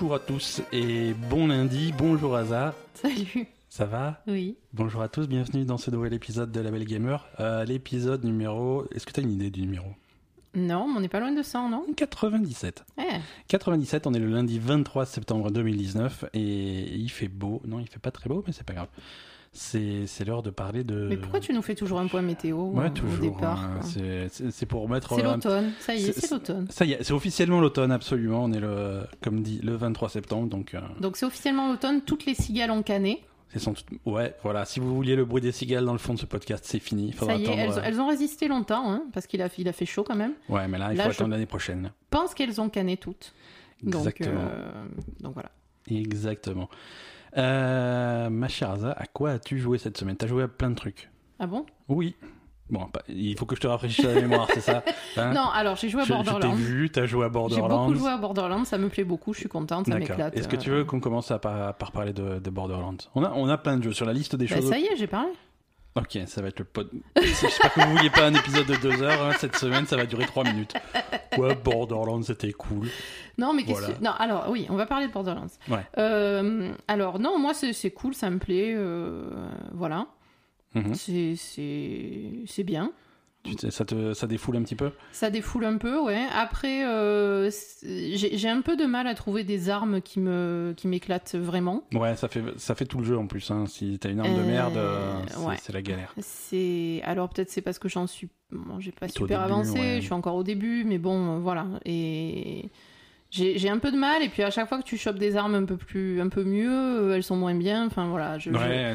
Bonjour à tous et bon lundi, bonjour Aza. Salut. Ça va? Oui. Bonjour à tous, bienvenue dans ce nouvel épisode de La Belle Gamer. Euh, L'épisode numéro... Est-ce que tu as une idée du numéro? Non, mais on n'est pas loin de 100, non? 97. Eh, 97, on est le lundi 23 septembre 2019 et il fait beau. Non, il fait pas très beau, mais c'est pas grave. C'est l'heure de parler de... Mais pourquoi tu nous fais toujours un point météo Ouais, au- toujours. au départ hein, c'est- pour mettre... C'est un- l'automne, ça y est, c'est- l'automne. Ça y est, c'est officiellement l'automne, absolument. On est le, comme dit, le 23 septembre, donc euh, Donc c'est officiellement l'automne, toutes les cigales ont sans doute- Ouais, voilà. Si vous vouliez le bruit des cigales dans le fond de ce podcast, c'est fini. Faudra Ça y est, attendre. elles, euh, elles ont résisté longtemps, hein, parce qu'il a, il a fait chaud quand même. Ouais, mais là, il Là, faut attendre l'année prochaine. Je pense qu'elles ont canné toutes. Donc, Exactement. euh, donc voilà. Exactement. Euh, ma chère Aza, à quoi as-tu joué cette semaine? T'as joué à plein de trucs. Ah bon? Oui. Bon, pas- il faut que je te rafraîchisse la mémoire, c'est ça Hein? Non, alors j'ai joué à Je, je t'ai Borderlands. vu, t'as joué à J'ai Borderlands. beaucoup joué à Borderlands, ça me plaît beaucoup, je suis contente, ça m'éclate. Est-ce que tu veux qu'on commence à par, par parler de, de Borderlands? On a, on a plein de jeux sur la liste des Bah, choses. ça y est, j'ai parlé. Ok, ça va être le pod. J'espère que vous vouliez pas un épisode de deux heures hein, cette semaine, ça va durer trois minutes. Ouais, Borderlands, c'était cool. Non, mais qu'est-ce que... Non, alors oui, on va parler de Borderlands. Ouais. Euh, alors non, moi c'est cool, ça me plaît, euh, voilà. C'est c'est c'est bien. Ça, te, ça défoule un petit peu Ça défoule un peu, ouais. Après, euh, j'ai un peu de mal à trouver des armes qui me qui m'éclatent vraiment. Ouais, ça fait, ça fait tout le jeu en plus. Hein. Si t'as une arme de Euh, merde, euh, c'est ouais. c'est la galère. C'est alors peut-être c'est parce que j'en suis, bon, j'ai pas super début, avancé, ouais. je suis encore au début, mais bon, euh, voilà. Et j'ai un peu de mal. Et puis à chaque fois que tu chopes des armes un peu plus, un peu mieux, euh, elles sont moins bien. Enfin voilà. Je, je- Ouais,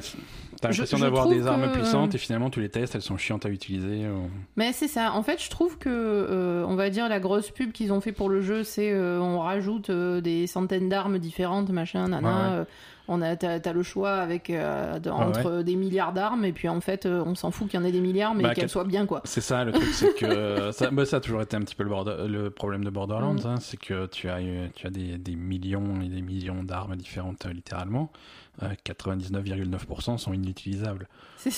t'as l'impression d'avoir des armes que- puissantes et finalement tu les testes, elles sont chiantes à utiliser. ou- Mais c'est ça. En fait, je trouve que, euh, on va dire, la grosse pub qu'ils ont fait pour le jeu, c'est euh, on rajoute euh, des centaines d'armes différentes, machin, nana. Ouais, ouais. Euh, on a, t'as, t'as le choix avec euh, de- Ouais, entre des milliards d'armes, et puis en fait, euh, on s'en fout qu'il y en ait des milliards, mais Bah, qu'elles quel- soient bien, quoi. C'est ça le truc, c'est que ça, bah, ça a toujours été un petit peu le, border- le problème de Borderlands, Mm. hein, c'est que tu as, tu as des, des millions et des millions d'armes différentes euh, littéralement. Euh, 99,9% sont inutilisables. C'est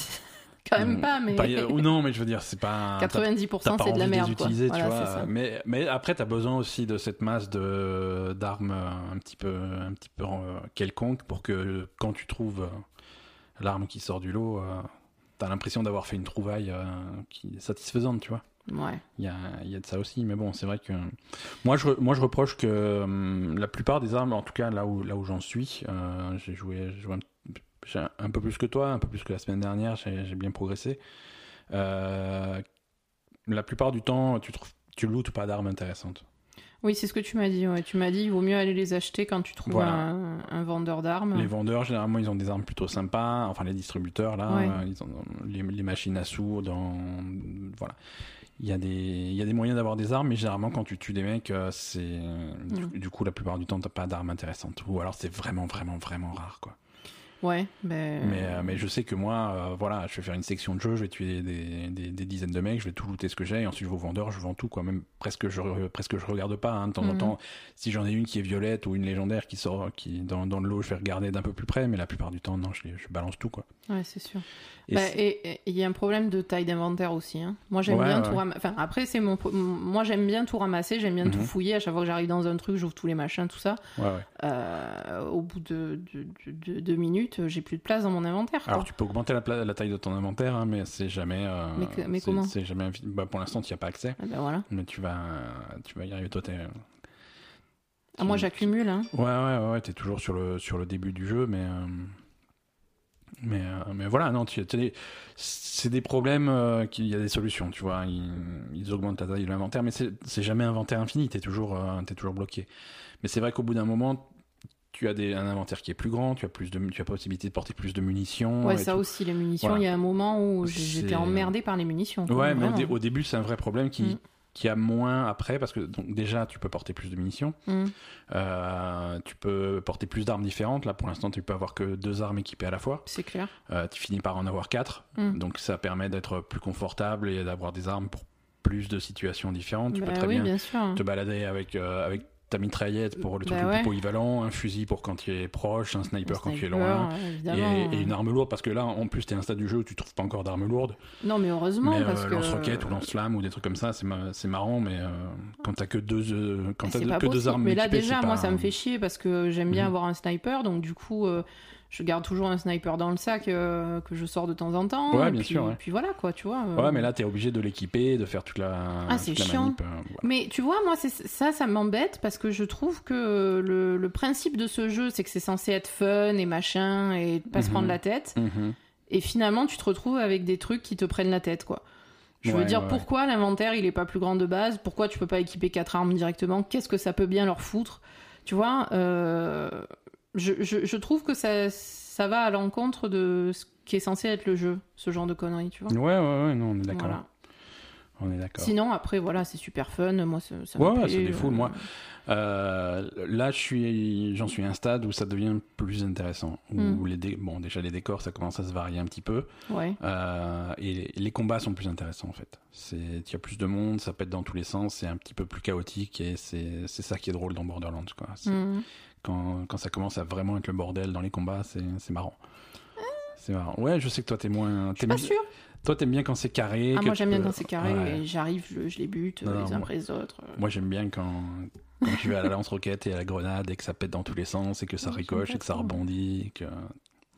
quand même Mm. pas, mais Pas- ou non, mais je veux dire, c'est pas. t'as- 90% T'as pas c'est de la merde, quoi. Voilà, vois. ça. Mais, mais après, tu as besoin aussi de cette masse de d'armes euh, un petit peu, un petit peu euh, quelconque pour que quand tu trouves euh, l'arme qui sort du lot, tu as l'impression d'avoir fait une trouvaille qui est satisfaisante, tu vois. Ouais. Il y a, il y a de ça aussi, mais bon, c'est vrai que moi je, moi je reproche que hum, la plupart des armes, en tout cas là où, là où j'en suis, euh, j'ai joué, joué un, j'ai un- peu plus que toi, un peu plus que la semaine dernière, j'ai bien progressé. Euh, la plupart du temps, tu trouves, tu lootes pas d'armes intéressantes. Oui, c'est ce que tu m'as dit. Ouais. Tu m'as dit, il vaut mieux aller les acheter quand tu trouves Voilà. un, un vendeur d'armes. Les vendeurs, généralement, ils ont des armes plutôt sympas. Enfin, les distributeurs, là, Ouais. euh, ils ont les, les machines à sous. Dans... Voilà. Il y, a des, il y a des moyens d'avoir des armes, mais généralement, quand tu tues des mecs, euh, c'est. Du, du coup, la plupart du temps, t'as pas d'armes intéressantes. Ou alors, c'est vraiment, vraiment, vraiment rare, quoi. Ouais, ben... Mais, euh, mais je sais que moi, euh, voilà, je vais faire une section de jeu, je vais tuer des, des, des dizaines de mecs, je vais tout looter ce que j'ai, et ensuite je vais au vendeur, je vends tout, quoi. Même presque je, re- presque je regarde pas, hein, de temps en Mhm. temps. Si j'en ai une qui est violette ou une légendaire qui sort qui, dans, dans le lot, je vais regarder d'un peu plus près, mais la plupart du temps, non, je, je balance tout, quoi. Ouais, c'est sûr. Et Bah, et il y a un problème de taille d'inventaire aussi. hein. Moi, j'aime Ouais, bien ouais. tout ramasser. Enfin, après, c'est mon. Moi, j'aime bien tout ramasser, j'aime bien tout Mhm. fouiller. À chaque fois que j'arrive dans un truc, j'ouvre tous les machins, tout ça. ouais. Euh, au bout de, de, de- de deux minutes, j'ai plus de place dans mon inventaire. quoi. Alors tu peux augmenter la, taille de ton inventaire, hein, mais c'est jamais. euh, Mais que- mais c'est- comment C'est jamais. Bah, pour l'instant, tu n'y as pas accès, Ah ben voilà. mais tu vas, tu vas y arriver. Toi, t'es. Ah, moi, j'accumule. Hein. Ouais, ouais, ouais, ouais, t'es toujours sur le, sur le début du jeu, mais. euh, Mais, euh, mais voilà, non, c'est des problèmes euh, qu'il y a des solutions, tu vois. Ils, ils augmentent la taille de l'inventaire, mais c'est jamais inventaire infini, t'es toujours, euh, t'es toujours bloqué. Mais c'est vrai qu'au bout d'un moment, tu as des, un inventaire qui est plus grand, tu as, plus de, tu as possibilité de porter plus de munitions. Ouais, ça tout. aussi, les munitions. Il Voilà. y a un moment où j'étais emmerdé par les munitions. Ouais, mais au, vraiment. dé- au début, c'est un vrai problème qui, Mm. qui a moins après, parce que donc, déjà, tu peux porter plus de munitions. Mm. Euh, tu peux porter plus d'armes différentes. Là, pour l'instant, tu peux avoir que deux armes équipées à la fois. C'est clair. Euh, tu finis par en avoir quatre. Mm. Donc, ça permet d'être plus confortable et d'avoir des armes pour plus de situations différentes. Tu Bah peux très oui, bien, te balader avec, euh, avec ta mitraillette pour le truc Bah le plus ouais. polyvalent, un fusil pour quand tu es proche, un sniper, quand tu es loin. Et, une arme lourde, parce que là, en plus, t'es à un stade du jeu où tu trouves pas encore d'armes lourdes. Non, mais heureusement, mais parce euh, que... lance-roquette ou lance-flamme ou des trucs comme ça, c'est ma- c'est marrant, mais euh, quand t'as que deux, euh, quand t'as deux- pas que deux armes Mais là, déjà, moi, pas- ça me fait chier parce que j'aime bien Mhm. avoir un sniper, donc du coup, euh, je garde toujours un sniper dans le sac euh, que je sors de temps en temps. Ouais, et bien puis, sûr, ouais. Puis voilà, quoi, tu vois. euh. Ouais, mais là, t'es obligé de l'équiper, de faire toute la, Ah, c'est chiant. manip. euh, voilà. Mais tu vois, moi, ça, ça m'embête parce que je trouve que le, le principe de ce jeu, c'est que c'est censé être fun et machin et pas se Mhm. prendre la tête. Mhm. Et finalement, tu te retrouves avec des trucs qui te prennent la tête, quoi. Je veux dire, ouais, pourquoi l'inventaire il est pas plus grand de base? Pourquoi tu peux pas équiper quatre armes directement? Qu'est-ce que ça peut bien leur foutre? Tu vois, je, je, je trouve que ça, ça va à l'encontre de ce qui est censé être le jeu, ce genre de conneries, tu vois. Ouais, ouais, ouais, non, on est d'accord. Voilà. On est d'accord. Sinon, après, voilà, c'est super fun. Moi, ça, ça me Ouais, ouais, plaît, ça défoule, euh, moi. Euh, là, je suis, j'en suis à un stade où ça devient plus intéressant. Où Mm. les dé- bon, déjà les décors, ça commence à se varier un petit peu, Ouais. Euh, et les, les combats sont plus intéressants en fait. C'est, il y a plus de monde, ça pète dans tous les sens, c'est un petit peu plus chaotique, et c'est, c'est ça qui est drôle dans Borderlands, quoi. C'est- Mhm. Quand, quand ça commence à vraiment être le bordel dans les combats, c'est, marrant. C'est marrant. Ouais, je sais que toi t'es moins. Je suis pas sûre. Toi t'aimes bien quand c'est carré. Ah, moi, j'aime bien quand c'est carré Ouais. j'arrive, je, je les bute Non, euh, les uns après les autres. Moi j'aime bien quand, quand tu vas à la lance-roquette et à la grenade et que ça pète dans tous les sens et que ça ricoche et que ça rebondit. Et que...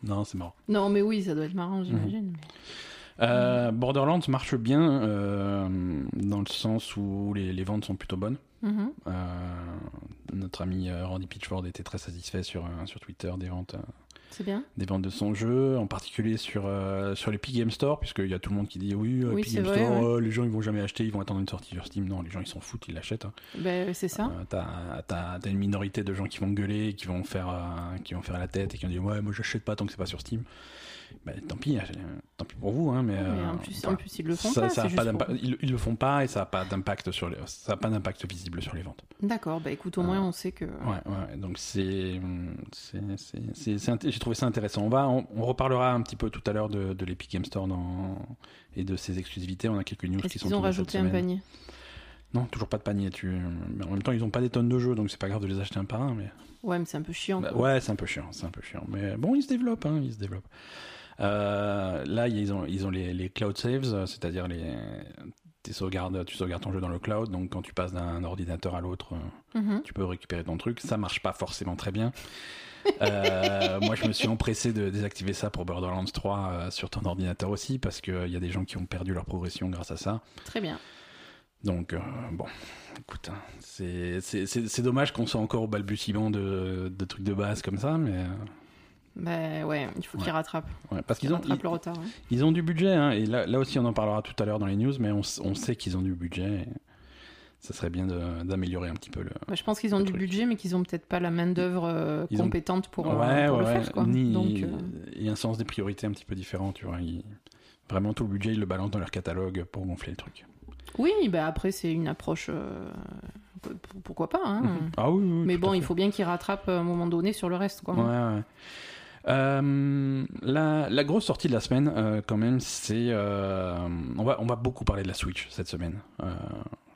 Non, c'est marrant. Non, mais oui, ça doit être Mhm. marrant, j'imagine. Euh, Borderlands marche bien euh, dans le sens où les, les ventes sont plutôt bonnes. Mhm. Euh, notre ami euh, Randy Pitchford était très satisfait sur, euh, sur Twitter des ventes, euh, bien. des ventes de son jeu, en particulier sur, euh, sur l'Epic Game Store, puisqu'il y a tout le monde qui dit oui, euh, Oui, Epic c'est Game vrai, Store, ouais. euh, les gens ils vont jamais acheter, ils vont attendre une sortie sur Steam. Non, les gens ils s'en foutent, ils l'achètent. hein. Ben, c'est ça. T'as, une minorité de gens qui vont gueuler, qui vont faire, qui vont faire la tête et qui vont dire ouais, moi j'achète pas tant que c'est pas sur Steam. Ben, tant pis, euh, tant pis pour vous, hein, mais, Mais euh, en, plus, en ils le font ça, pas. ça a c'est pas juste d'impa- pour- ils, ils le font pas et ça a pas d'impact sur les, ça a pas d'impact visible sur les ventes. D'accord, bah écoute, au moins on sait que. Ouais, ouais. Donc c'est, j'ai trouvé ça intéressant. On va, on, on reparlera un petit peu tout à l'heure de, de l'Epic Game Store dans, et de ses exclusivités. On a quelques news qui sont qu'ils ont cette rajouté un panier? Non, toujours pas de panier. Tu, mais en même temps, ils ont pas des tonnes de jeux, donc c'est pas grave de les acheter un par un. Mais Ouais, mais c'est un peu chiant. bah, ouais, c'est un peu chiant, c'est un peu chiant. Mais bon, ils se développent, hein, ils se développent. Euh, là, ils ont, ils ont les, les cloud saves, c'est-à-dire les, tes sauvegardes, tu sauvegardes ton jeu dans le cloud, donc quand tu passes d'un ordinateur à l'autre, Mhm. tu peux récupérer ton truc. Ça marche pas forcément très bien. Euh, moi, je me suis empressé de désactiver ça pour Borderlands 3 euh, sur ton ordinateur aussi, parce qu'il y a des gens qui ont perdu leur progression grâce à ça. Très bien. Donc, bon, écoute, hein, c'est dommage qu'on soit encore au balbutiement de, de trucs de base comme ça, mais. Euh, Bah ouais, il faut qu'ils rattrapent. ouais, parce Qu'ils ont, rattrapent ils, le retard. hein. ils ont du budget, hein, et là, là aussi on en parlera tout à l'heure dans les news, mais on, on sait qu'ils ont du budget. et ça serait bien d'améliorer un petit peu le. Bah, je pense qu'ils ont du truc. budget, mais qu'ils ont peut-être pas la main-d'œuvre Ils ont- compétente pour, euh, pour le faire. Quoi. ni- Donc, euh, Il y a un sens des priorités un petit peu différent, tu vois. ils- Vraiment, tout le budget, ils le balancent dans leur catalogue pour gonfler le truc. Oui, bah après, c'est une approche. euh, Pourquoi pas hein. Mhm. Ah oui, oui, Mais bon, il faut bien qu'ils rattrapent à un moment donné sur le reste. Quoi. Ouais, ouais. Euh, la, la grosse sortie de la semaine, euh, quand même, c'est. euh, on, va, on va beaucoup parler de la Switch cette semaine.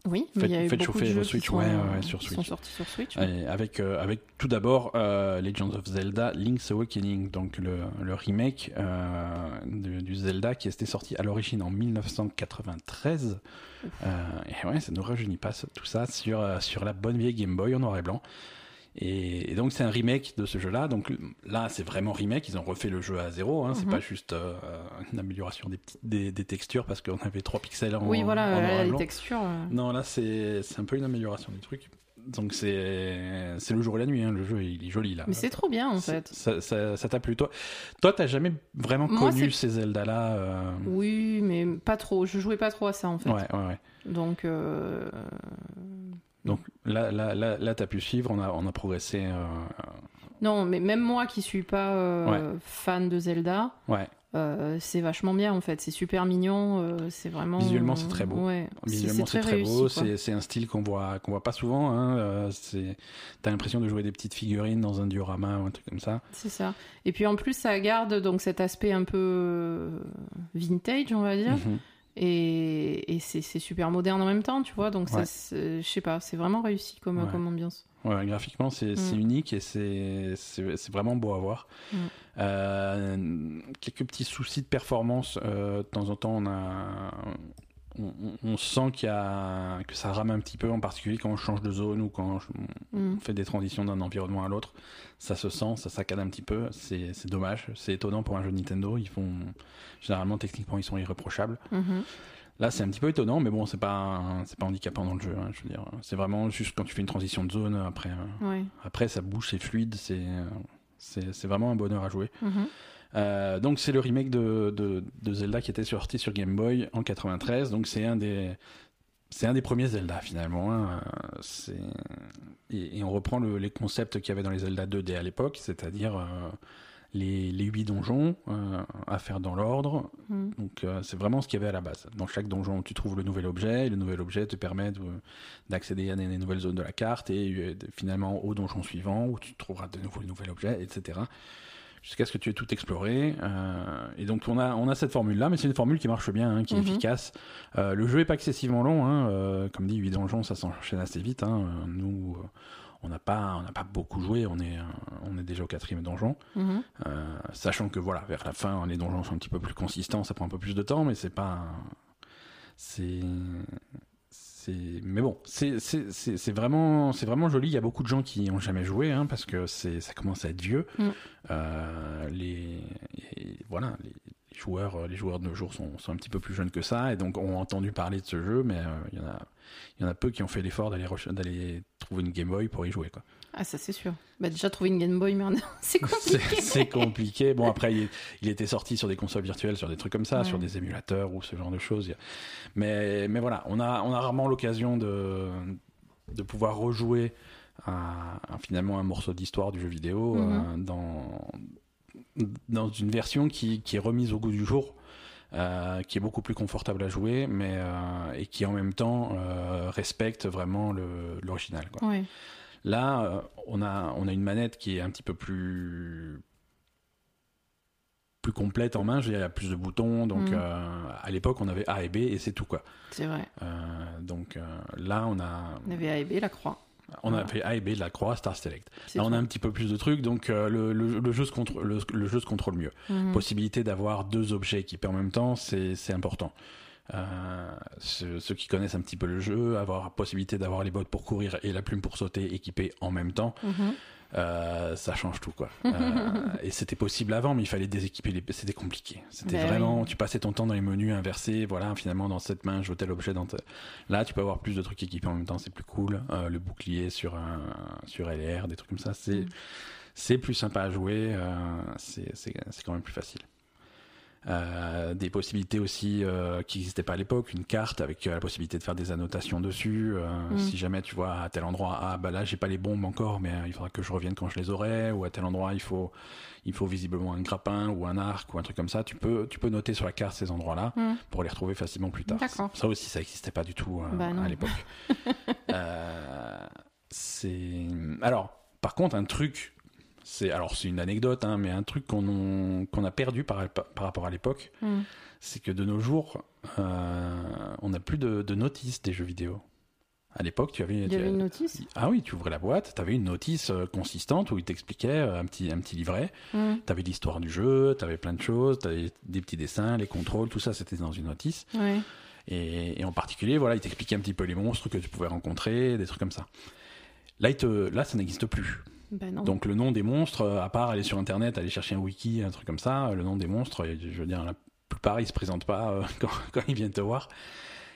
Oui, mais Faites- il y a eu faites beaucoup chauffer de jeux qui Switch, sont, ouais, ouais, sur qui Switch. sont sortis sur Switch. et avec, euh, avec tout d'abord euh, Legends of Zelda Link's Awakening, donc le, le remake euh, du Zelda qui était sorti à l'origine en 1993. Euh, et ouais, ça nous rajeunit pas tout ça sur, sur la bonne vieille Game Boy en noir et blanc. Et, et donc c'est un remake de ce jeu-là. Donc là, c'est vraiment remake. Ils ont refait le jeu à zéro. Hein. C'est Mhm. pas juste euh, une amélioration des, petites- des, des textures parce qu'on avait 3 pixels en, oui, voilà, en là, les textures. euh, Non, là, c'est un peu une amélioration du truc. Donc c'est c'est le jour et la nuit. Hein. Le jeu, il est joli là. Mais c'est trop bien en fait. Ça ça- ça t'a plu toi Toi, t'as jamais vraiment Moi, connu ces Zelda-là euh, Oui, mais pas trop. Je jouais pas trop à ça en fait. Ouais, ouais, ouais. Donc, euh, Donc là, là, là, là t'as pu suivre. On a, on a progressé. euh, non, mais même moi qui suis pas euh, fan de Zelda, Ouais. euh, c'est vachement bien en fait. C'est super mignon. c'est vraiment. Visuellement, c'est très beau. Ouais. Visuellement, c'est très, réussi, beau. C'est un style qu'on voit, qu'on voit pas souvent. Hein. T'as l'impression de jouer des petites figurines dans un diorama ou un truc comme ça. C'est ça. Et puis en plus, ça garde donc cet aspect un peu vintage, on va dire. Mhm. Et, et c'est super moderne en même temps, tu vois. Donc, Ouais. je sais pas, c'est vraiment réussi comme, Ouais. comme ambiance. Ouais, graphiquement, c'est Mm. unique et c'est vraiment beau à voir. Mm. Euh, quelques petits soucis de performance. euh, de temps en temps, on a. On, sent qu'il y a, que ça rame un petit peu, en particulier quand on change de zone ou quand on Mm. fait des transitions d'un environnement à l'autre. Ça se sent, ça saccade un petit peu. C'est c'est dommage. C'est étonnant pour un jeu Nintendo. Ils font. Généralement, techniquement, ils sont irréprochables. Mhm. Là, c'est un petit peu étonnant, mais bon, c'est pas, c'est pas handicapant dans le jeu. hein, je veux dire, c'est vraiment juste quand tu fais une transition de zone. Après, euh, Ouais. après ça bouge, c'est fluide, c'est, euh, c'est, c'est vraiment un bonheur à jouer. Mhm. Euh, donc, c'est le remake de, de, de Zelda qui était sorti sur Game Boy en 93. Donc, c'est un des, c'est un des premiers Zelda finalement. hein. C'est, et, et on reprend le- les concepts qu'il y avait dans les Zelda 2D à l'époque, c'est-à-dire euh, les, les 8 donjons euh, à faire dans l'ordre, Mhm. donc euh, c'est vraiment ce qu'il y avait à la base. Dans chaque donjon, tu trouves le nouvel objet, et le nouvel objet te permet de- d'accéder à des, des nouvelles zones de la carte, et euh, finalement au donjon suivant, où tu trouveras de nouveau le nouvel objet, etc. Jusqu'à ce que tu aies tout exploré. euh, et donc on a, on a cette formule-là, mais c'est une formule qui marche bien, hein, qui est Mhm. efficace. Euh, le jeu est pas excessivement long, hein, euh, comme dit, 8 donjons, ça s'enchaîne assez vite. hein. Nous, on n'a pas, on pas beaucoup joué, on est, on est déjà au quatrième donjon. Mhm. Sachant que voilà, vers la fin, les donjons sont un petit peu plus consistants, ça prend un peu plus de temps, mais c'est pas. C'est. Mais bon, c'est vraiment, c'est vraiment joli. Il y a beaucoup de gens qui ont jamais joué, hein, parce que c'est, ça commence à être vieux. Mm. Euh, les, et voilà, les, joueurs, les joueurs de nos jours sont, sont un petit peu plus jeunes que ça, et donc ont entendu parler de ce jeu, mais euh, il y en a, il y en a peu qui ont fait l'effort d'aller trouver une Game Boy pour y jouer, quoi. Ah, ça c'est sûr. Bah, déjà trouver une Game Boy, merde, c'est compliqué. c'est compliqué. Bon, après, il, il était sorti sur des consoles virtuelles, sur des trucs comme ça, Ouais. sur des émulateurs ou ce genre de choses. Mais, mais voilà, on a, on a rarement l'occasion de, de pouvoir rejouer finalement un morceau d'histoire du jeu vidéo Mhm. euh, dans, dans une version qui, qui est remise au goût du jour. euh, qui est beaucoup plus confortable à jouer, mais euh, et qui en même temps respecte vraiment l'original. Ouais. Là, euh, on a, on a une manette qui est un petit peu plus plus complète en main. Je veux dire, il y a plus de boutons. Donc, Mm. euh, à l'époque, on avait A et B et c'est tout quoi. C'est vrai. Euh, donc euh, là, on a, On avait A et B, la croix. on a fait A et B de la croix, Star Select. Là, on a un petit peu plus de trucs. Donc, le, le- le jeu se contrôle, le, le jeu se contrôle mieux. Mhm. Possibilité d'avoir deux objets équipés en même temps, c'est c'est important. Euh, ceux, ceux qui connaissent un petit peu le jeu, avoir la possibilité d'avoir les bottes pour courir et la plume pour sauter équipées en même temps, Mhm. euh, ça change tout quoi. Euh, et c'était possible avant, mais il fallait déséquiper les. C'était compliqué. C'était Ben vraiment. oui. Tu passais ton temps dans les menus inversés. Voilà, finalement dans cette main, je veux tel objet dans. te- Là, tu peux avoir plus de trucs équipés en même temps. C'est plus cool. Le bouclier sur un sur LR, des trucs comme ça. C'est Mm. c'est plus sympa à jouer. c'est c'est c'est quand même plus facile. Euh, des possibilités aussi euh, qui n'existaient pas à l'époque, une carte avec euh, la possibilité de faire des annotations dessus. Mm. Si jamais tu vois à tel endroit, ah bah là j'ai pas les bombes encore, mais il faudra que je revienne quand je les aurai, ou à tel endroit il faut il faut visiblement un grappin ou un arc ou un truc comme ça. Tu peux tu peux noter sur la carte ces endroits-là Mm. pour les retrouver facilement plus tard. Ça aussi ça n'existait pas du tout Bah à l'époque. C'est alors par contre un truc c'est alors c'est une anecdote hein, mais un truc qu'on qu'on a perdu par, par rapport à l'époque Mhm. c'est que de nos jours euh, on n'a plus de, de notices des jeux vidéo à l'époque tu avais, Il y tu avait avais- une notice? Ah oui tu ouvrais la boîte tu avais une notice euh, consistante où il t'expliquait euh, un petit un petit livret Mhm. tu avais l'histoire du jeu tu avais plein de choses tu avais des petits dessins les contrôles tout ça c'était dans une notice et, et en particulier, voilà, il t'expliquait un petit peu les monstres que tu pouvais rencontrer, des trucs comme ça. Là, il te, là ça n'existe plus. Ben non. Donc le nom des monstres, euh, à part aller sur Internet, aller chercher un wiki, un truc comme ça, euh, le nom des monstres, euh, je veux dire, la plupart, ils se présentent pas quand, quand ils viennent te voir.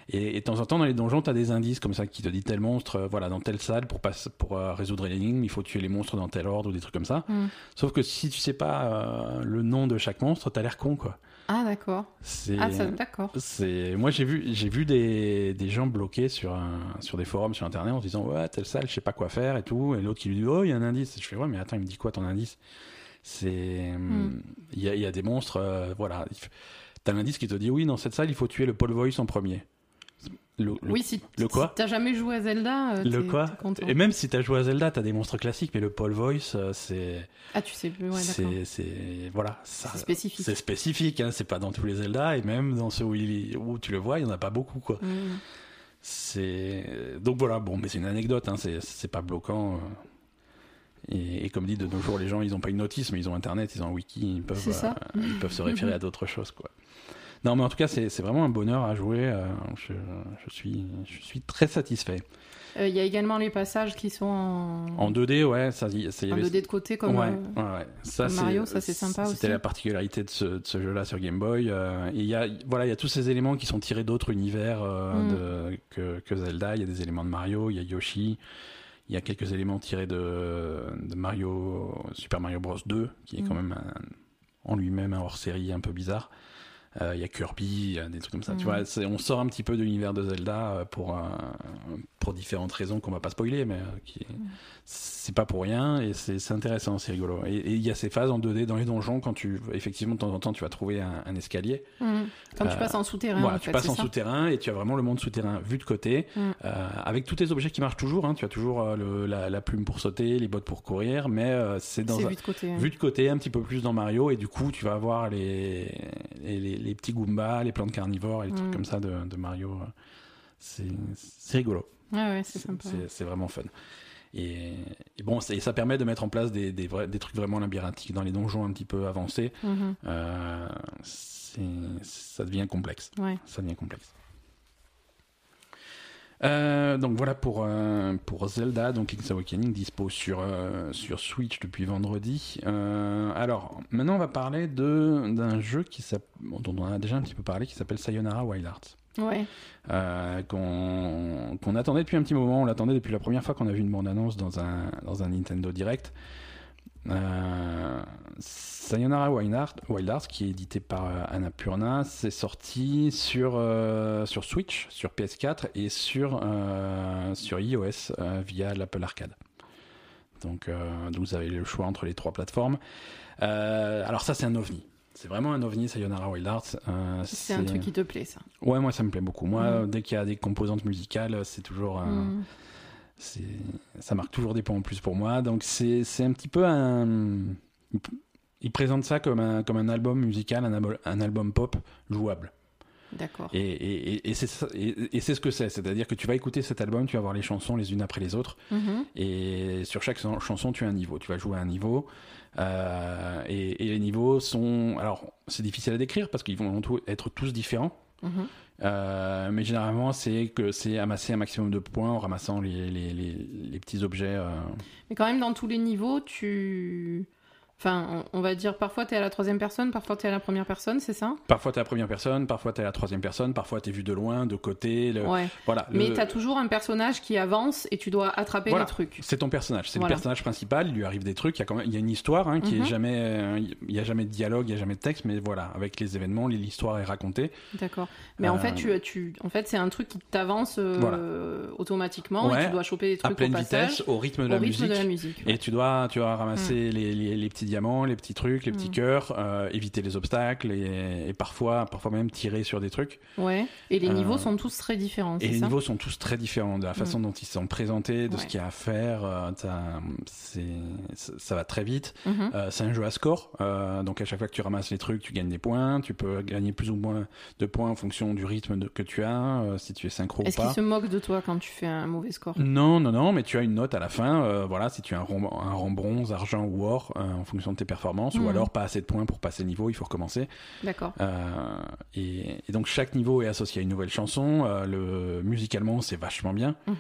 Et, et de temps en temps, dans les donjons, tu as des indices comme ça qui te dit tel monstre, euh, voilà, dans telle salle, pour, passe- pour euh, résoudre l'énigme, il faut tuer les monstres dans tel ordre ou des trucs comme ça. Mhm. Sauf que si tu sais pas euh, le nom de chaque monstre, t'as l'air con, quoi. Ah, d'accord. Ah, ça, d'accord. C'est moi j'ai vu j'ai vu des, des gens bloqués sur un sur des forums sur internet en se disant ouais telle salle je sais pas quoi faire et tout et l'autre qui lui dit oh il y a un indice je fais ouais mais attends il me dit quoi ton indice? C'est Hmm. il y, a, y a des monstres euh, voilà t'as l'indice qui te dit oui dans cette salle il faut tuer le Paul Voice en premier le, le- Oui, si, le quoi si t'as jamais joué à Zelda, euh, le quoi et même si t'as joué à Zelda t'as des monstres classiques mais le Paul Voice euh, c'est Ah, tu sais plus, ouais, d'accord. c'est voilà C'est spécifique. c'est spécifique hein, c'est pas dans tous les Zelda et même dans ceux où, il- où tu le vois il y en a pas beaucoup quoi Mhm. c'est donc voilà. Bon, mais c'est une anecdote. Hein, c'est pas bloquant. euh. Et, et comme dit de nos jours, les gens, ils ont pas une notice, mais ils ont Internet, ils ont un wiki, ils peuvent, euh, ils peuvent se référer à d'autres choses, quoi. Non, mais en tout cas, c'est vraiment un bonheur à jouer. euh, je, je suis, je suis très satisfait. Euh, Il y a également les passages qui sont en, En 2D, ouais, ça, en avait- 2D de côté comme ouais, euh, ouais, ouais. Ça, comme Mario, ça, c'est sympa aussi. C'était la particularité de ce, de ce jeu-là sur Game Boy. euh, et il y a, voilà, il y a tous ces éléments qui sont tirés d'autres univers euh, Mm. de- que, que Zelda. Il y a des éléments de Mario, il y a Yoshi. Il y a quelques éléments tirés de, de Mario, Super Mario Bros 2, qui est quand Mm. même un- en lui-même un hors-série un peu bizarre. Euh, Il y a Kirby, y a des trucs comme ça. Tu Mm. vois, on sort un petit peu de l'univers de Zelda euh, pour, pour différentes raisons qu'on va pas spoiler, mais euh, qui, Mm. c'est pas pour rien et c'est intéressant, c'est rigolo. Et il y a ces phases en 2D dans les donjons quand tu, effectivement, de temps en temps, tu vas trouver un, un escalier. Mhm. Quand tu Euh, passes en souterrain, voilà, en tu fait, passes en ça souterrain et tu as vraiment le monde souterrain vu de côté, Mm. euh, avec tous tes objets qui marchent toujours. hein. Tu as toujours euh, le- la, la plume pour sauter, les bottes pour courir, mais c'est dans un, vu de côté. hein. vu de côté, un petit peu plus dans Mario, et du coup, tu vas avoir les, les, les- les petits Goombas, les plantes carnivores et les trucs Mm. comme ça de, de Mario. c'est rigolo. Ouais, c'est vraiment fun. Et, et bon, ça permet de mettre en place des, des, vrais- des trucs vraiment labyrinthiques dans les donjons un petit peu avancés. Mhm. Euh, ça devient complexe. Ouais. Ça devient complexe. Euh, donc voilà pour, euh, pour Zelda, donc Link's Awakening dispo sur, euh, sur Switch depuis vendredi. Alors maintenant on va parler d'un jeu qui dont on a déjà un petit peu parlé qui s'appelle Sayonara Wild Hearts. Ouais. Euh, qu'on attendait depuis un petit moment. On l'attendait depuis la première fois qu'on a vu une bande-annonce dans un, Nintendo Direct. Euh, Sayonara Wild Hearts, Wild Hearts, qui est édité par euh, Annapurna, c'est sorti sur, Switch, sur PS4 et sur, iOS via l'Apple Arcade. Donc, vous avez le choix entre les trois plateformes. Alors ça c'est un ovni. C'est vraiment un ovni, Sayonara Wild Hearts. Euh, C'est un truc qui te plaît, ça. Ouais, moi ça me plaît beaucoup. Moi, Mm. dès qu'il y a des composantes musicales, c'est toujours, euh, c'est, ça marque toujours des points en plus pour moi. Donc c'est, un petit peu un, il présente ça comme un, comme un album musical, un, un album pop jouable. D'accord. Et, et, et, c'est, et, c'est ce que c'est. C'est-à-dire que tu vas écouter cet album, tu vas voir les chansons les unes après les autres. Mhm. Et sur chaque chan- chanson, tu as un niveau. Tu vas jouer à un niveau. Euh, et, les niveaux sont. Alors, c'est difficile à décrire parce qu'ils vont être tous différents. Mhm. Euh, mais généralement, c'est que c'est amasser un maximum de points en ramassant les, les, les, les petits objets. euh. Mais quand même, dans tous les niveaux, tu. Enfin, on on va dire, parfois t'es à la troisième personne, parfois t'es à la première personne, c'est ça? Parfois, tu es la première personne, parfois, tu es la troisième personne, parfois, tu es vu de loin, de côté. le- Ouais. Voilà, Mais le- t'as toujours un personnage qui avance et tu dois attraper Voilà. les trucs. C'est ton personnage, c'est Voilà. le personnage principal. Il lui arrive des trucs. Il y a quand même, il y a une histoire hein, qui Mhm. est jamais, euh, il y a jamais de dialogue, il y a jamais de texte, mais voilà, avec les événements, l'histoire est racontée. D'accord. Mais en Euh, fait, tu, tu, en fait, c'est un truc qui t'avance euh, Voilà. automatiquement Ouais. et tu dois choper des à trucs pleine au passage, vitesse, au rythme de au la rythme musique. de la musique. Et tu dois, tu dois ramasser les, les, les petits diamants, les petits trucs, les petits Mm. cœurs, euh, éviter les obstacles et, et parfois, parfois même tirer sur des trucs. Ouais. Et les Euh, niveaux sont tous très différents. Et les ça? niveaux sont tous très différents de la façon dont ils sont présentés, de ce qu'il y a à faire. euh, ça va très vite. Mhm. Euh, c'est un jeu à score, euh, donc à chaque fois que tu ramasses les trucs, tu gagnes des points. Tu peux gagner plus ou moins de points en fonction du rythme de- que tu as, euh, si tu es synchro ou Est-ce pas. qu'ils se moquent de toi quand tu fais un mauvais score? Non, non, non, mais tu as une note à la fin. euh, voilà, si tu as un rang, un bronze, argent ou or, euh, en fonction de tes performances, ou Mhm. alors pas assez de points pour passer le niveau, il faut recommencer. D'accord. Euh, et, et donc chaque niveau est associé à une nouvelle chanson. euh, le musicalement, c'est vachement bien. Mhm.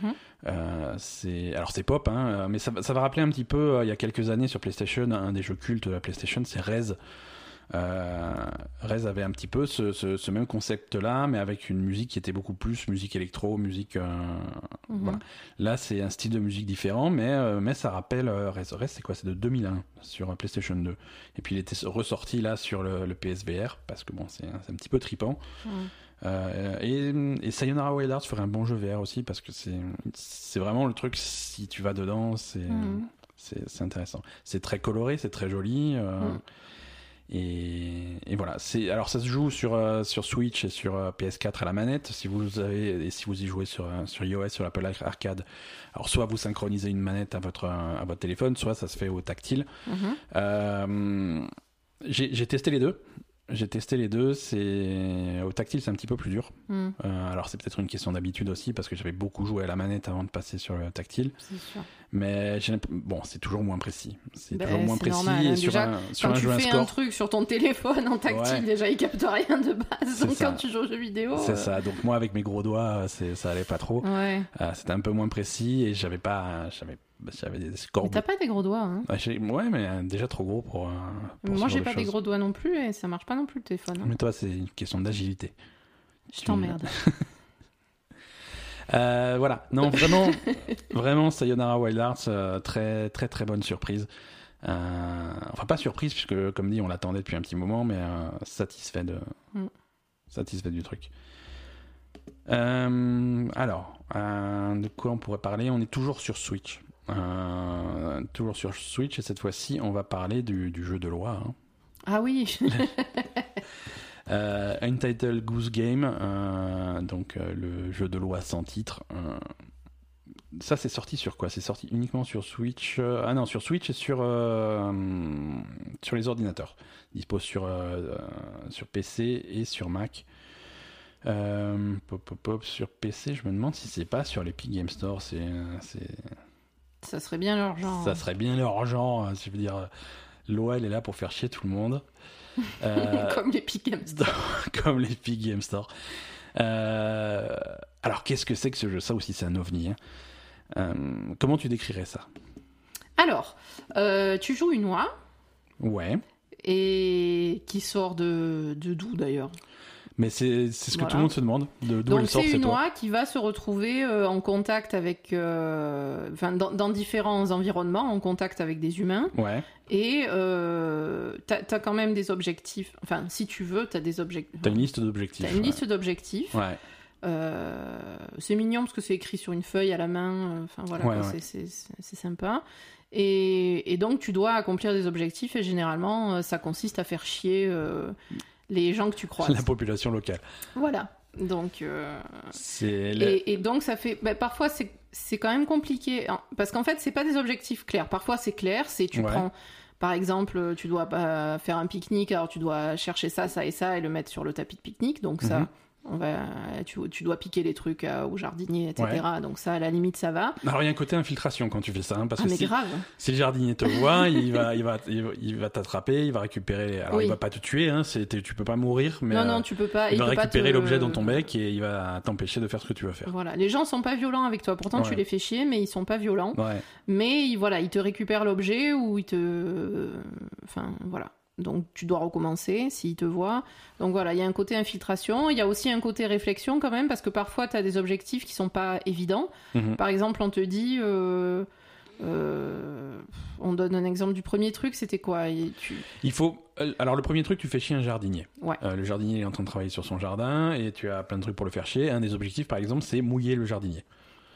Euh, c'est alors c'est pop, hein, mais ça, va- ça va rappeler un petit peu il y a quelques années sur PlayStation, un des jeux cultes de la PlayStation, c'est Rez. Euh, Rez avait un petit peu ce, ce- ce même concept-là, mais avec une musique qui était beaucoup plus musique électro, musique. euh, Mhm. voilà. Là, c'est un style de musique différent, mais, euh, mais ça rappelle Rez. Rez, c'est quoi? C'est de 2001 sur PlayStation 2. Et puis il était ressorti là sur le, le PSVR, parce que bon, c'est un, petit peu tripant. Mhm. Euh, et, et Sayonara Wild Hearts ferait un bon jeu VR aussi, parce que c'est vraiment le truc, si tu vas dedans, c'est Mhm. c'est intéressant. C'est très coloré, c'est très joli. euh, Mm. Et, et voilà. C'est alors ça se joue sur euh, sur Switch et sur euh, PS4 à la manette. Si vous avez et si vous y jouez sur euh, sur iOS sur l'Apple Arcade, alors soit vous synchronisez une manette à votre à votre téléphone, soit ça se fait au tactile. Mhm. J'ai testé les deux. j'ai testé les deux. C'est au tactile, c'est un petit peu plus dur. Euh, alors c'est peut-être une question d'habitude aussi parce que j'avais beaucoup joué à la manette avant de passer sur le tactile. c'est sûr. Mais bon, c'est toujours moins précis. C'est Ben, toujours moins précis normal, et sur Déjà, un sur Quand un tu jeu fais un score. truc sur ton téléphone en tactile, Ouais. déjà, il capte rien de base. Donc, ça. quand tu joues aux jeux vidéo. C'est euh, ça. Donc moi avec mes gros doigts, euh, c'est ça allait pas trop. Ouais. Euh, C'était un peu moins précis et j'avais pas j'avais j'avais des scores. T'as pas des gros doigts, hein. Ah, ouais, mais déjà trop gros pour. pour Moi, j'ai de pas des gros doigts non plus et ça marche pas non plus le téléphone. hein. Mais toi, c'est une question d'agilité. Je t'emmerde. Euh, voilà. Non, vraiment, vraiment, Sayonara Wild Hearts, euh, très, très, très bonne surprise. Euh, enfin, pas surprise, puisque, comme dit, on l'attendait depuis un petit moment, mais satisfait de, Mm. satisfait du truc. Alors, de quoi on pourrait parler? On est toujours sur Switch. Euh, toujours sur Switch, et cette fois-ci, on va parler du, du jeu de loi. hein. Ah oui. Euh, Untitled Goose Game, euh, donc euh, le jeu de loi sans titre. ça, c'est sorti sur quoi? C'est sorti uniquement sur Switch. euh, ah non, sur Switch et sur, euh, sur les ordinateurs. Dispose sur, euh, sur PC et sur Mac. Pop, pop, pop, sur PC, je me demande si c'est pas sur l'Epic Game Store. C'est, ça serait bien leur genre. ça serait bien leur genre. euh, Je veux dire, elle est là pour faire chier tout le monde. Euh, Comme les Epic Games. comme l'Epic Game Store. Euh, alors, qu'est-ce que c'est que ce jeu? Ça aussi, c'est un ovni. hein. Euh, comment tu décrirais ça? Alors, tu joues une oie Ouais, et qui sort de, de d'où d'ailleurs? Mais c'est ce que Voilà. tout le monde se demande. De- D'où Donc c'est une oie qui va se retrouver euh, en contact avec, euh, dans, dans différents environnements, en contact avec des humains, Ouais, et euh, t'as as quand même des objectifs. Enfin, si tu veux, t'as des objectifs. t'as une liste d'objectifs. T'as une ouais. liste d'objectifs. Ouais, Euh, c'est mignon parce que c'est écrit sur une feuille à la main. euh, Enfin voilà, Ouais, c'est- c'est c'est sympa. Et, et donc tu dois accomplir des objectifs et généralement ça consiste à faire chier euh, les gens que tu croises. la population locale. Voilà. Donc euh, le- et, et donc ça fait bah, parfois c'est quand même compliqué hein, parce qu'en fait c'est pas des objectifs clairs. Parfois c'est clair, c'est tu Ouais. prends par exemple, tu dois bah, faire un pique-nique, alors tu dois chercher ça, ça et ça et le mettre sur le tapis de pique-nique. Donc ça, Mhm. On va, tu, tu dois piquer les trucs euh, au jardinier, etc. Donc ça, à la limite, ça va. Alors, il y a un côté infiltration quand tu fais ça. hein, parce Ah que mais si, grave. si le jardinier te voit, il va, il va, il va, il va t'attraper, il va récupérer. Alors, Oui. il va pas te tuer, hein, c'est- tu peux pas mourir, mais non, euh, non, tu peux pas. il va récupérer te- l'objet dans ton bec et il va t'empêcher de faire ce que tu vas faire. Voilà, les gens sont pas violents avec toi. Pourtant, tu les fais chier, mais ils sont pas violents. Ouais. Mais voilà, ils te récupèrent l'objet ou ils te, enfin voilà. Donc tu dois recommencer s'ils te voient. Donc voilà, il y a un côté infiltration, il y a aussi un côté réflexion quand même parce que parfois tu as des objectifs qui sont pas évidents. Mhm. Par exemple, on te dit euh, euh, on donne un exemple du premier truc, c'était quoi? Et tu... Il faut. euh, Alors, le premier truc, tu fais chier un jardinier. Ouais. Euh, le jardinier est en train de travailler sur son jardin et tu as plein de trucs pour le faire chier. Un des objectifs, par exemple, c'est mouiller le jardinier.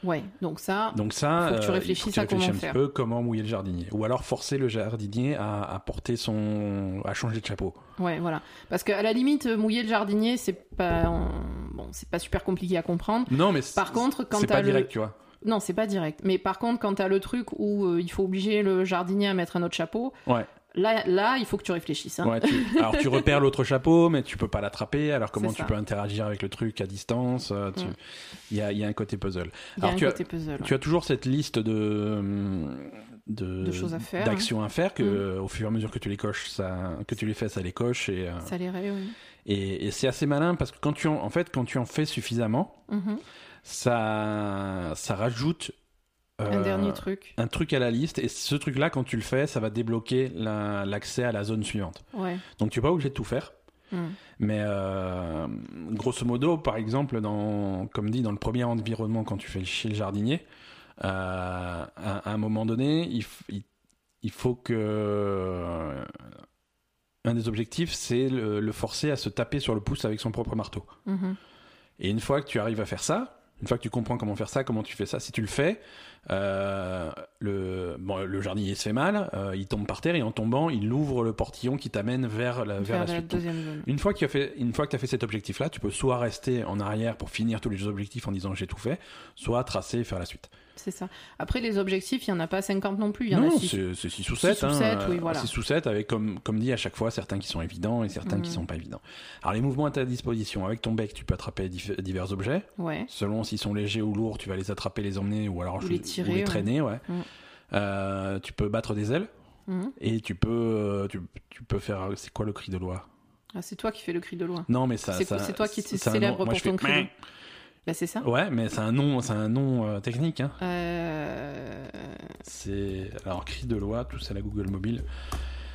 Ouais, donc ça, Donc, ça, Faut que tu euh, réfléchisses faut que tu à comment un faire. peu comment mouiller le jardinier. Ou alors forcer le jardinier à, à porter son. à changer de chapeau. ouais, voilà. Parce qu'à la limite, mouiller le jardinier, c'est pas, bon, c'est pas super compliqué à comprendre. Non, mais Par c'est- contre, quand c'est pas le- direct, tu vois. Non, c'est pas direct. Mais par contre, quand t'as le truc où euh, il faut obliger le jardinier à mettre un autre chapeau, Ouais. Là, là, il faut que tu réfléchisses. hein. Ouais, tu- Alors, tu repères l'autre chapeau, mais tu peux pas l'attraper. Alors, comment tu peux interagir avec le truc à distance euh, tu-. Il y, a, il y a un côté puzzle. Il y a Alors, un tu as- côté puzzle. Tu as toujours cette liste de de, De choses à faire, d'actions à faire que au fur et à mesure que tu les coches, ça, que tu les fais, ça les coche et euh, Ça l'irait, oui. et, et c'est assez malin parce que quand tu en, en fait quand tu en fais suffisamment, ça ça rajoute Un euh, dernier truc. un truc à la liste et ce truc là quand tu le fais, ça va débloquer la- l'accès à la zone suivante. Ouais. Donc tu es pas obligé de tout faire. Mm. Mais euh, grosso modo, par exemple, dans, comme dit, dans le premier environnement, quand tu fais chez le jardinier, euh, à, à un moment donné, il, f- il, il faut que. euh, un des objectifs, c'est le, le forcer à se taper sur le pouce avec son propre marteau. Mhm. Et une fois que tu arrives à faire ça, une fois que tu comprends comment faire ça, comment tu fais ça, si tu le fais, euh, le, bon, le jardinier se fait mal, euh, il tombe par terre et en tombant, il ouvre le portillon qui t'amène vers la, vers Vers la la suite. zone. Une fois que tu as fait, une fois que tu as fait cet objectif-là, tu peux soit rester en arrière pour finir tous les objectifs en disant j'ai tout fait, soit tracer et faire la suite. C'est ça. Après, les objectifs, il n'y en a pas 50 non plus. Il y en non, a 6. c'est c'est 6 ou 7. Six ou sept, oui, voilà. 6 ou 7 avec, comme, comme dit à chaque fois, certains qui sont évidents et certains qui Mhm. sont pas évidents. Alors, les mouvements à ta disposition. Avec ton bec, tu peux attraper divers objets. Ouais. Selon s'ils sont légers ou lourds, tu vas les attraper, les emmener ou alors Ou je- les tirer, ouais. traîner. Ouais. Mhm. Euh, tu peux battre des ailes Mhm. et tu peux, euh, tu, tu peux faire. C'est quoi le cri de loi? Ah, c'est toi qui fais le cri de loin. Non, mais ça. C'est toi qui célèbre pour ton cri. Bah, c'est ça. Ouais, mais c'est un nom, c'est un nom euh, technique. Hein. Euh... C'est alors cri de loi, tout ça la Google mobile.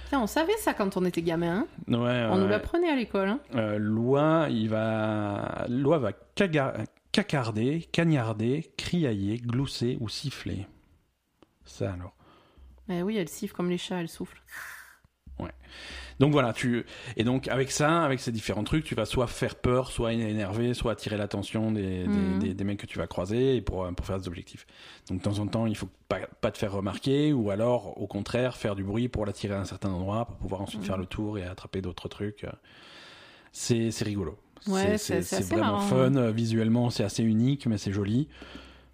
Putain, on savait ça quand on était gamin. hein. Ouais. On nous ouais. l'apprenait à l'école. hein. Euh, loi, il va, loi va caga- cacarder, cagnarder, criailler, glousser ou siffler. Ça alors. Mais oui, elle siffle comme les chats, elle souffle. Donc voilà, tu et donc avec ça, avec ces différents trucs, tu vas soit faire peur, soit énerver, soit attirer l'attention des, des- Mhm. des, des mecs que tu vas croiser pour, pour faire des objectifs. Donc de temps en temps, il faut pas, pas te faire remarquer ou alors au contraire faire du bruit pour l'attirer à un certain endroit pour pouvoir ensuite Mhm. faire le tour et attraper d'autres trucs. C'est c'est rigolo. Ouais, c'est vraiment marrant, fun. Euh, Visuellement, c'est assez unique, mais c'est joli.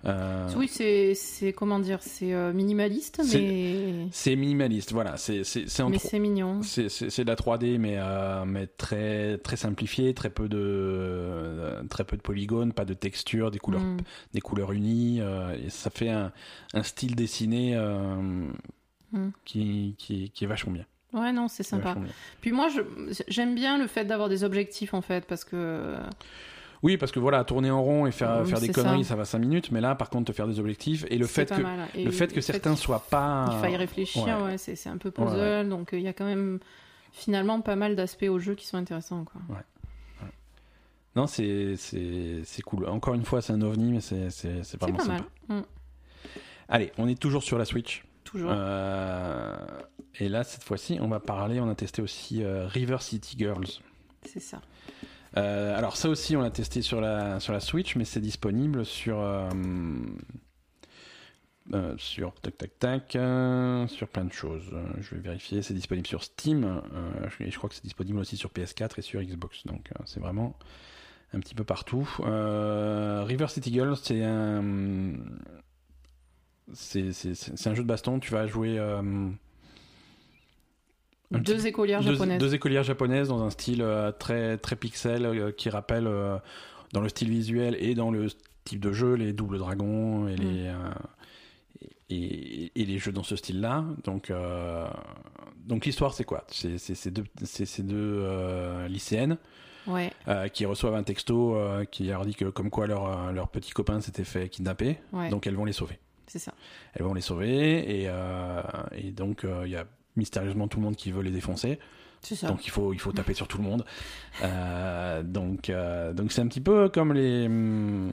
Euh, Oui, c'est, comment dire, c'est euh, minimaliste, mais, c'est minimaliste, voilà. C'est mais c'est mignon. C'est de la 3D, mais, euh, mais très, très simplifié, très peu, de, euh, très peu de polygones, pas de texture, des couleurs, Mm. des couleurs unies. et ça fait un, un style dessiné Mm. qui, qui, qui est vachement bien. Ouais, non, c'est sympa. Puis moi, j'aime bien le fait d'avoir des objectifs, en fait, parce que... Oui, parce que voilà, tourner en rond et faire, faire des conneries, ça. ça. va 5 minutes, mais là, par contre, te faire des objectifs et le fait que, mal. Le fait que certains qu'il- soient pas. Il faille réfléchir, ouais. ouais, c'est, un peu puzzle, Ouais, donc euh, il y a quand même finalement pas mal d'aspects au jeu qui sont intéressants, quoi. Non, c'est c'est- c'est cool. Encore une fois, c'est un ovni, mais c'est c'est- c'est C'est vraiment pas sympa. mal. Mm. Allez, on est toujours sur la Switch. Toujours. Euh, et là, cette fois-ci, on va parler, on a testé aussi euh, River City Girls. C'est ça. Euh, alors ça aussi, on l'a testé sur la, sur la Switch, mais c'est disponible sur... euh, euh, sur tac tac tac sur plein de choses. Je vais vérifier. C'est disponible sur Steam je, je crois que c'est disponible aussi sur PS4 et sur Xbox. Donc c'est vraiment un petit peu partout. River City Girls c'est un c'est un jeu de baston. Tu vas jouer Deux écolières deux, japonaises. deux écolières japonaises dans un style euh, très très pixel euh, qui rappelle euh, dans le style visuel et dans le type de jeu les doubles dragons et les euh, et, et les jeux dans ce style-là. Donc euh, donc l'histoire c'est quoi? C'est c'est deux ces deux euh, lycéennes Ouais, euh, qui reçoivent un texto qui leur dit que comme quoi leur leur petit copain s'était fait kidnapper. ouais, Donc elles vont les sauver. c'est ça. Elles vont les sauver et, et donc il y a mystérieusement tout le monde qui veut les défoncer. C'est ça. Donc il faut, il faut taper sur tout le monde. Euh, donc euh, donc c'est un petit peu comme les hum,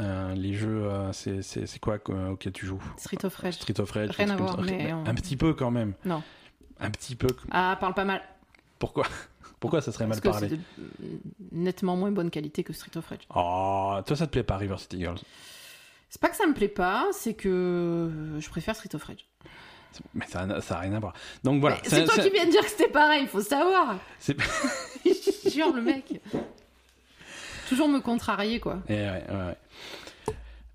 euh, les jeux. c'est quoi auquel tu joues? Street of Rage. Street of Rage. Rien à voir, mais on- un petit peu quand même. Non. Un petit peu. Ah, parle pas mal. Pourquoi? Pourquoi ça serait Parce mal parlé? c'est de nettement moins bonne qualité que Street of Rage. Oh, toi ça te plaît pas River City Girls? C'est pas que ça me plaît pas, c'est que je préfère Street of Rage. Mais ça ça a rien à voir. Donc voilà. C'est toi qui viens de dire que c'était pareil, il faut savoir. c'est- jure, le mec. Toujours me contrarier, quoi. Eh ouais, ouais, ouais.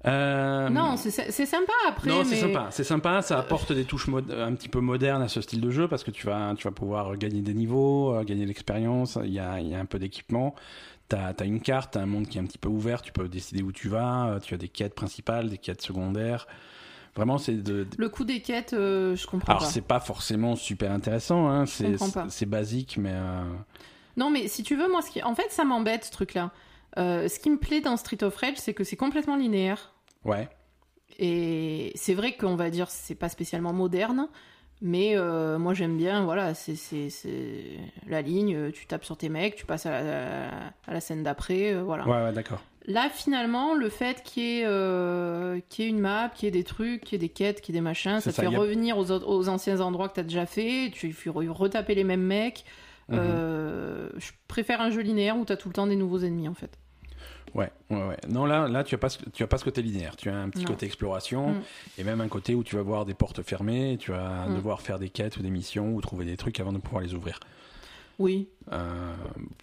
Euh, Non, c'est sympa après, Non, mais... c'est sympa. C'est sympa. Ça apporte des touches un petit peu modernes à ce style de jeu parce que tu vas, tu vas pouvoir gagner des niveaux, euh, gagner de l'expérience. Il y a, y a un peu d'équipement. T'as as une carte, t'as un monde qui est un petit peu ouvert. Tu peux décider où tu vas. euh, Tu as des quêtes principales, des quêtes secondaires. Vraiment, c'est de. Le coup des quêtes, euh, je comprends Alors, pas. c'est pas forcément super intéressant. Hein. C'est basique, mais. euh, Non, mais si tu veux, moi, ce qui... en fait, ça m'embête, ce truc-là. Euh, ce qui me plaît dans Street of Rage, c'est que c'est complètement linéaire. Ouais. Et c'est vrai qu'on va dire c'est pas spécialement moderne, mais euh, moi j'aime bien, voilà, c'est c'est- c'est la ligne, tu tapes sur tes mecs, tu passes à la, à la scène d'après, euh, voilà. Ouais, ouais, d'accord. Là finalement, le fait qu'il y, ait, euh, qu'il y ait une map, qu'il y ait des trucs, qu'il y ait des quêtes, qu'il y ait des machins, ça te fait a- revenir aux, anciens endroits que t'as déjà fait, tu fais re- retaper les mêmes mecs. Mhm. Euh, je préfère un jeu linéaire où t'as tout le temps des nouveaux ennemis en fait. Ouais, ouais, ouais. Non, là, là tu as pas, ce- tu as pas ce côté linéaire. Tu as un petit Non. côté exploration Mm. et même un côté où tu vas voir des portes fermées, tu vas Mm. devoir faire des quêtes ou des missions ou trouver des trucs avant de pouvoir les ouvrir. Oui, Euh,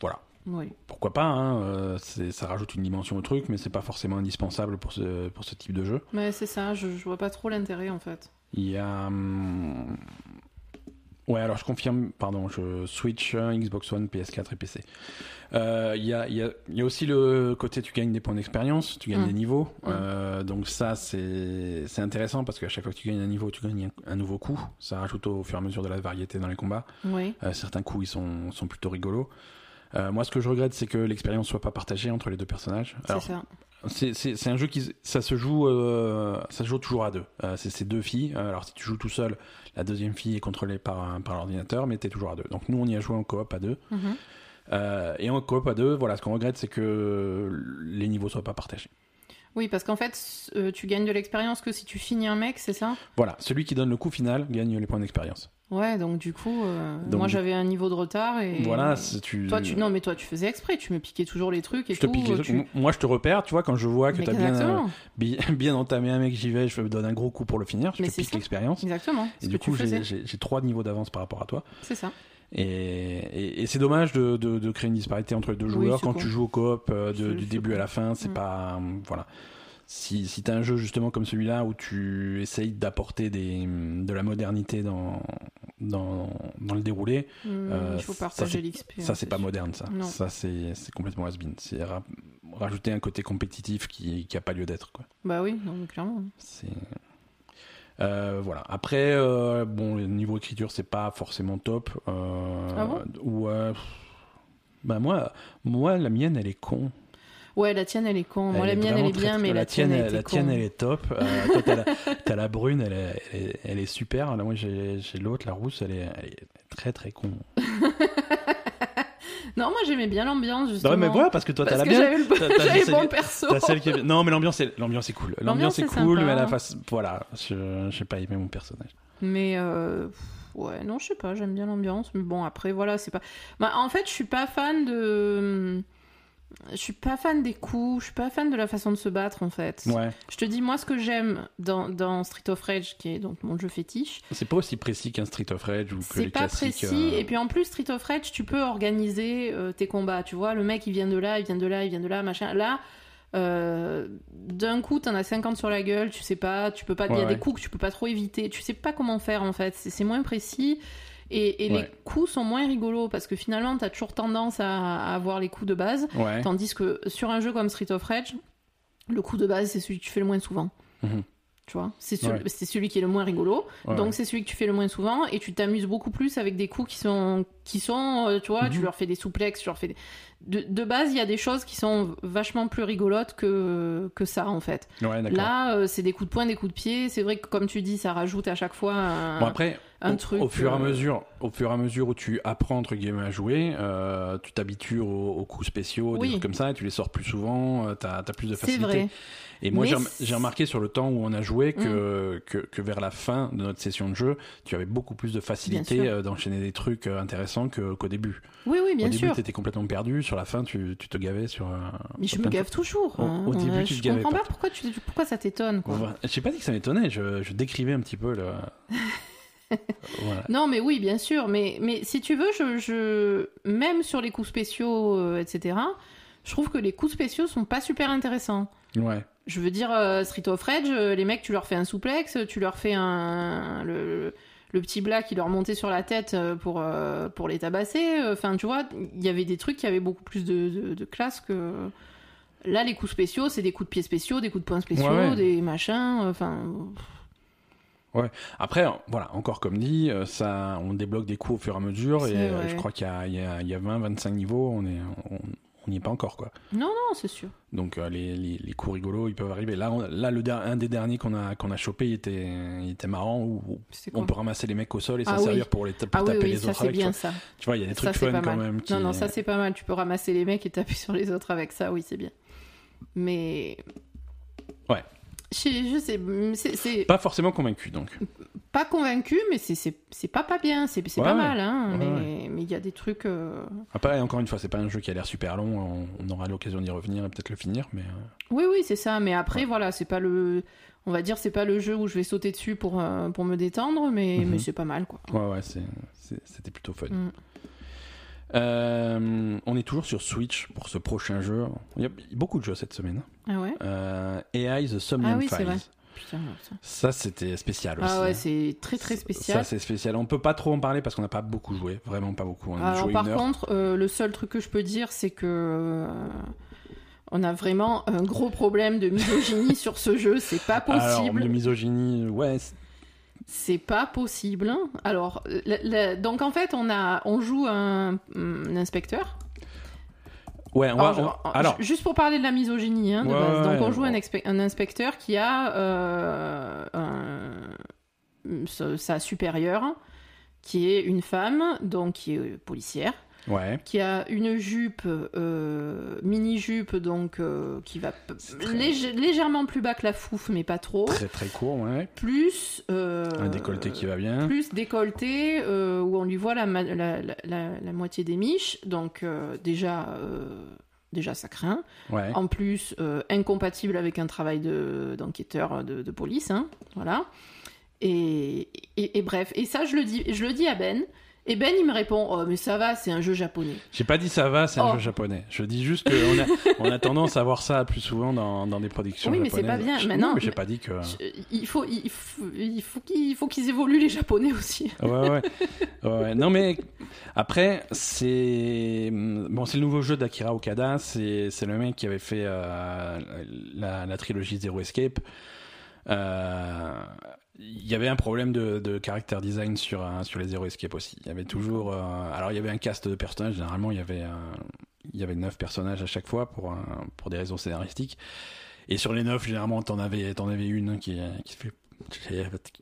voilà. Oui. pourquoi pas, hein, euh, ça rajoute une dimension au truc, mais c'est pas forcément indispensable pour ce, pour ce type de jeu. Mais c'est ça, je, je vois pas trop l'intérêt en fait. Il y a. hum, Ouais, alors je confirme, pardon, je Switch, euh, Xbox One, PS4 et PC. Euh, Il y, a, y, a, y a aussi le côté tu gagnes des points d'expérience, tu gagnes Mm. des niveaux. Mm. Euh, donc ça, c'est c'est intéressant parce qu'à chaque fois que tu gagnes un niveau, tu gagnes un, un nouveau coup. Ça rajoute au fur et à mesure de la variété dans les combats. Oui. Euh, certains coups, ils sont, sont plutôt rigolos. Euh, moi, ce que je regrette, c'est que l'expérience soit pas partagée entre les deux personnages. C'est ça. c'est- un jeu qui ça se joue euh, ça se joue toujours à deux. Euh, c'est ces deux filles. Alors si tu joues tout seul, la deuxième fille est contrôlée par par l'ordinateur, mais t'es toujours à deux. Donc nous on y a joué en coop à deux. Mhm. Et en coop à deux, voilà, ce qu'on regrette, c'est que les niveaux soient pas partagés. Oui, parce qu'en fait, euh, tu gagnes de l'expérience que si tu finis un mec, c'est ça? Voilà, celui qui donne le coup final gagne les points d'expérience. Ouais, donc du coup, euh, Donc, moi j'avais un niveau de retard et. Voilà, tu. Toi, tu... Non, mais toi, tu faisais exprès, tu me piquais toujours les trucs et je te tout. pique les tu- trucs. Moi, je te repère, tu vois, quand je vois que t'as bien, euh, bien, entamé un mec, j'y vais, je me donne un gros coup pour le finir, je Mais te pique l'expérience. exactement. Et du coup, j'ai trois niveaux d'avance par rapport à toi. c'est ça. Et, et- et c'est dommage de, de- de créer une disparité entre les deux joueurs quand tu joues au coop euh, de- du début à la fin. C'est Mm. pas euh, voilà. Si, si t'as un jeu justement comme celui-là où tu essayes d'apporter de la modernité dans dans, dans le déroulé, Hum, Euh, il faut partager l'XP. ça c'est pas moderne ça. Non. Ça c'est complètement has-been. C'est ra- rajouter un côté compétitif qui qui a pas lieu d'être. Bah oui, non, clairement. C'est euh, voilà. Après, euh, bon, le niveau écriture, c'est pas forcément top. Euh, Ah bon? ou, bah moi, moi, la mienne, elle est con. Ouais, la tienne, elle est con. Moi, la mienne, elle est bien, mais la, tienne, elle, la tienne, elle est top. Toi, t'as la, t'as la brune, elle est, elle est, elle est super. Là, moi, j'ai j'ai l'autre, la rousse, elle est, elle est très très con. Non, moi, j'aimais bien l'ambiance, justement. Non, mais voilà, parce que toi, t'as la bien. j'avais le, bon perso. T'as celle qui est... Non, mais l'ambiance est, l'ambiance est cool. L'ambiance est, est cool, sympa. mais la face, voilà, je, j'ai pas aimé mon personnage. Mais euh, ouais, non, je sais pas, j'aime bien l'ambiance. Mais bon, après, voilà, c'est pas. Bah, en fait, je suis pas fan de. Je suis pas fan des coups, je suis pas fan de la façon de se battre en fait. Ouais. Je te dis, moi, ce que j'aime dans, dans Street of Rage, qui est donc mon jeu fétiche, C'est pas aussi précis qu'un Street of Rage ou que c'est pas classiques. précis. euh, Et puis en plus, Street of Rage, tu peux organiser euh, tes combats. Tu vois, le mec, il vient de là, il vient de là, il vient de là, machin. Là, euh, d'un coup, t'en as 50 sur la gueule, tu sais pas, tu peux pas. Il y Ouais, a des coups que tu peux pas trop éviter. Tu sais pas comment faire en fait. C'est moins précis. Et, et les coups sont moins rigolos parce que finalement, t'as toujours tendance à, à avoir les coups de base. Ouais. Tandis que sur un jeu comme Street of Rage, le coup de base, c'est celui que tu fais le moins souvent. Mhm. Tu vois, c'est celui, Ouais. c'est celui qui est le moins rigolo. Donc c'est celui que tu fais le moins souvent et tu t'amuses beaucoup plus avec des coups qui sont, qui sont euh, tu vois, tu Mhm. leur fais des souplexes, tu leur fais des... de, de base, il y a des choses qui sont vachement plus rigolotes que, que ça en fait. Ouais. Là, euh, c'est des coups de poing, des coups de pied. C'est vrai que comme tu dis, ça rajoute à chaque fois un, Bon après, un au, truc. au fur et à euh, mesure, au fur et à mesure où tu apprends entre guillemets à jouer, euh, tu t'habitues aux, aux coups spéciaux, des trucs comme ça, et tu les sors plus souvent, euh, t'as as plus de C'est facilité. vrai. Et moi, j'ai remarqué sur le temps où on a joué que, que, que vers la fin de notre session de jeu, tu avais beaucoup plus de facilité sûr. d'enchaîner des trucs intéressants que- qu'au début. Oui, oui, bien au début, sûr. tu étais complètement perdu. Sur la fin, tu, tu te gavais sur. Mais sur je me gave toujours. Au- hein. au début, tu te je gavais comprends pas. pas pourquoi, tu, pourquoi ça t'étonne. J'ai pas dit que ça m'étonnait, je, je décrivais un petit peu le. Voilà. Non, mais oui, bien sûr. Mais, mais si tu veux, je, je... même sur les coups spéciaux, euh, etc., je trouve que les coups spéciaux sont pas super intéressants. Ouais. Je veux dire, euh, Street of Rage, euh, les mecs, tu leur fais un souplex, tu leur fais un. Le, le petit black qui leur montait sur la tête pour, euh, pour les tabasser. Enfin, tu vois, il y avait des trucs qui avaient beaucoup plus de, de, de classe que. Là, les coups spéciaux, c'est des coups de pied spéciaux, des coups de poing spéciaux, Ouais, ouais. des machins. Enfin. Après, en- voilà, encore comme dit, euh, ça, on débloque des coups au fur et à mesure, et euh, je crois qu'il y a, il y, y a 20, 25 niveaux, on est, on n'y est pas encore, quoi. Non, non, c'est sûr. Donc euh, les, les, les coups rigolos, ils peuvent arriver. Là, on- là le un des derniers qu'on a, qu'on a chopé, il était, il était marrant, où, on peut ramasser les mecs au sol et s'en Ah oui. servir pour, les pour Ah taper oui, les ça autres avec. bien ça. Tu vois, il y a des trucs fun quand même. Qui... Non, non, ça c'est pas mal. Tu peux ramasser les mecs et taper sur les autres avec ça, oui, c'est bien. Mais. Ouais. Je, je sais, c'est- c'est Pas forcément convaincu, donc. pas convaincu, mais c'est- pas pas bien, c'est Ouais, pas ouais. mal, hein. Ouais, mais il y a des trucs. euh, Après, encore une fois, c'est pas un jeu qui a l'air super long, on, on aura l'occasion d'y revenir et peut-être le finir, mais... euh, Oui, oui, c'est ça. Mais après, voilà, c'est pas le. On va dire, c'est pas le jeu où je vais sauter dessus pour, euh, pour me détendre, mais, Mhm. mais c'est pas mal, quoi. Ouais, ouais, c'était plutôt fun. Mm. Euh, on est toujours sur Switch pour ce prochain jeu. Il y a beaucoup de jeux cette semaine. Ah ouais Euh, AI The Somnium Ah oui, Files. vrai. Putain, ça. Ça, c'était spécial aussi. Ah ouais, hein. c'est très très spécial. Ça, c'est spécial. On peut pas trop en parler parce qu'on n'a pas beaucoup joué. Vraiment pas beaucoup. On a Alors joué par une heure. contre, euh, le seul truc que je peux dire, c'est que euh, on a vraiment un gros problème de misogynie sur ce jeu. C'est pas Alors, possible. de misogynie, ouais. C'est- pas possible. Alors, la- la- donc en fait, on a, on joue un, un inspecteur. Ouais, on va- Alors, on- alors, juste pour parler de la misogynie, hein, de Ouais, base. Donc on joue ouais. un, inspecteur qui a euh, un- sa, sa supérieure, qui est une femme, donc qui est euh, policière, ouais. qui a une jupe, euh, mini jupe, donc euh, qui va très- lég- légèrement plus bas que la fouf, mais pas trop. Très très court, ouais. Plus euh, Un décolleté qui va bien. plus décolleté où on lui voit la, la, la- moitié des miches donc déjà déjà ça craint Ouais. en plus euh, incompatible avec un travail de d'enquêteur de, de police hein, voilà et, et, et bref et ça je le dis je le dis à Ben et Ben il me répond oh mais ça va c'est un jeu japonais J'ai pas dit ça va, c'est un Oh. jeu japonais. Je dis juste qu'on a, on a tendance à voir ça plus souvent dans, dans des productions Oui, mais c'est pas bien. Je- Maintenant, mais j'ai pas dit que. Je- il faut il faut il faut qu'ils il faut qu'ils évoluent les japonais aussi Ouais, ouais. ouais, ouais. Non, mais après, c'est. Bon, c'est le nouveau jeu d'Akira Okada. C'est c'est le mec qui avait fait euh, la, la trilogie Zero Escape. Euh, Il y avait un problème de, de character design sur, euh, sur les Zero Escape aussi. Il y avait toujours. euh, alors, il y avait un cast de personnages. Généralement, il y avait, euh, il y avait neuf personnages à chaque fois pour, pour des raisons scénaristiques. Et sur les neuf, généralement, t'en avais, t'en avais une qui, qui se fait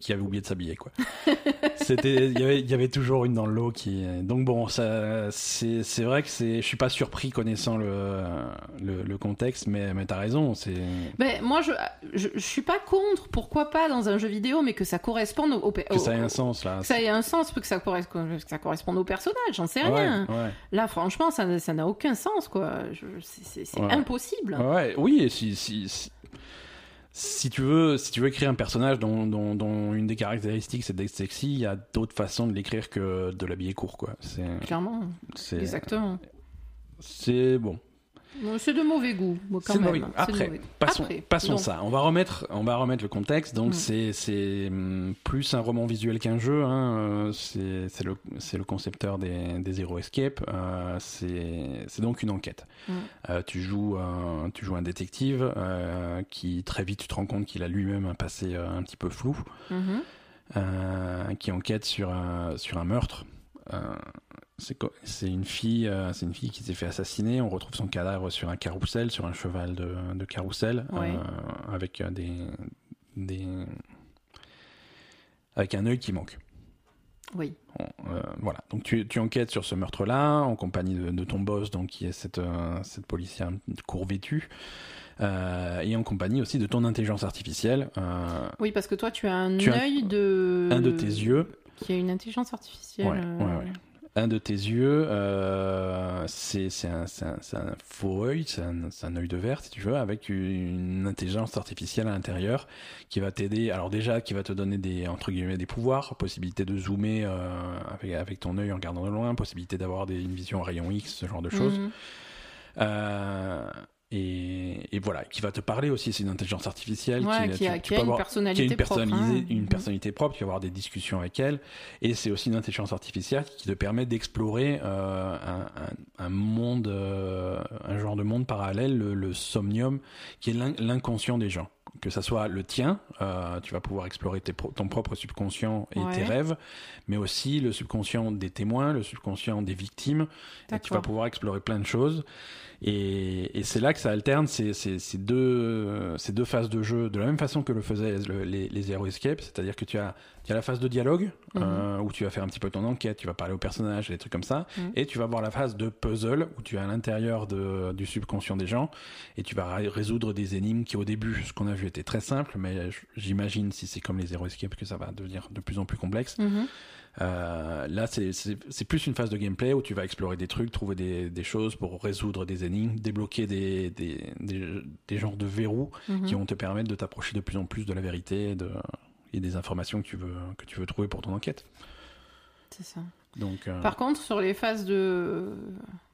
qui avait oublié de s'habiller quoi. C'était il y avait il y avait toujours une dans le lot qui donc bon ça c'est c'est vrai que c'est je suis pas surpris connaissant le le, le contexte mais mais t'as raison c'est Ben, moi, je, je, je suis pas contre, pourquoi pas dans un jeu vidéo, mais que ça corresponde au, au, que ça ait un sens là. que ça ait un sens, que ça corresponde, que ça corresponde au personnage, j'en sais rien. ouais. Là, franchement, ça n'a- ça n'a aucun sens, quoi. C'est c'est- c'est Ouais. impossible. Ouais, oui, et si, si, si, si tu veux, si tu veux écrire un personnage dont, dont, dont une des caractéristiques c'est d'être sexy, il y a d'autres façons de l'écrire que de l'habiller court, quoi. Clairement, exactement. c'est bon. C'est de mauvais goût, moi, quand même. mauvais goût. Après, mauvais goût. Passons, Après, passons donc, ça. On va remettre, on va remettre le contexte. Donc Mm. c'est hum, plus un roman visuel qu'un jeu. Hein. Euh, C'est le concepteur des des Zero Escape. Euh, c'est donc une enquête. Mm. Euh, tu joues un, tu joues un détective euh, qui très vite tu te rends compte qu'il a lui-même un passé un petit peu flou, mhm. euh, qui enquête sur un sur un meurtre. C'est une fille, euh, c'est une fille qui s'est fait assassiner. On retrouve son cadavre sur un carrousel, sur un cheval de, de carrousel, Ouais. euh, avec euh, des, des, avec un œil qui manque. Oui. Euh, voilà. Donc tu, tu enquêtes sur ce meurtre-là en compagnie de, de ton boss, donc qui est cette, cette policière court vêtue, euh, et en compagnie aussi de ton intelligence artificielle, euh, Oui, parce que toi, tu as un œil de. un de tes yeux. Qui a une intelligence artificielle. Ouais, ouais, ouais. Un de tes yeux, euh, c'est un, c'est un, c'est un faux œil, c'est un, un œil de verre si tu veux, avec une intelligence artificielle à l'intérieur qui va t'aider. Alors déjà, qui va te donner des entre guillemets des pouvoirs, possibilité de zoomer euh, avec avec ton œil en regardant de loin, possibilité d'avoir une vision rayon X, ce genre de choses. mhm. Euh, et, et voilà, qui va te parler aussi. C'est une intelligence artificielle Ouais, qui, qui a, tu- tu qui peux a une avoir- qui a personnalité une, propre. hein. une Mhm. personnalité propre, tu vas avoir des discussions avec elle, et c'est aussi une intelligence artificielle qui te permet d'explorer euh, un, un- un monde, euh, un genre de monde parallèle, le, le somnium, qui est l'in- l'inconscient des gens. Que ça soit le tien, euh, tu vas pouvoir explorer tes pro- ton propre subconscient et Ouais. tes rêves, mais aussi le subconscient des témoins, le subconscient des victimes, et tu vas pouvoir explorer plein de choses. Et, et c'est là que ça alterne ces, ces, ces deux, ces deux phases de jeu de la même façon que le faisaient le- les, les Zero Escape, c'est-à-dire que tu as, tu as la phase de dialogue Mhm. euh, où tu vas faire un petit peu ton enquête, tu vas parler aux personnages, des trucs comme ça, Mhm. et tu vas avoir la phase de puzzle où tu es à l'intérieur de, du subconscient des gens et tu vas ré- résoudre des énigmes qui au début, ce qu'on a vu était très simple, mais j'imagine si c'est comme les Zero Escape que ça va devenir de plus en plus complexe. Mhm. Euh, là, c'est- c'est c'est plus une phase de gameplay où tu vas explorer des trucs, trouver des, des choses pour résoudre des énigmes, débloquer des, des, des, des genres de verrous Mhm. qui vont te permettre de t'approcher de plus en plus de la vérité de, et des informations que tu veux, que tu veux trouver pour ton enquête. C'est ça. Donc, euh, Par contre, sur les phases de,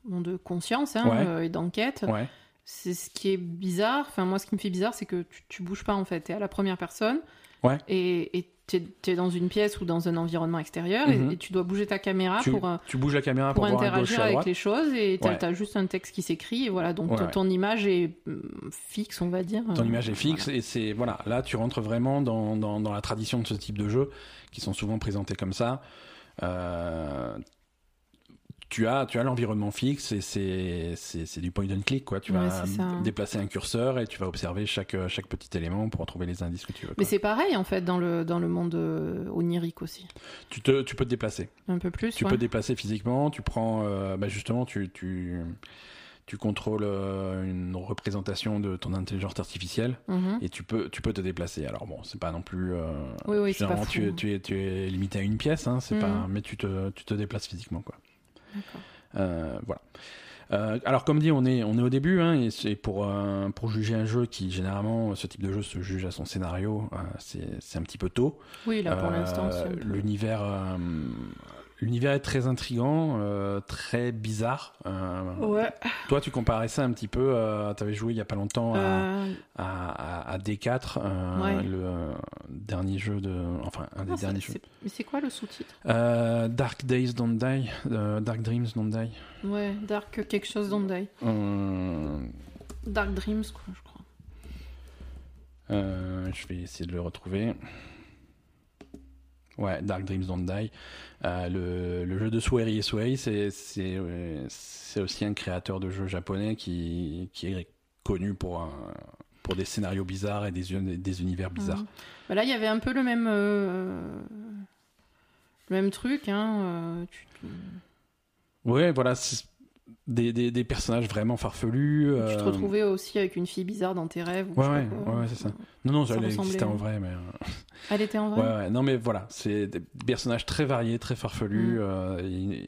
bon, de conscience hein, Ouais. euh, et d'enquête, ouais, c'est ce qui est bizarre. Enfin, moi, ce qui me fait bizarre, c'est que tu, tu bouges pas en fait. T'es à la première personne. Ouais. Et et t'es es dans une pièce ou dans un environnement extérieur et- Mhm. et, tu dois bouger ta caméra tu, pour, euh, tu bouges la caméra pour, pour voir à gauche interagir avec les choses et Ouais. as juste un texte qui s'écrit et voilà. Donc Ouais, ton- ouais. image est hum, fixe, on va dire. Ton Euh, image est fixe voilà. et c'est voilà là tu rentres vraiment dans, dans, dans la tradition de ce type de jeux qui sont souvent présentés comme ça. Euh, tu as tu as l'environnement fixe et c'est du point and click quoi. Tu Ouais, vas déplacer un curseur et tu vas observer chaque chaque petit élément pour trouver les indices que tu veux. Mais c'est pareil en fait dans le, dans le monde euh, onirique aussi. Tu te tu peux te déplacer. Un peu plus. Tu ouais. peux te déplacer physiquement. Tu prends euh, bah justement tu tu tu contrôles euh, une représentation de ton intelligence artificielle Mhm. et tu peux tu peux te déplacer alors bon c'est pas non plus euh, Oui, oui, c'est pas fou. tu, es, tu es tu es limité à une pièce hein, c'est Mhm. pas mais tu te tu te déplaces physiquement quoi. Euh, voilà Euh, alors comme dit on est on est au début hein, et c'est pour euh, pour juger un jeu qui généralement ce type de jeu se juge à son scénario euh, c'est un petit peu tôt Oui, là pour Euh, l'instant. l'univers euh, l'univers est très intrigant euh, très bizarre Euh, Ouais. toi tu comparais ça un petit peu euh, t'avais joué il y a pas longtemps à, Euh, à, à- à D4, euh, Ouais. le dernier jeu de. Enfin, un des derniers jeux. Mais c'est quoi le sous-titre? Dark Days Don't Die, Dark Dreams Don't Die. Ouais, Dark quelque chose don't die. Dark Dreams, quoi, je crois. je vais essayer de le retrouver. Ouais, Dark Dreams Don't Die. Euh, le, le jeu de Sueri et Sueri, c'est c'est euh, c'est aussi un créateur de jeux japonais qui, qui est connu pour, un- pour des scénarios bizarres et des, un- des univers bizarres. Bah là, il y avait un peu le même, euh, le même truc. Hein, tu- tu- Ouais, voilà, c'est des, des, des personnages vraiment farfelus. Tu te euh, retrouvais aussi avec une fille bizarre dans tes rêves. ou Ouais, ouais, quoi. ouais, c'est ça. Non, non, ça, elle existait en vrai, mais. euh, Elle était en vrai Ouais, ouais, non, mais voilà, c'est des personnages très variés, très farfelus, Mm. euh,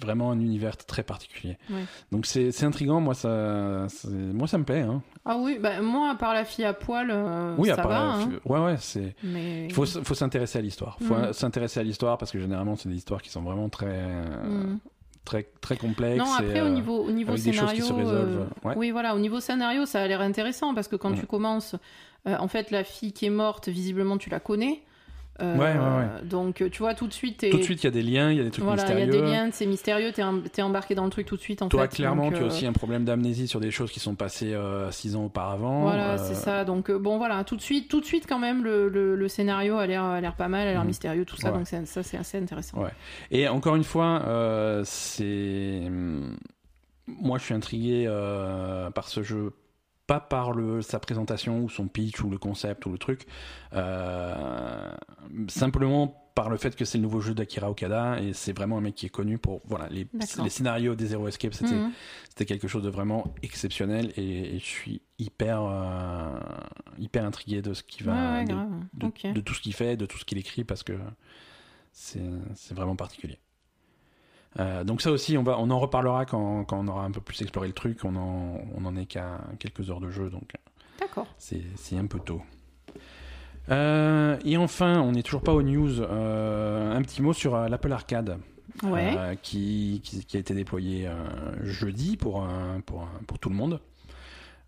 vraiment un univers très particulier. Ouais. Donc c'est c'est intriguant, moi ça, c'est- moi ça me plaît. Hein. Ah oui, bah, moi, à part la fille à poil, euh, oui, à ça part, va. la- hein, ouais, ouais, c'est. mais... Il faut, faut s'intéresser à l'histoire. Il faut Mm. s'intéresser à l'histoire parce que généralement, c'est des histoires qui sont vraiment très, euh, Mm. Très, très complexes. Non, après, et, au euh, niveau, au scénario. euh, Ouais. Oui, voilà, au niveau scénario, ça a l'air intéressant parce que quand Mm. tu commences, euh, en fait, la fille qui est morte, visiblement, tu la connais. Euh, Ouais, ouais, Donc, tu vois, tout de suite, Tout de suite, il y a des liens, il y a des trucs voilà, il y a mystérieux. des liens, c'est mystérieux, t'es em- t'es embarqué dans le truc tout de suite, en Toi, fait. clairement, donc, tu as euh, aussi un problème d'amnésie sur des choses qui sont passées euh, six ans auparavant. Voilà, Euh, c'est ça. Donc, euh, bon, voilà, tout de suite, tout de suite, quand même, le, le, le scénario a l'air a l'air pas mal, a l'air Mhm. mystérieux, tout ça. Ouais. Donc, ça, c'est assez intéressant. Ouais. Et encore une fois, euh, c'est. Moi, je suis intrigué euh, par ce jeu, pas par le, sa présentation ou son pitch ou le concept ou le truc, euh, simplement par le fait que c'est le nouveau jeu d'Akira Okada et c'est vraiment un mec qui est connu pour. Voilà, les, scénarios des Zero Escape, c'était Mhm. c'était quelque chose de vraiment exceptionnel et, et je suis hyper, euh, hyper intrigué de ce qui va. Ouais, ouais, de- de, tout ce qu'il fait, de tout ce qu'il écrit, parce que c'est vraiment particulier. Euh, donc ça aussi, on, va, on en reparlera quand, quand on aura un peu plus exploré le truc. On en, on en est qu'à quelques heures de jeu, donc D'accord. c'est un peu tôt. Euh, et enfin, on n'est toujours pas aux news. Euh, un petit mot sur euh, l'Apple Arcade, Ouais. euh, qui, qui, qui a été déployé euh, jeudi pour, euh, pour, euh, pour tout le monde.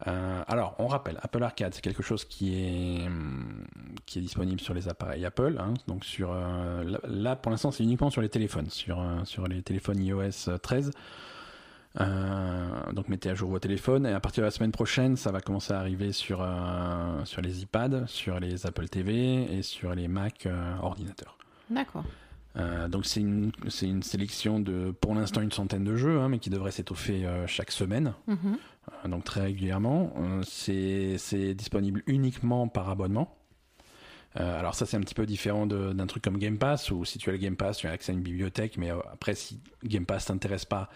Euh, alors, on rappelle, Apple Arcade, c'est quelque chose qui est, hum, qui est disponible sur les appareils Apple. hein. donc, sur, euh, là, là, pour l'instant, c'est uniquement sur les téléphones, sur, euh, sur les téléphones iOS 13. Euh, donc, mettez à jour vos téléphones. Et à partir de la semaine prochaine, ça va commencer à arriver sur, sur les iPads, sur les Apple TV et sur les Mac ordinateurs. D'accord. Euh, donc c'est une, une sélection de, pour l'instant, une centaine de jeux, hein, mais qui devrait s'étoffer euh, chaque semaine, Mhm. euh, donc très régulièrement. Euh, c'est, disponible uniquement par abonnement. Euh, alors ça c'est un petit peu différent de- d'un truc comme Game Pass, où si tu as le Game Pass, tu as accès à une bibliothèque, mais euh, après si Game Pass t'intéresse pas,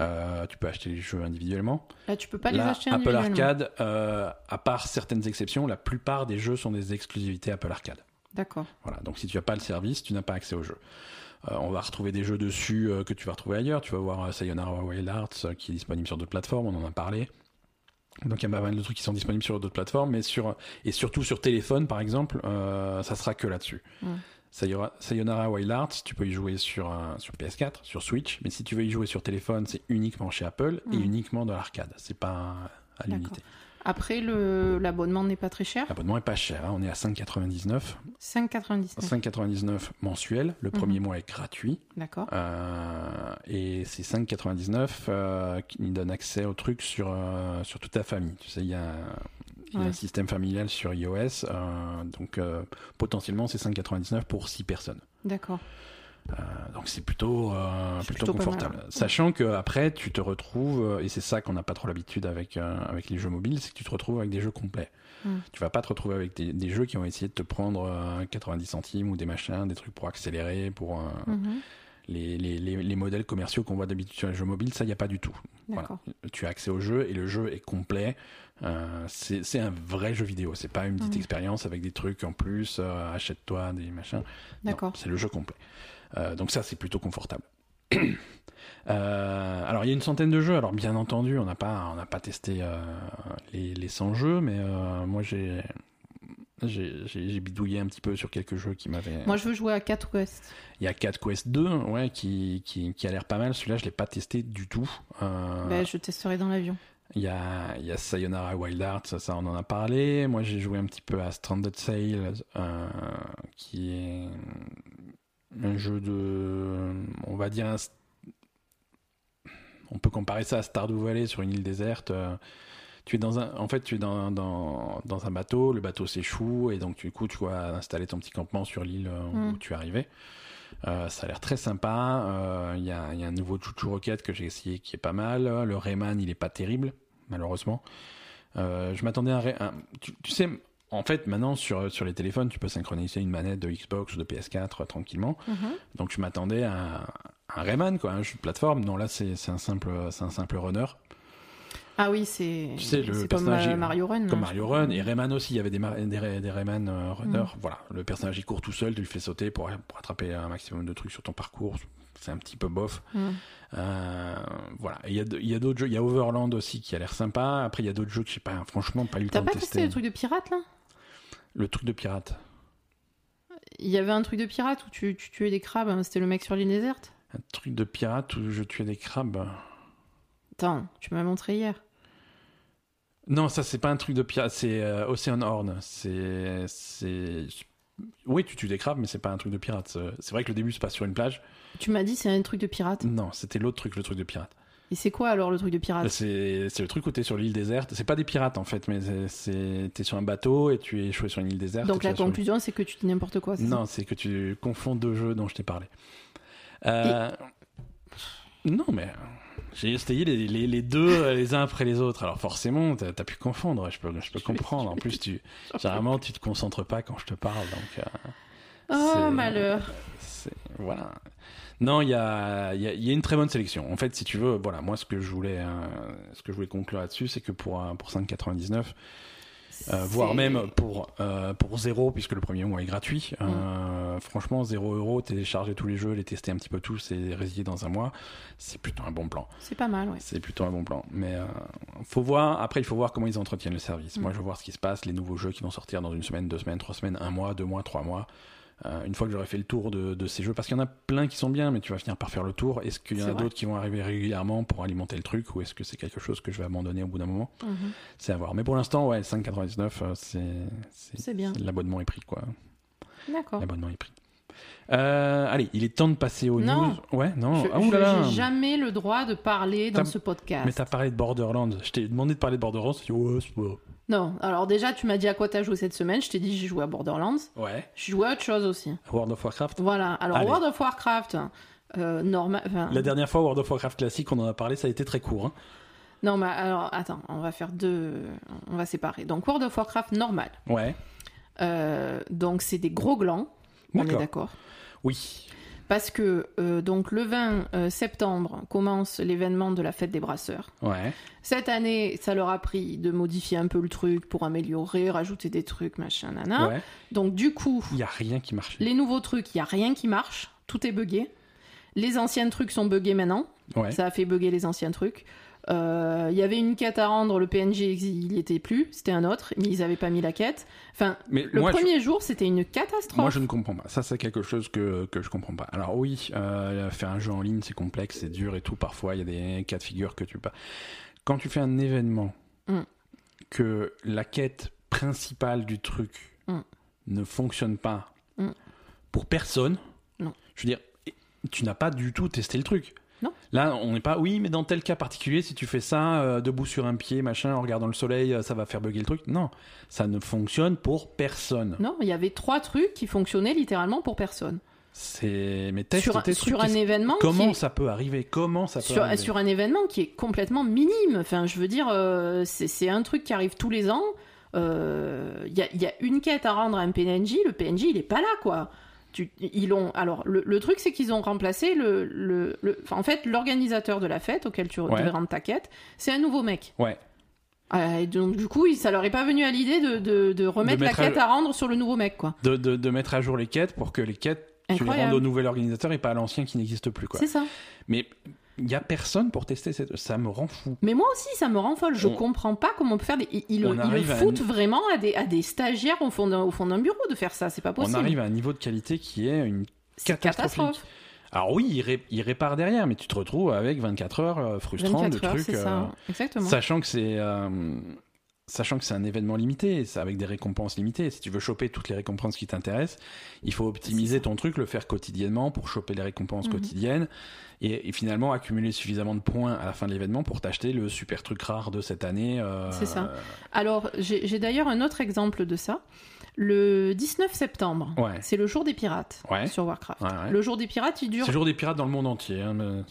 euh, tu peux acheter les jeux individuellement. Là, tu peux pas les acheter Apple individuellement. Arcade, euh, à part certaines exceptions, la plupart des jeux sont des exclusivités Apple Arcade. D'accord. Voilà, donc si tu n'as pas le service, tu n'as pas accès au jeu. Euh, on va retrouver des jeux dessus euh, que tu vas retrouver ailleurs. Tu vas voir euh, Sayonara Wild euh, qui est disponible sur d'autres plateformes, on en a parlé. Donc il y a pas mal de trucs qui sont disponibles sur d'autres plateformes, mais sur et surtout sur téléphone par exemple, euh, ça sera que là-dessus. Sayonara Wild Hearts, tu peux y jouer sur, euh, sur PS4, sur Switch, mais si tu veux y jouer sur téléphone, c'est uniquement chez Apple et uniquement dans l'arcade. C'est pas à l'unité. Après, le- l'abonnement n'est pas très cher. L'abonnement est pas cher, hein, on est à 5,99. 5,99. 5,99 mensuel, le premier mois est gratuit. D'accord. Euh, et c'est 5,99 euh, qui donne accès au truc sur, euh, sur toute ta famille. Tu sais, il y a, il y a Ouais. un système familial sur iOS, euh, donc potentiellement c'est 5,99 pour 6 personnes. D'accord. Euh, donc c'est plutôt, euh, plutôt, confortable. Sachant que après tu te retrouves, euh, et c'est ça qu'on n'a pas trop l'habitude avec, euh, avec les jeux mobiles, c'est que tu te retrouves avec des jeux complets. Mm. Tu vas pas te retrouver avec des, des jeux qui vont essayer de te prendre euh, 90 centimes ou des machins, des trucs pour accélérer, pour Mhm. les, les, les, les modèles commerciaux qu'on voit d'habitude sur les jeux mobiles, ça, il n'y a pas du tout. Voilà. Tu as accès au jeu et le jeu est complet. C'est un vrai jeu vidéo. C'est pas une petite Mhm. expérience avec des trucs en plus. Achète-toi des machins. C'est le jeu complet. Euh, donc ça, c'est plutôt confortable. Euh, alors il y a une centaine de jeux. Alors bien entendu, on n'a pas, on pas testé euh, les, les 100 jeux, mais euh, moi j'ai, bidouillé un petit peu sur quelques jeux qui m'avaient. Moi, je veux jouer à Cat West. Il y a 4 Quest 2, ouais, qui, qui, qui a l'air pas mal. Celui-là, je l'ai pas testé du tout. Ben, je testerai dans l'avion. il y a, il y a Sayonara Wild Hearts, ça, ça, on en a parlé. Moi, j'ai joué un petit peu à Stranded Sail, euh, qui est un jeu de, on va dire, un- on peut comparer ça à Stardew Valley sur une île déserte. euh, tu es dans un, en fait, tu es dans, dans, dans un bateau, le bateau s'échoue et donc du coup, tu dois installer ton petit campement sur l'île euh, où Mm. tu es arrivé. Euh, ça a l'air très sympa. Euh, Il y, a, y a un nouveau Chuchu Rocket que j'ai essayé qui est pas mal. Le Rayman, il est pas terrible, malheureusement. Euh, je m'attendais à un, Ray- un- tu, tu sais, en fait, maintenant sur, sur les téléphones, tu peux synchroniser une manette de Xbox ou de PS4 euh, tranquillement. Mhm. Donc je m'attendais à un, un Rayman, quoi, un jeu de plateforme. Non, là, c'est un simple, c'est un simple runner. Ah oui, c'est Tu sais, le c'est comme personnage euh, Mario Run. Comme hein, Mario je. Run et Rayman aussi, il y avait des, des, des Rayman euh, runners. Voilà, le personnage il court tout seul, tu le fais sauter pour, pour attraper un maximum de trucs sur ton parcours. C'est un petit peu bof. Mm. Euh, voilà, il y a, de- il y a d'autres jeux, il y a Overland aussi qui a l'air sympa. Après, il y a d'autres jeux que j'ai pas, franchement, pas eu le T'as temps pas de testé le truc de pirate là? Le truc de pirate. Il y avait un truc de pirate où tu, tu tuais des crabes, hein, c'était le mec sur l'île déserte? Un truc de pirate où je tuais des crabes. Attends, tu m'as montré hier. Non, ça c'est pas un truc de pirate, c'est euh, Ocean Horn. C'est, oui, tu tues des crabes, mais c'est pas un truc de pirate. C'est- C'est vrai que le début se passe sur une plage. Tu m'as dit c'est un truc de pirate? Non, c'était l'autre truc, le truc de pirate. Et c'est quoi alors le truc de pirate? C'est, c'est le truc où t'es sur l'île déserte. C'est pas des pirates en fait, mais c'est, c'est- t'es sur un bateau et tu es échoué sur une île déserte. Donc la sur conclusion c'est que tu dis n'importe quoi. c'est ça? Non, c'est que tu confonds deux jeux dont je t'ai parlé. Euh, Non, mais j'ai essayé les, les- les deux les uns après les autres. Alors forcément, t'as as pu confondre. Je peux, je peux comprendre. En plus, tu, généralement, tu te concentres pas quand je te parle. Donc, euh, Oh malheur. Voilà. Non, il y a, y, a, il y a une très bonne sélection. En fait, si tu veux, voilà, moi, ce que je voulais, euh, ce que je voulais conclure là-dessus, c'est que pour, un- pour 5,99, euh, voire même pour, euh, pour 0, puisque le premier mois est gratuit. Euh, franchement, 0 euros, télécharger tous les jeux, les tester un petit peu tous et résilier dans un mois, c'est plutôt un bon plan. C'est pas mal, ouais. C'est plutôt un bon plan. Mais euh, faut voir, après, il faut voir comment ils entretiennent le service. Mm. Moi, je veux voir ce qui se passe, les nouveaux jeux qui vont sortir dans une semaine, deux semaines, trois semaines, un mois, deux mois, trois mois. Euh, une fois que j'aurai fait le tour de, de ces jeux, parce qu'il y en a plein qui sont bien, mais tu vas finir par faire le tour. Est-ce qu'il y en a d'autres qui vont arriver régulièrement pour alimenter le truc, ou est-ce que c'est quelque chose que je vais abandonner au bout d'un moment Mhm. c'est à voir. Mais pour l'instant, ouais, 5,99, euh, c'est, C'est bien. L'abonnement est pris, quoi. D'accord. L'abonnement est pris. Euh, allez, il est temps de passer aux Non. news. Ouais, non. Je, ah, oulala. j'ai jamais le droit de parler dans ce podcast. Mais t'as parlé de Borderlands. Je t'ai demandé de parler de Borderlands. Tu dis, ouais, c'est pas. Non, alors déjà, tu m'as dit à quoi t'as joué cette semaine. Je t'ai dit j'ai joué à Borderlands. Ouais. J'ai joué à autre chose aussi. World of Warcraft. Voilà. Alors, Allez. World of Warcraft, euh, normal. La dernière fois, World of Warcraft classique, on en a parlé, ça a été très court. hein. Non, mais alors, attends, on va faire deux. On va séparer. Donc, World of Warcraft normal. Ouais. Euh, donc, c'est des gros glands. On est D'accord. Oui. Parce que, euh, donc, le 20 euh, septembre commence l'événement de la fête des brasseurs. Ouais. Cette année, ça leur a pris de modifier un peu le truc pour améliorer, rajouter des trucs, machin, nana. Ouais. Donc, du coup, Il y a rien qui marche. les nouveaux trucs, il n'y a rien qui marche. Tout est buggé. Les anciens trucs sont buggés maintenant. Ouais. Ça a fait bugger les anciens trucs. Euh, Il y avait une quête à rendre, le PNJ il y était plus, c'était un autre, mais ils avaient pas mis la quête. Enfin, Mais le moi, je- premier jour, c'était une catastrophe. Moi, je ne comprends pas. Ça, c'est quelque chose que, que je comprends pas. Alors oui, euh, faire un jeu en ligne, c'est complexe, c'est dur et tout. Parfois, il y a des cas de figure que tu pas. Quand tu fais un événement, Mm. que la quête principale du truc Mm. ne fonctionne pas Mm. pour personne, Non. je veux dire, tu n'as pas du tout testé le truc. Non. Là, on n'est pas. Oui, mais dans tel cas particulier, si tu fais ça euh, debout sur un pied, machin, en regardant le soleil, euh, ça va faire bugger le truc. Non, ça ne fonctionne pour personne. Non, il y avait trois trucs qui fonctionnaient littéralement pour personne. C'est mais teste sur tes sur trucs, un événement Comment qui est- ça peut arriver? Comment ça peut sur, arriver? sur un événement qui est complètement minime. Enfin, je veux dire, euh, c'est un truc qui arrive tous les ans. Euh, Il y, a, il y a une quête à rendre à un PNJ, le PNJ il est pas là quoi. Tu, ils ont alors le, le truc c'est qu'ils ont remplacé le, le, en fait l'organisateur de la fête auquel tu Ouais. devais rendre ta quête, c'est un nouveau mec. Ouais. Euh, et donc du coup ça leur est pas venu à l'idée de, de, de remettre la à- quête à rendre sur le nouveau mec quoi. De, mettre à jour les quêtes pour que les quêtes tu les rendes au nouvel organisateur et pas à l'ancien qui n'existe plus quoi. C'est ça. Mais il y a personne pour tester cette... ça me rend fou. Mais moi aussi, ça me rend folle. Je On- comprends pas comment on peut faire des. Ils, le- ils le arrive à foutent vraiment à des, à des stagiaires au fond d'un au fond d'un bureau de faire ça. C'est pas possible. On arrive à un niveau de qualité qui est une catastrophe. Alors oui, il, ré- il répare derrière, mais tu te retrouves avec 24 heures euh, frustrantes 24 de heures, trucs. c'est euh, ça. Exactement. Sachant que c'est euh, sachant que c'est un événement limité, c'est avec des récompenses limitées. Si tu veux choper toutes les récompenses qui t'intéressent, il faut optimiser ton truc, le faire quotidiennement pour choper les récompenses Mhm. quotidiennes et, et finalement accumuler suffisamment de points à la fin de l'événement pour t'acheter le super truc rare de cette année. euh, C'est ça. Alors, j'ai d'ailleurs un autre exemple de ça. Le 19 septembre, Ouais. c'est le jour des pirates Ouais. sur Warcraft. Ouais. Le jour des pirates, il dure. C'est le jour des pirates dans le monde entier. hein, mais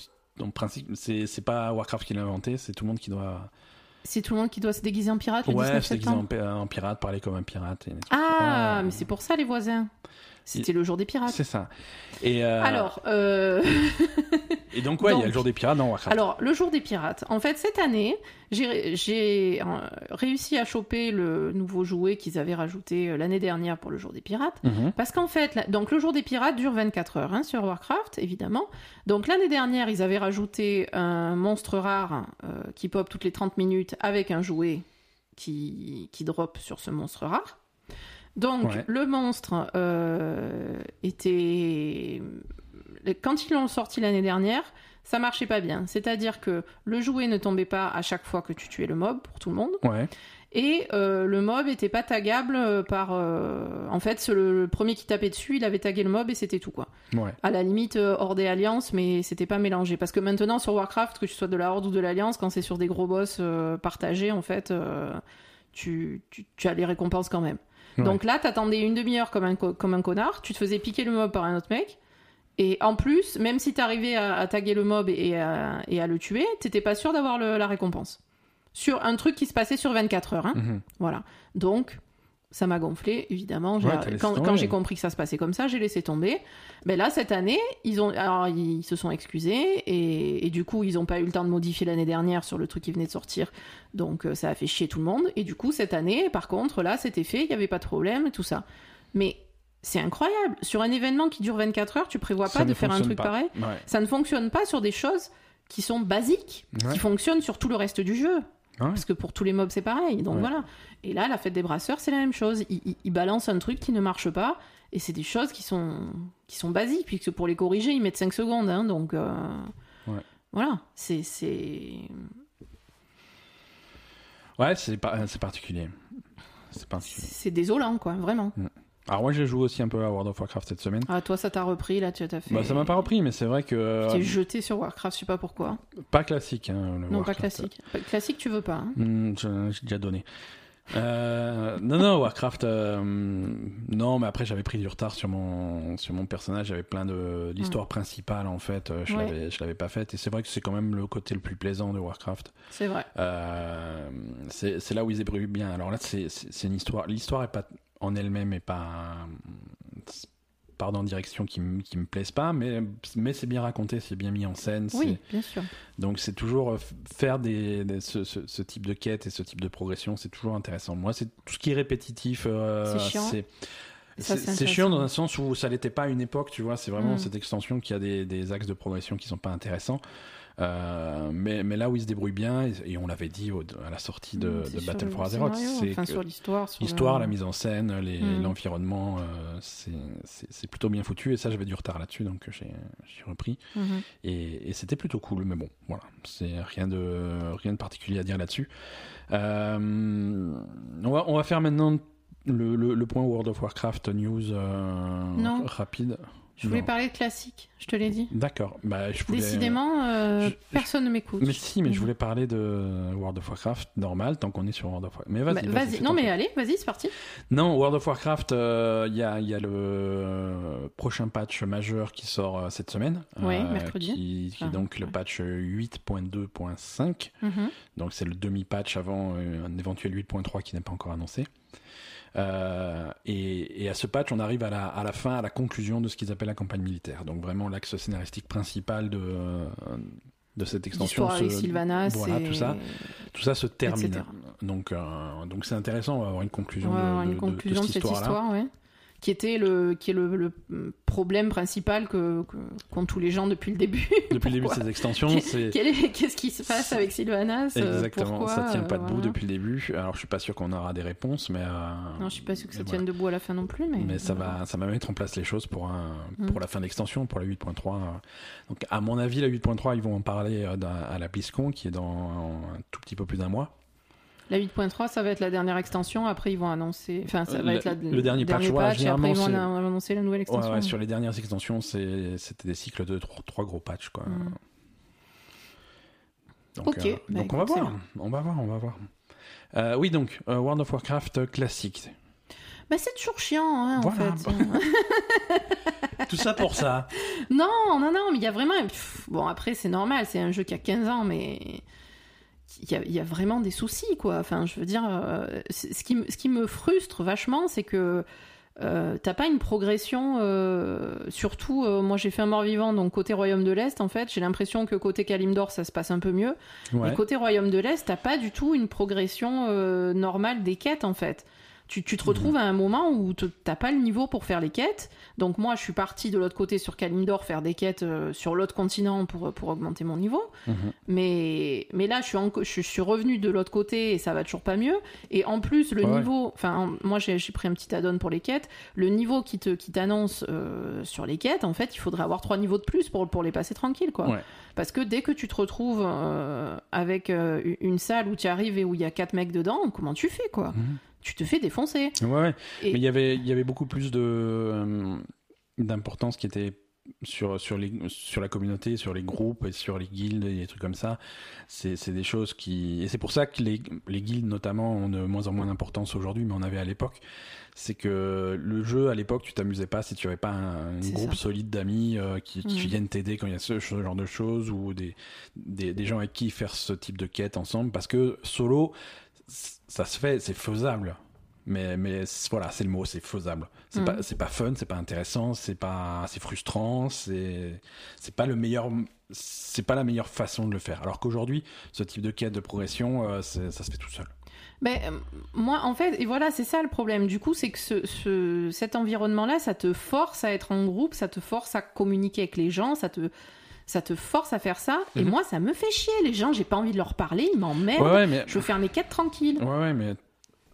en principe, c'est pas Warcraft qui l'a inventé, c'est tout le monde qui doit. C'est tout le monde qui doit se déguiser en pirate le ouais, 19 c'est déguisé en, septembre. pi- en pirate, parler comme un pirate. et. Ah, Ouais. mais c'est pour ça les voisins. C'était le jour des pirates. C'est ça. Et euh, Alors, euh... et donc ouais, il y a le jour des pirates dans Warcraft. Alors, le jour des pirates. En fait, cette année, j'ai euh, réussi à choper le nouveau jouet qu'ils avaient rajouté l'année dernière pour le jour des pirates. Mhm. Parce qu'en fait, la- donc le jour des pirates dure 24 heures hein, sur Warcraft, évidemment. Donc l'année dernière, ils avaient rajouté un monstre rare euh, qui pop toutes les 30 minutes avec un jouet qui, qui drop sur ce monstre rare. Donc Ouais. le monstre euh, était... Quand ils l'ont sorti l'année dernière, ça marchait pas bien. C'est-à-dire que le jouet ne tombait pas à chaque fois que tu tuais le mob pour tout le monde. Ouais. Et euh, le mob était pas tagable euh, par. euh, En fait, le, le premier qui tapait dessus, il avait tagué le mob et c'était tout quoi. Ouais. À la limite hors des alliances, mais c'était pas mélangé. Parce que maintenant sur Warcraft, que tu sois de la horde ou de l'alliance, quand c'est sur des gros boss euh, partagés, en fait, tu, tu, tu as les récompenses quand même. Ouais. Donc là, t'attendais une demi-heure comme un, co- comme un connard, tu te faisais piquer le mob par un autre mec. Et en plus, même si t'arrivais à, à taguer le mob et à, et à le tuer, t'étais pas sûr d'avoir la récompense. Sur un truc qui se passait sur 24 heures. Hein. Mhm. Voilà. Donc, ça m'a gonflé, évidemment. Ouais, quand j'ai compris que ça se passait comme ça, j'ai laissé tomber. Mais là, cette année, ils, ont, alors, ils se sont excusés et, et du coup, ils n'ont pas eu le temps de modifier l'année dernière sur le truc qui venait de sortir. Donc, euh, ça a fait chier tout le monde. Et du coup, cette année, par contre, là, c'était fait, il n'y avait pas de problème et tout ça. Mais c'est incroyable. Sur un événement qui dure 24 heures, tu prévois pas de faire un truc pas. pareil. Ouais. Ça ne fonctionne pas sur des choses qui sont basiques, Ouais. qui fonctionnent sur tout le reste du jeu. Ouais. Parce que pour tous les mobs, c'est pareil. Donc Ouais. voilà. Et là, la fête des brasseurs, c'est la même chose. Ils, ils- ils balancent un truc qui ne marche pas. Et c'est des choses qui sont, qui sont basiques, puisque pour les corriger, ils mettent 5 secondes. hein, donc euh, Ouais. voilà. C'est. Ouais, c'est pas, c'est particulier. C'est particulier. C'est désolant, quoi, vraiment. Alors moi, j'ai joué aussi un peu à World of Warcraft cette semaine. Ah, toi, ça t'a repris, là, tu as fait. Bah, ça m'a pas repris, mais c'est vrai que euh, Tu t'es jeté sur Warcraft, je sais pas pourquoi. pas classique. hein, le non, pas Warcraft. classique. Pas- Classique, tu veux pas. hein. Hmm, j'ai déjà donné. Euh, non, non, Warcraft. euh, non, mais après j'avais pris du retard sur mon sur mon personnage. J'avais plein de l'histoire principale en fait. euh, Je Ouais. l'avais je l'avais pas faite et c'est vrai que c'est quand même le côté le plus plaisant de Warcraft. C'est vrai. Euh, c'est là où ils évoluent bien. Alors là, c'est une histoire. L'histoire est pas en elle-même est pas part dans direction qui, me- qui me plaise pas, mais mais c'est bien raconté, c'est bien mis en scène. Oui, bien sûr. donc c'est toujours euh, faire des, des- ce, ce- ce type de quête et ce type de progression, c'est toujours intéressant. Moi, c'est tout ce qui est répétitif. euh, C'est chiant. C'est chiant dans un sens où ça l'était pas à une époque, tu vois. C'est vraiment Mm. cette extension qui a des, des axes de progression qui sont pas intéressants. Euh, mais, mais là où il se débrouille bien, et, et on l'avait dit au- à la sortie de, Mm, de Battle le for Azeroth, c'est enfin, sur l'histoire. la mise en scène, Mm. l'environnement, euh, c'est- plutôt bien foutu. Et ça, j'avais du retard là-dessus, donc j'ai repris. Mhm. Et, et c'était plutôt cool, mais bon, voilà, c'est rien de, rien de particulier à dire là-dessus. Euh, on, va, on va faire maintenant le, le- le point World of Warcraft news euh, rapide. Je voulais Non. parler de classique, je te l'ai dit. D'accord, bah, je voulais... Décidément, euh, je- personne ne m'écoute. Mais si, mais je Mhm. voulais parler de World of Warcraft normal, tant qu'on est sur World of Warcraft. Mais vas-y, Bah, Non, mais allez, vas-y, c'est parti. Non, World of Warcraft, euh, il y, a, il y a le euh, prochain patch majeur qui sort euh, cette semaine. Ouais, mercredi. Qui, qui est donc le patch 8.2.5. Mhm. Donc c'est le demi-patch avant euh, un éventuel 8.3 qui n'est pas encore annoncé. Euh, et, et à ce patch, on arrive à la, à la fin, à la conclusion de ce qu'ils appellent la campagne militaire. Donc vraiment l'axe scénaristique principal de, euh, de cette extension. L'histoire avec Sylvanas. voilà, et- tout ça. Tout ça se termine. Etc. Donc euh, donc c'est intéressant, on va avoir une conclusion Ouais, de, une de- conclusion de de, cette cette histoire-là. histoire, ouais. Qui était le, qui est le, le problème principal que, que- qu'ont tous les gens depuis le début. Depuis le début de Pourquoi cette extension, c'est Qu'est-ce qui se passe avec Sylvanas euh, exactement, pourquoi, ça tient pas euh, debout voilà. depuis le début. Alors je suis pas sûr qu'on aura des réponses, mais euh, Non, je suis pas sûr que ça tienne debout à la fin non plus, mais. Mais ça voilà. va, ça va mettre en place les choses pour, un, Mm. pour la fin d'extension, pour la 8.3. Donc, à mon avis, la 8.3, ils vont en parler euh, à la BlizzCon, qui est dans un tout petit peu plus d'un mois. La 8.3, ça va être la dernière extension. Après, ils vont annoncer. Enfin, ça Euh, va le- être la, le dernier patch, ouais, et après, ils vont annoncer la nouvelle extension. ouais, sur les dernières extensions, c'était des cycles de trois, trois gros patchs. Quoi. Mm. Donc, Ok, euh, bah, donc on va voir. On va voir, on va voir. Euh, oui, donc, euh, World of Warcraft classique. Bah, c'est toujours chiant, hein, en Voilà. fait. Tout ça pour ça. non, non, non, mais il y a vraiment. bon, après, c'est normal, c'est un jeu qui a 15 ans, mais. Il y, a, il y a vraiment des soucis, quoi. Enfin, je veux dire, euh, ce qui, me- ce qui me frustre vachement, c'est que euh, t'as pas une progression. euh, surtout, moi j'ai fait un mort-vivant, donc côté Royaume de l'Est, en fait, j'ai l'impression que côté Kalimdor, ça se passe un peu mieux. Ouais. Et côté Royaume de l'Est, t'as pas du tout une progression normale des quêtes en fait. Tu, tu te retrouves à un moment où t'as pas le niveau pour faire les quêtes. Donc moi, je suis partie de l'autre côté sur Kalimdor faire des quêtes euh, sur l'autre continent pour, pour augmenter mon niveau. Mhm. Mais, mais là, je suis, en- je, suis revenue de l'autre côté et ça va toujours pas mieux. Et en plus, le Ouais, niveau... Enfin, en- moi, j'ai pris un petit add-on pour les quêtes. Le niveau qui te qui t'annonce euh, sur les quêtes, en fait, il faudrait avoir trois niveaux de plus pour, pour les passer tranquille, quoi. Ouais. Parce que dès que tu te retrouves euh, avec une salle où tu arrives et où il y a quatre mecs dedans, comment tu fais, quoi? Mhm. Tu te fais défoncer. Ouais, ouais. Et- Mais il y avait, il y avait beaucoup plus de euh, d'importance qui était sur sur les sur la communauté, sur les groupes et sur les guildes et des trucs comme ça. C'est c'est des choses qui et c'est pour ça que les les guildes notamment ont de moins en moins d'importance aujourd'hui, mais on avait à l'époque. C'est que le jeu à l'époque, tu t'amusais pas si tu avais pas un, groupe ça. solide d'amis euh, qui, qui Mhm. viennent t'aider quand il y a ce, ce genre de choses ou des, des des gens avec qui faire ce type de quête ensemble parce que solo ça se fait, c'est faisable. Mais, mais voilà, c'est le mot, c'est faisable. C'est Mhm. pas, pas fun, c'est pas intéressant, c'est pas, c'est frustrant, c'est, c'est pas le meilleur, c'est pas la meilleure façon de le faire. Alors qu'aujourd'hui, ce type de quête de progression, euh, ça se fait tout seul. Ben, euh, moi, en fait, et voilà, c'est ça le problème. Du coup, c'est que ce, ce- cet environnement-là, ça te force à être en groupe, ça te force à communiquer avec les gens, ça te, ça te force à faire ça. Et Mhm. moi, ça me fait chier. Les gens, j'ai pas envie de leur parler, ils m'emmerdent. Ouais, ouais, mais, Je veux faire mes quêtes tranquilles. ouais, ouais, mais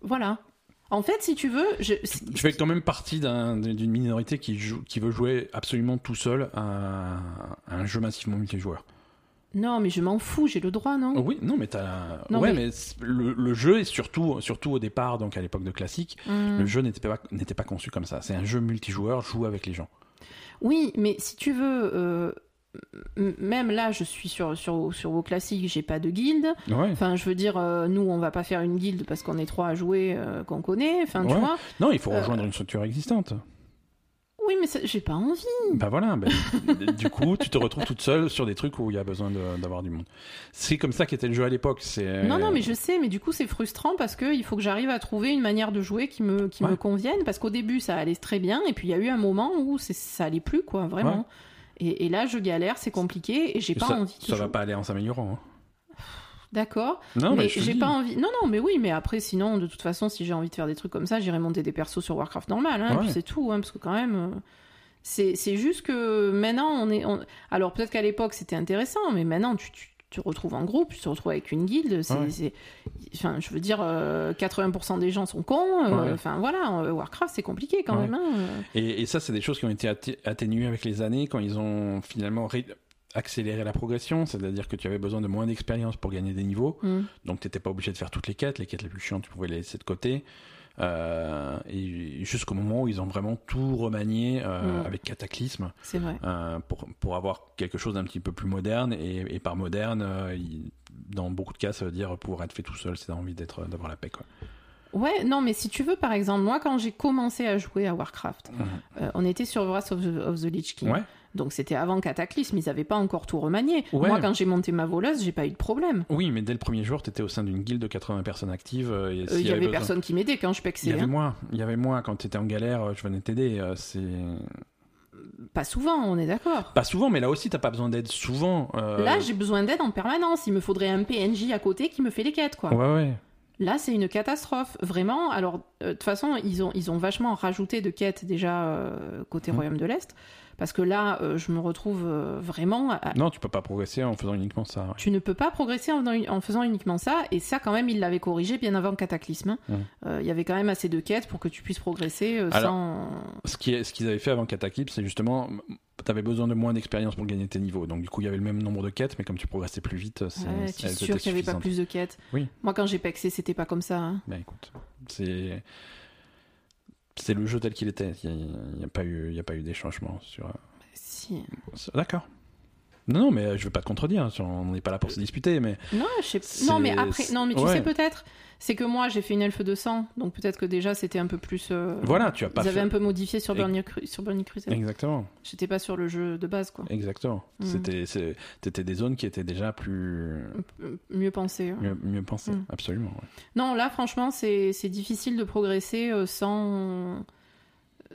Voilà. En fait, si tu veux, je... tu fais quand même partie d'un- d'une minorité qui joue, qui veut jouer absolument tout seul à, à un jeu massivement multijoueur. non, mais je m'en fous, j'ai le droit, non? Oui, non, mais t'as, ouais, mais- le, le jeu est surtout, surtout au départ, donc à l'époque de classique, Hmm. le jeu n'était pas, n'était pas conçu comme ça. C'est un jeu multijoueur, joue avec les gens. Oui, mais si tu veux, euh, même là, je suis sur, sur, sur vos classiques, j'ai pas de guilde. Ouais. Enfin, je veux dire, euh, nous, on va pas faire une guilde parce qu'on est trois à jouer, euh, qu'on connaît. Enfin, tu vois. Non, il faut Euh, rejoindre une structure existante. Oui, mais j'ai pas envie. Bah voilà, bah, du coup, tu te retrouves toute seule sur des trucs où il y a besoin d'avoir du monde. C'est comme ça qu'était le jeu à l'époque. C'est Non, non, mais je sais, mais du coup, c'est frustrant parce que il faut que j'arrive à trouver une manière de jouer qui me, qui Ouais. me convienne. Parce qu'au début, ça allait très bien, et puis il y a eu un moment où ça allait plus, quoi, vraiment. Et, et là, je galère, c'est compliqué, et j'ai pas ça, envie. de ça va pas aller en s'améliorant. hein. D'accord. Non, mais, j'ai pas envie. Non, non, mais oui, mais après, sinon, de toute façon, si j'ai envie de faire des trucs comme ça, j'irai monter des persos sur Warcraft normal, hein, Ouais. c'est tout, hein, parce que quand même, euh, C'est c'est juste que maintenant, on est. on- Alors peut-être qu'à l'époque c'était intéressant, mais maintenant tu, tu, tu retrouves en groupe, tu te retrouves avec une guilde. c'est Ouais. c'est- Enfin, je veux dire, euh, 80% des gens sont cons. euh, Ouais. Enfin voilà, euh, Warcraft c'est compliqué quand Ouais. même. hein. Et, et ça, c'est des choses qui ont été atté- atténuées avec les années quand ils ont finalement ré- accéléré la progression. C'est-à-dire que tu avais besoin de moins d'expérience pour gagner des niveaux. Mm. Donc, tu n'étais pas obligé de faire toutes les quêtes. Les quêtes les plus chiantes, tu pouvais les laisser de côté. Euh, et jusqu'au moment où ils ont vraiment tout remanié euh, Mm. avec Cataclysme C'est vrai. euh, pour, pour avoir quelque chose d'un petit peu plus moderne. Et, et par moderne, il- dans beaucoup de cas, ça veut dire pouvoir être fait tout seul as envie d'être, d'avoir la paix. Quoi. Ouais, non, mais si tu veux, par exemple, moi quand j'ai commencé à jouer à Warcraft, euh, on était sur Wrath of the, of the Lich King. Ouais. Donc c'était avant Cataclysme, ils n'avaient pas encore tout remanié. Ouais. Moi quand j'ai monté ma voleuse, j'ai pas eu de problème. Oui, mais dès le premier jour, tu étais au sein d'une guilde de 80 personnes actives. euh, Euh, Il y avait personne qui m'aidait quand je Il y pexais. avait hein. moi, il y avait moi quand tu étais en galère, euh, je venais t'aider. C'est Pas souvent, on est d'accord. pas souvent, mais là aussi t'as pas besoin d'aide souvent. euh, Là, j'ai besoin d'aide en permanence. Il me faudrait un PNJ à côté qui me fait les quêtes, quoi. Ouais, ouais. Là, c'est une catastrophe. Vraiment. Alors, euh, de toute façon, ils ont, ils ont vachement rajouté de quêtes déjà euh, côté Mhm. Royaume de l'Est. Parce que là, euh, je me retrouve euh, vraiment. à- Non, tu peux pas progresser en faisant uniquement ça. ouais. Tu ne peux pas progresser en, faisant- en faisant uniquement ça, et ça, quand même, ils l'avaient corrigé bien avant Cataclysme. hein. Euh, Il y avait quand même assez de quêtes pour que tu puisses progresser euh, Alors, sans. Ce qu'ils avaient fait avant Cataclysme, c'est justement, t'avais besoin de moins d'expérience pour gagner tes niveaux. Donc du coup, il y avait le même nombre de quêtes, mais comme tu progressais plus vite, c'est, Ouais, sûr qu'il n'y avait pas plus de quêtes? Oui. Moi, quand j'ai pexé, c'était pas comme ça. hein. Ben écoute, c'est c'est le jeu tel qu'il était. Il n'y a, pas eu, il y a pas eu des changements sur. euh, Si. sur- D'accord. Non, non, mais euh, je veux pas te contredire. hein, On n'est pas là pour se disputer, mais Non, je sais Non, mais après, non, mais tu ouais. sais peut-être, c'est que moi j'ai fait une elfe de sang, donc peut-être que déjà c'était un peu plus. euh, voilà, tu as pas Ils avaient fait. un peu modifié sur Et- Burning, Cru- sur Burning Crusade. Exactement. J'étais pas sur le jeu de base, quoi. Exactement. Mhm. C'était, t'étais des zones qui étaient déjà plus Mieux pensé. hein. mieux, mieux pensées. Mhm. Absolument. ouais. Non, là, franchement, c'est c'est difficile de progresser euh, sans.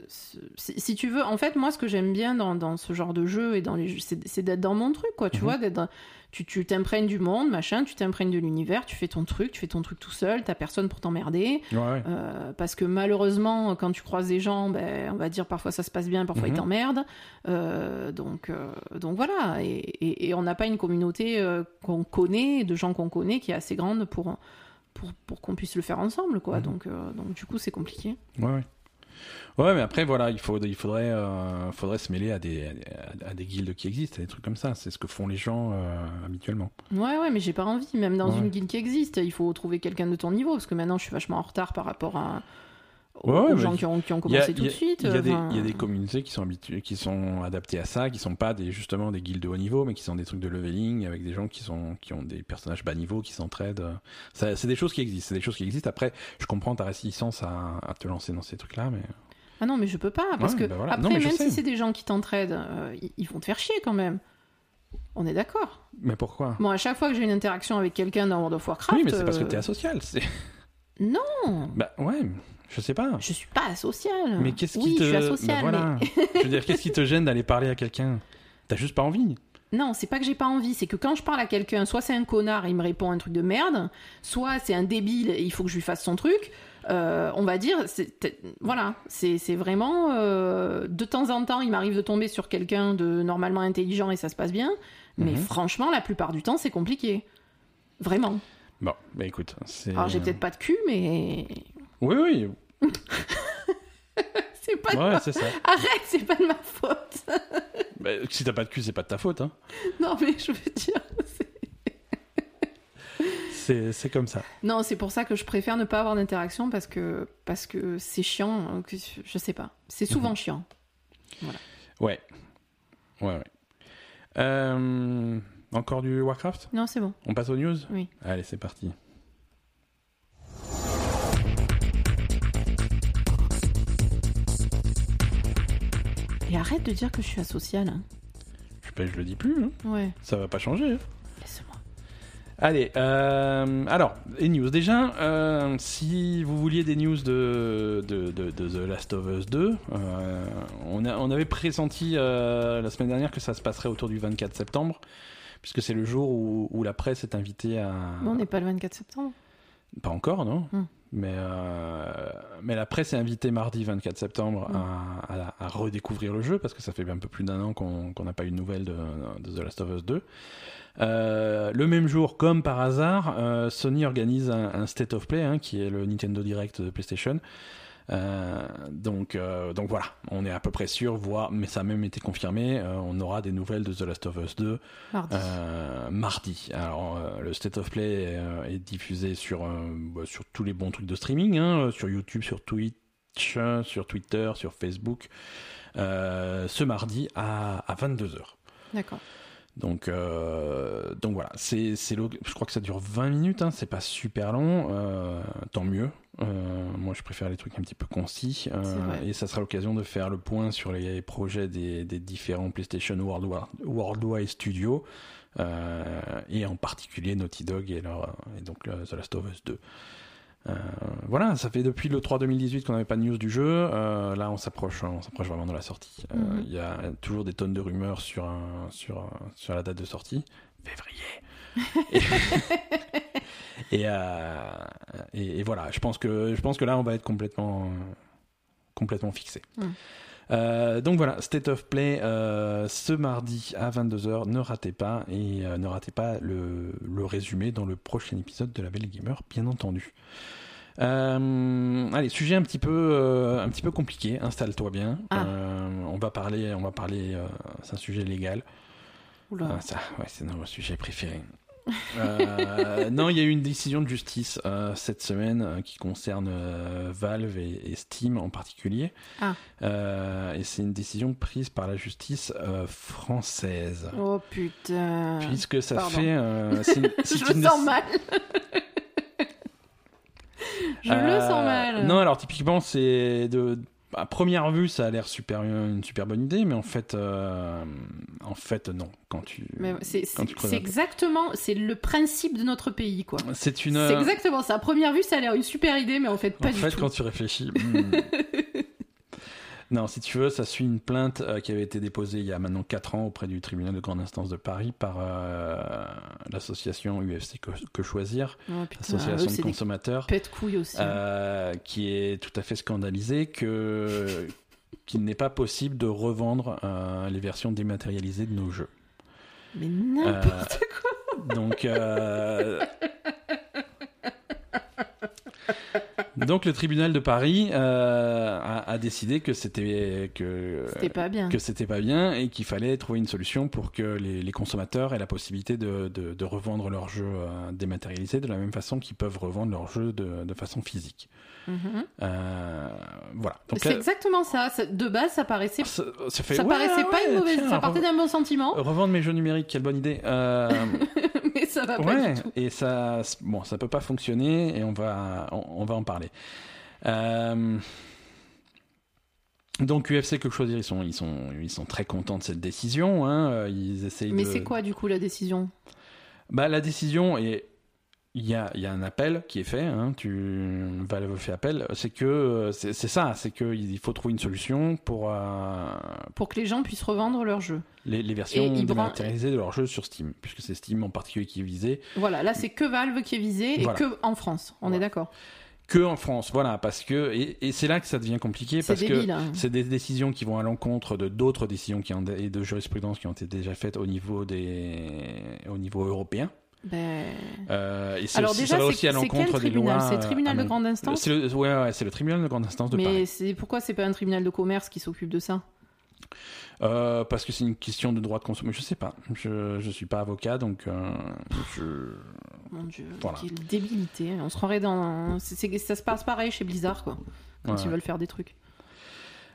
Si, si tu veux, en fait, moi, ce que j'aime bien dans, dans ce genre de jeu et dans les jeux, c'est d'être dans mon truc, quoi. Tu Mhm. vois, d'être tu t'imprègnes du monde, machin, tu t'imprègnes de l'univers, tu fais ton truc, tu fais ton truc tout seul, t'as personne pour t'emmerder. Ouais, ouais. Euh, parce que malheureusement, quand tu croises des gens, ben, on va dire parfois ça se passe bien, parfois Mhm. ils t'emmerdent. Euh, donc, euh, donc voilà. Et, et- et on n'a pas une communauté qu'on connaît, de gens qu'on connaît, qui est assez grande pour, pour, pour qu'on puisse le faire ensemble. Quoi. Mhm. Donc, donc du coup, c'est compliqué. Ouais, ouais. Ouais, mais après, voilà, il, faut, il faudrait, euh, faudrait se mêler à des, à, à des guildes qui existent, à des trucs comme ça. C'est ce que font les gens euh, habituellement. Ouais, ouais, mais j'ai pas envie. Même dans Ouais. une guilde qui existe, il faut trouver quelqu'un de ton niveau. Parce que maintenant, je suis vachement en retard par rapport à, aux, Ouais, aux gens qui ont, qui ont Il y a, commencé tout de suite. il y a des, enfin, il y a des communautés qui sont habituées, qui sont adaptées à ça, qui sont pas des, justement des guildes de haut niveau, mais qui sont des trucs de leveling avec des gens qui sont, qui ont des personnages bas niveau, qui s'entraident. C'est des choses qui existent. C'est des choses qui existent. Après, je comprends ta réticence à, à te lancer dans ces trucs-là, mais. Ah non, mais je peux pas, parce Ouais, que bah voilà. après, Non, même si c'est des gens qui t'entraident, euh, ils, ils vont te faire chier quand même. On est d'accord. Mais pourquoi? Bon, à chaque fois que j'ai une interaction avec quelqu'un dans World of Warcraft, Oui, mais c'est parce que euh, t'es asocial. Non, Bah ouais, je sais pas. je suis pas asocial. Mais qu'est-ce oui, qui te. je suis asocial, Bah voilà. je veux dire, qu'est-ce qui te gêne d'aller parler à quelqu'un? T'as juste pas envie. non, c'est pas que j'ai pas envie, c'est que quand je parle à quelqu'un, soit c'est un connard et il me répond un truc de merde, soit c'est un débile et il faut que je lui fasse son truc. Euh, on va dire, c'est- voilà, c'est c'est vraiment euh, de temps en temps, il m'arrive de tomber sur quelqu'un de normalement intelligent et ça se passe bien, mais Mhm. franchement, la plupart du temps, c'est compliqué, vraiment. Bon, bah écoute, c'est. Alors j'ai peut-être pas de cul, mais Oui, oui. c'est pas. de Ouais, ma- c'est ça. Arrête, c'est pas de ma faute. Si t'as pas de cul, c'est pas de ta faute. Hein. non, mais je veux dire. c'est- comme ça. Non, c'est pour ça que je préfère ne pas avoir d'interaction parce que parce que c'est chiant. que je sais pas. C'est souvent Mhm. chiant. Ouais. Ouais, ouais. Euh, encore du Warcraft? Non, c'est bon. On passe aux news? Oui. Allez, c'est parti. Et arrête de dire que je suis asociale. hein. Je, ben, je le dis plus, hein. Ouais, ça va pas changer. hein. laisse-moi. Allez, euh, alors, les news. Déjà, euh, si vous vouliez des news de, de, de- de The Last of Us 2, euh, on, a- on avait pressenti la semaine dernière que ça se passerait autour du 24 septembre, puisque c'est le jour où, où la presse est invitée à... Bon, on n'est pas le 24 septembre. Pas encore, non? Hmm. Mais, euh, mais la presse est invitée mardi 24 septembre à, redécouvrir le jeu parce que ça fait un peu plus d'un an qu'on n'a pas eu de nouvelles de, The Last of Us 2. Euh, le même jour, comme par hasard, euh, Sony organise un, un State of Play, hein, qui est le Nintendo Direct de PlayStation. Euh, donc, euh, donc voilà, on est à peu près sûr, voire, mais ça a même été confirmé, euh, on aura des nouvelles de The Last of Us 2 Mardi. mardi. Alors, le State of Play est diffusé sur, bah, sur tous les bons trucs de streaming, hein, sur YouTube, sur Twitch, sur Twitter, sur Facebook, euh, ce mardi à, à 22h. D'accord. Donc, euh, donc voilà, c'est, je crois que ça dure 20 minutes, hein, c'est pas super long, euh, tant mieux. Euh, moi, je préfère les trucs un petit peu concis, euh, et ça sera l'occasion de faire le point sur les projets des, des différents PlayStation Worldwide, Worldwide Studios, euh, et en particulier Naughty Dog et, leur, et donc le- The Last of Us 2. Euh, voilà, ça fait depuis le 3 2018 qu'on n'avait pas de news du jeu. Là, on s'approche, on s'approche vraiment de la sortie. Mhm. Il y a toujours des tonnes de rumeurs sur un- sur un- sur la date de sortie, février. Et, et, euh, et- et voilà, je pense que je pense que là, on va être complètement complètement fixé. Mhm. Euh, donc voilà, State of Play euh, ce mardi à 22h, ne ratez pas et euh, ne ratez pas le, le résumé dans le prochain épisode de La Belle Gamer, bien entendu. Allez, sujet un petit peu, un petit peu compliqué. Installe-toi bien. Ah. On va parler, on va parler. c'est un sujet légal. Ah, ça, ouais, c'est notre sujet préféré. Euh, non, il y a eu une décision de justice euh, cette semaine euh, qui concerne Valve et, et Steam en particulier. Ah. Et c'est une décision prise par la justice française. Oh putain. Puisque ça Pardon. fait. c'est Je une le sens mal. Je le sens mal. Non, alors typiquement, c'est de. À première vue, ça a l'air super, une super bonne idée, mais en fait, euh, en fait, non. Quand tu, Mais c'est exactement, c'est le principe de notre pays, quoi. c'est une. C'est exactement ça. À première vue, ça a l'air une super idée, mais en fait, pas en du fait, tout. quand tu réfléchis. hmm. non, si tu veux, ça suit une plainte euh, qui avait été déposée il y a maintenant 4 ans auprès du tribunal de grande instance de Paris par euh, l'association UFC que, Que Choisir, Oh, putain, association eux, de des consommateurs, pète couilles aussi. hein. euh, qui est tout à fait scandalisée que qu'il n'est pas possible de revendre les versions dématérialisées de nos jeux. Mais n'importe quoi. Donc, donc le tribunal de Paris euh, a, a décidé que c'était que C'était pas bien. que c'était pas bien et qu'il fallait trouver une solution pour que les, les consommateurs aient la possibilité de, de, de revendre leurs jeux euh, dématérialisés de la même façon qu'ils peuvent revendre leurs jeux de, de façon physique. Euh, voilà. C'est là, exactement ça. De base, ça paraissait, ça, ça fait ça ouais, paraissait pas une mauvaise. tiens, ça partait d'un bon sentiment, Revendre mes jeux numériques, quelle bonne idée. Euh, mais ça va pas Ouais, du tout. et ça, bon, ça peut pas fonctionner et on va, on, on va en parler. Euh, donc UFC que choisir, ils sont, ils sont, ils sont très contents de cette décision. Hein, ils essayent Mais de. c'est quoi du coup la décision? Bah la décision est, il y a, il y a un appel qui est fait. Hein, tu Valve fait appel. C'est que c'est ça, c'est que il faut trouver une solution pour euh, Pour que les gens puissent revendre leurs jeux. les, les versions dématérialisées de leurs jeux sur Steam, puisque c'est Steam en particulier qui est visé. Voilà, là c'est que Valve qui est visé et Voilà. que en France. On Voilà. est d'accord. Que en France, voilà, parce que et, et c'est là que ça devient compliqué parce que hein. c'est des décisions qui vont à l'encontre de d'autres décisions qui ont, et de jurisprudence qui ont été déjà faites au niveau des au niveau européen. Ben... Euh, et Alors déjà, ça va c'est aussi à l'encontre des lois. C'est le tribunal euh, de à grande instance C'est le, ouais, ouais, c'est le tribunal de grande instance de Mais Paris. pourquoi c'est pas un tribunal de commerce qui s'occupe de ça? Euh, parce que c'est une question de droit de consommation. Je sais pas. Je je suis pas avocat, donc euh, je. Mon dieu, Voilà. quelle débilité. On se croirait dans. ça se passe pareil chez Blizzard, quoi. Quand Ouais. ils veulent faire des trucs.